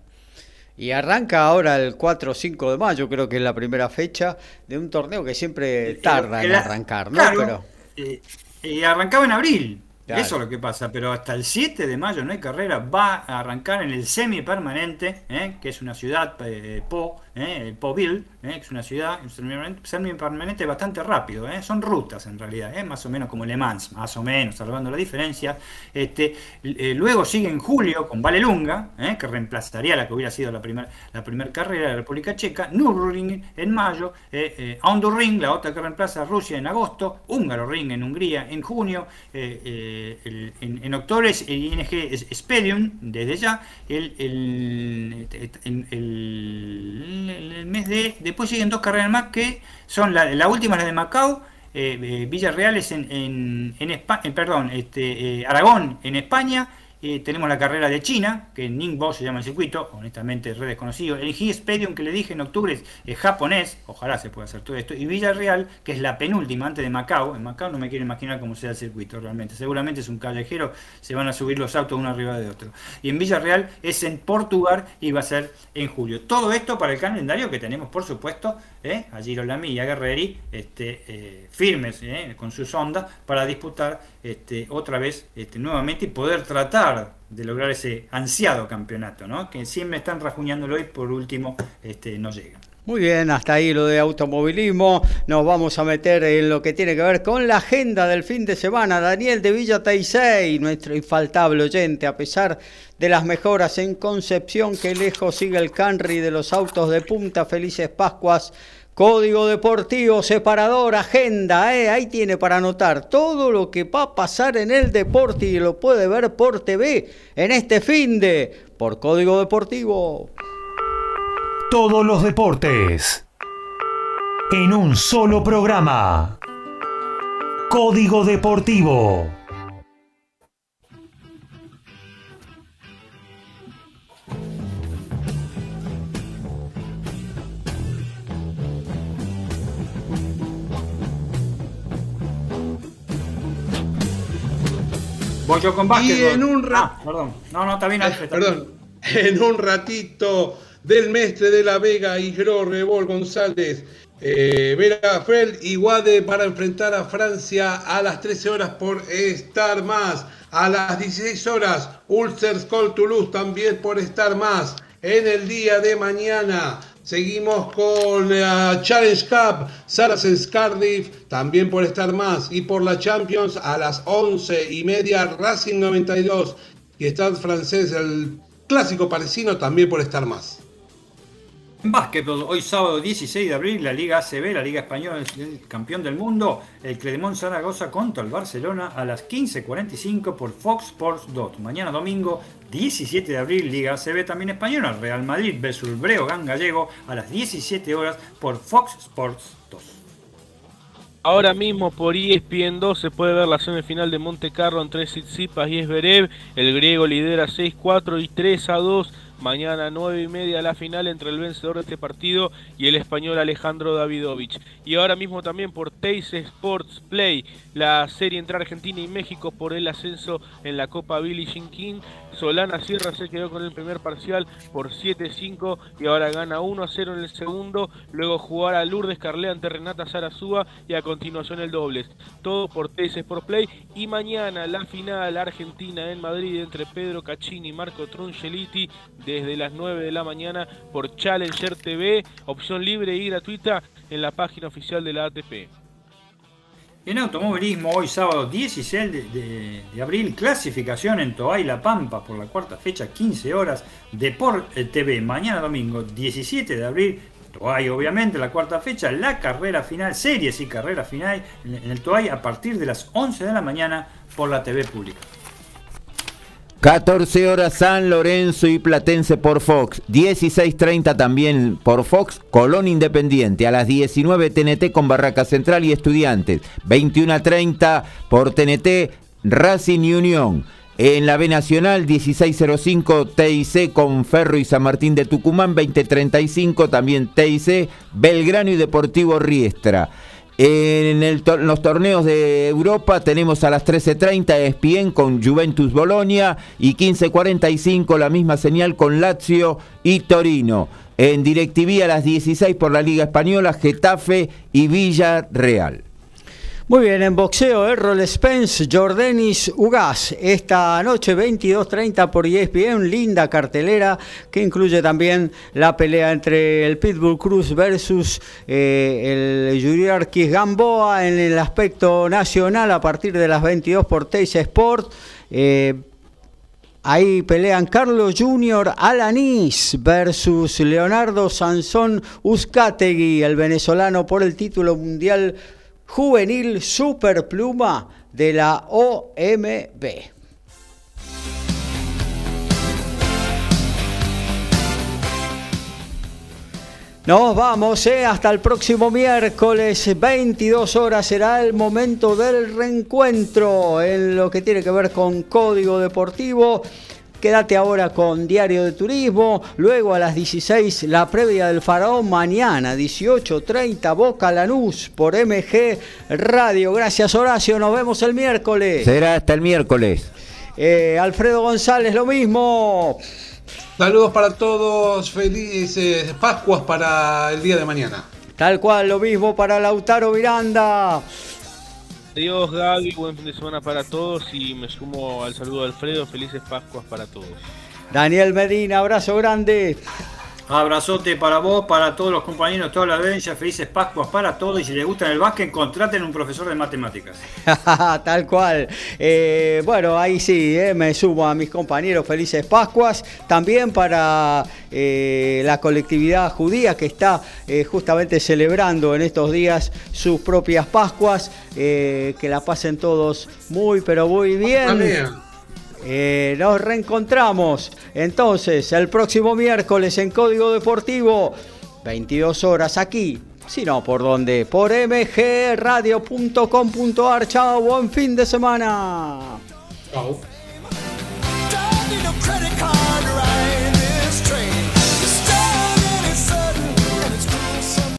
Y arranca ahora el 4 o 5 de mayo, creo que es la primera fecha de un torneo que siempre tarda en arrancar, ¿no? Pero... Y arrancaba en abril. Eso es lo que pasa, pero hasta el 7 de mayo no hay carrera, va a arrancar en el semipermanente, ¿eh? que es una ciudad, eh, Po, ¿eh? el Poville, ¿eh? que es una ciudad semipermanente bastante rápido, ¿eh? son rutas en realidad, ¿eh? más o menos como Le Mans, más o menos, salvando la diferencia. Este, luego sigue en julio con Valelunga, que reemplazaría la que hubiera sido la primera la primer carrera de la República Checa, Nürburgring en mayo, eh, la otra que reemplaza a Rusia en agosto, Húngaro Ring en Hungría en junio, en, octubre es el ING Spedium, desde ya, el, mes de. Después siguen dos carreras más que son la, la última, la de Macao. Eh, eh Villarreal es en, en, en España, eh, perdón, este, eh, Aragón en España eh, tenemos la carrera de China, que Ningbo se llama el circuito, honestamente re desconocido. El G Stadium que le dije en octubre es, japonés, ojalá se pueda hacer todo esto. Y Villarreal, que es la penúltima antes de Macao. En Macao no me quiero imaginar cómo sea el circuito realmente. Seguramente es un callejero, se van a subir los autos uno arriba de otro. Y en Villarreal es en Portugal y va a ser en julio. Todo esto para el calendario que tenemos, por supuesto, ¿eh? a Girolami y a Guerreri este, eh, firmes ¿eh? con sus ondas para disputar este, otra vez este, nuevamente y poder tratar de lograr ese ansiado campeonato, ¿no? que siempre están rajuñándolo y por último este, no llegan. Muy bien, hasta ahí lo de automovilismo. Nos vamos a meter en lo que tiene que ver con la agenda del fin de semana. Daniel de Villa Taisei, nuestro infaltable oyente, a pesar de las mejoras en Concepción, que lejos sigue el Canry de los autos de punta. Felices Pascuas Código Deportivo, separador, agenda, eh, ahí tiene para anotar todo lo que va a pasar en el deporte y lo puede ver por TV en este fin de por Código Deportivo. Todos los deportes en un solo programa. Código Deportivo. Voy yo con Y en un ah, perdón. No, no, está bien, eh, perdón. En un ratito del Mestre de la Vega y Rebol González, eh, Vera Fel y Guade para enfrentar a Francia a las 13 horas por estar más. A las 16 horas, Ulster Skull Toulouse también por estar más. En el día de mañana, Seguimos con la Challenge Cup, Saracens Cardiff, también por estar más. Y por la Champions a las 11 y media, Racing 92 y Stade francés, el clásico parisino, también por estar más. En básquetbol, hoy sábado 16 de abril, la Liga ACB, la Liga Española, el campeón del mundo, el Clermont Zaragoza contra el Barcelona a las 15.45 por Fox Sports 2. Mañana domingo 17 de abril, Liga ACB también española, Real Madrid versus Breogán Gallego a las 17 horas por Fox Sports 2. Ahora mismo por ESPN 2 se puede ver la semifinal de Monte Carlo entre Tsitsipas y Esberev. El griego lidera 6-4 y 3-2 Mañana 9 y media la final entre el vencedor de este partido y el español Alejandro Davidovich. Y ahora mismo también por Teis Sports Play, la serie entre Argentina y México por el ascenso en la Copa Billie Jean. Solana Sierra se quedó con el primer parcial por 7-5 y ahora gana 1-0 en el segundo. Luego jugará Lourdes Carlea ante Renata Sarazúa y a continuación el dobles. Todo por Teis Sports Play. Y mañana la final Argentina en Madrid entre Pedro Caccini y Marco Trungeliti desde las 9 de la mañana por Challenger TV, opción libre y gratuita en la página oficial de la ATP. En automovilismo, hoy sábado 16 de, abril, clasificación en Toay La Pampa por la cuarta fecha, 15 horas, Deport TV. Mañana domingo 17 de abril, Toay obviamente, la cuarta fecha, la carrera final, series y carrera final en el Toay a partir de las 11 de la mañana por la TV pública. 14 horas San Lorenzo y Platense por Fox. 16.30 también por Fox, Colón Independiente. A las 19 TNT con Barraca Central y Estudiantes. 21.30 por TNT Racing y Unión. En la B Nacional 1605 TIC con Ferro y San Martín de Tucumán. 2035 también TIC Belgrano y Deportivo Riestra. En, los torneos de Europa tenemos a las 13.30 ESPN con Juventus Bolonia y 15.45 la misma señal con Lazio y Torino. En DirecTV a las 16 por la Liga Española, Getafe y Villarreal. Muy bien, en boxeo, Errol Spence, Jordanis Ugas. Esta noche 22.30 por ESPN, linda cartelera que incluye también la pelea entre el Pitbull Cruz versus eh, el Yuriarquis Gamboa en el aspecto nacional a partir de las 22 por Teis Sport. Eh, ahí pelean Carlos Junior Alanis versus Leonardo Sansón Uzcategui, el venezolano por el título mundial juvenil superpluma de la OMB. Nos vamos, ¿eh? hasta el próximo miércoles, 22 horas será el momento del reencuentro en lo que tiene que ver con Código Deportivo. Quédate ahora con Diario de Turismo, luego a las 16 la previa del Faraón, mañana 18.30 Boca Lanús por MG Radio. Gracias Horacio, nos vemos el miércoles. Será hasta el miércoles. Eh, Alfredo González, lo mismo. Saludos para todos, felices Pascuas para el día de mañana. Tal cual, lo mismo para Lautaro Miranda. Adiós Gaby, buen fin de semana para todos y me sumo al saludo de Alfredo, felices Pascuas para todos. Daniel Medina, abrazo grande. Abrazote para vos, para todos los compañeros, toda la audiencia, felices Pascuas para todos y si les gusta el básquet, contraten un profesor de matemáticas. Tal cual. Eh, bueno, ahí sí, eh, me sumo a mis compañeros, felices Pascuas. También para eh, la colectividad judía que está justamente celebrando en estos días sus propias Pascuas. que la pasen todos muy, pero muy bien. Eh, nos reencontramos entonces el próximo miércoles en Código Deportivo, 22 horas aquí. Si no, ¿por dónde? Por mgradio.com.ar. Chao, buen fin de semana. Chao.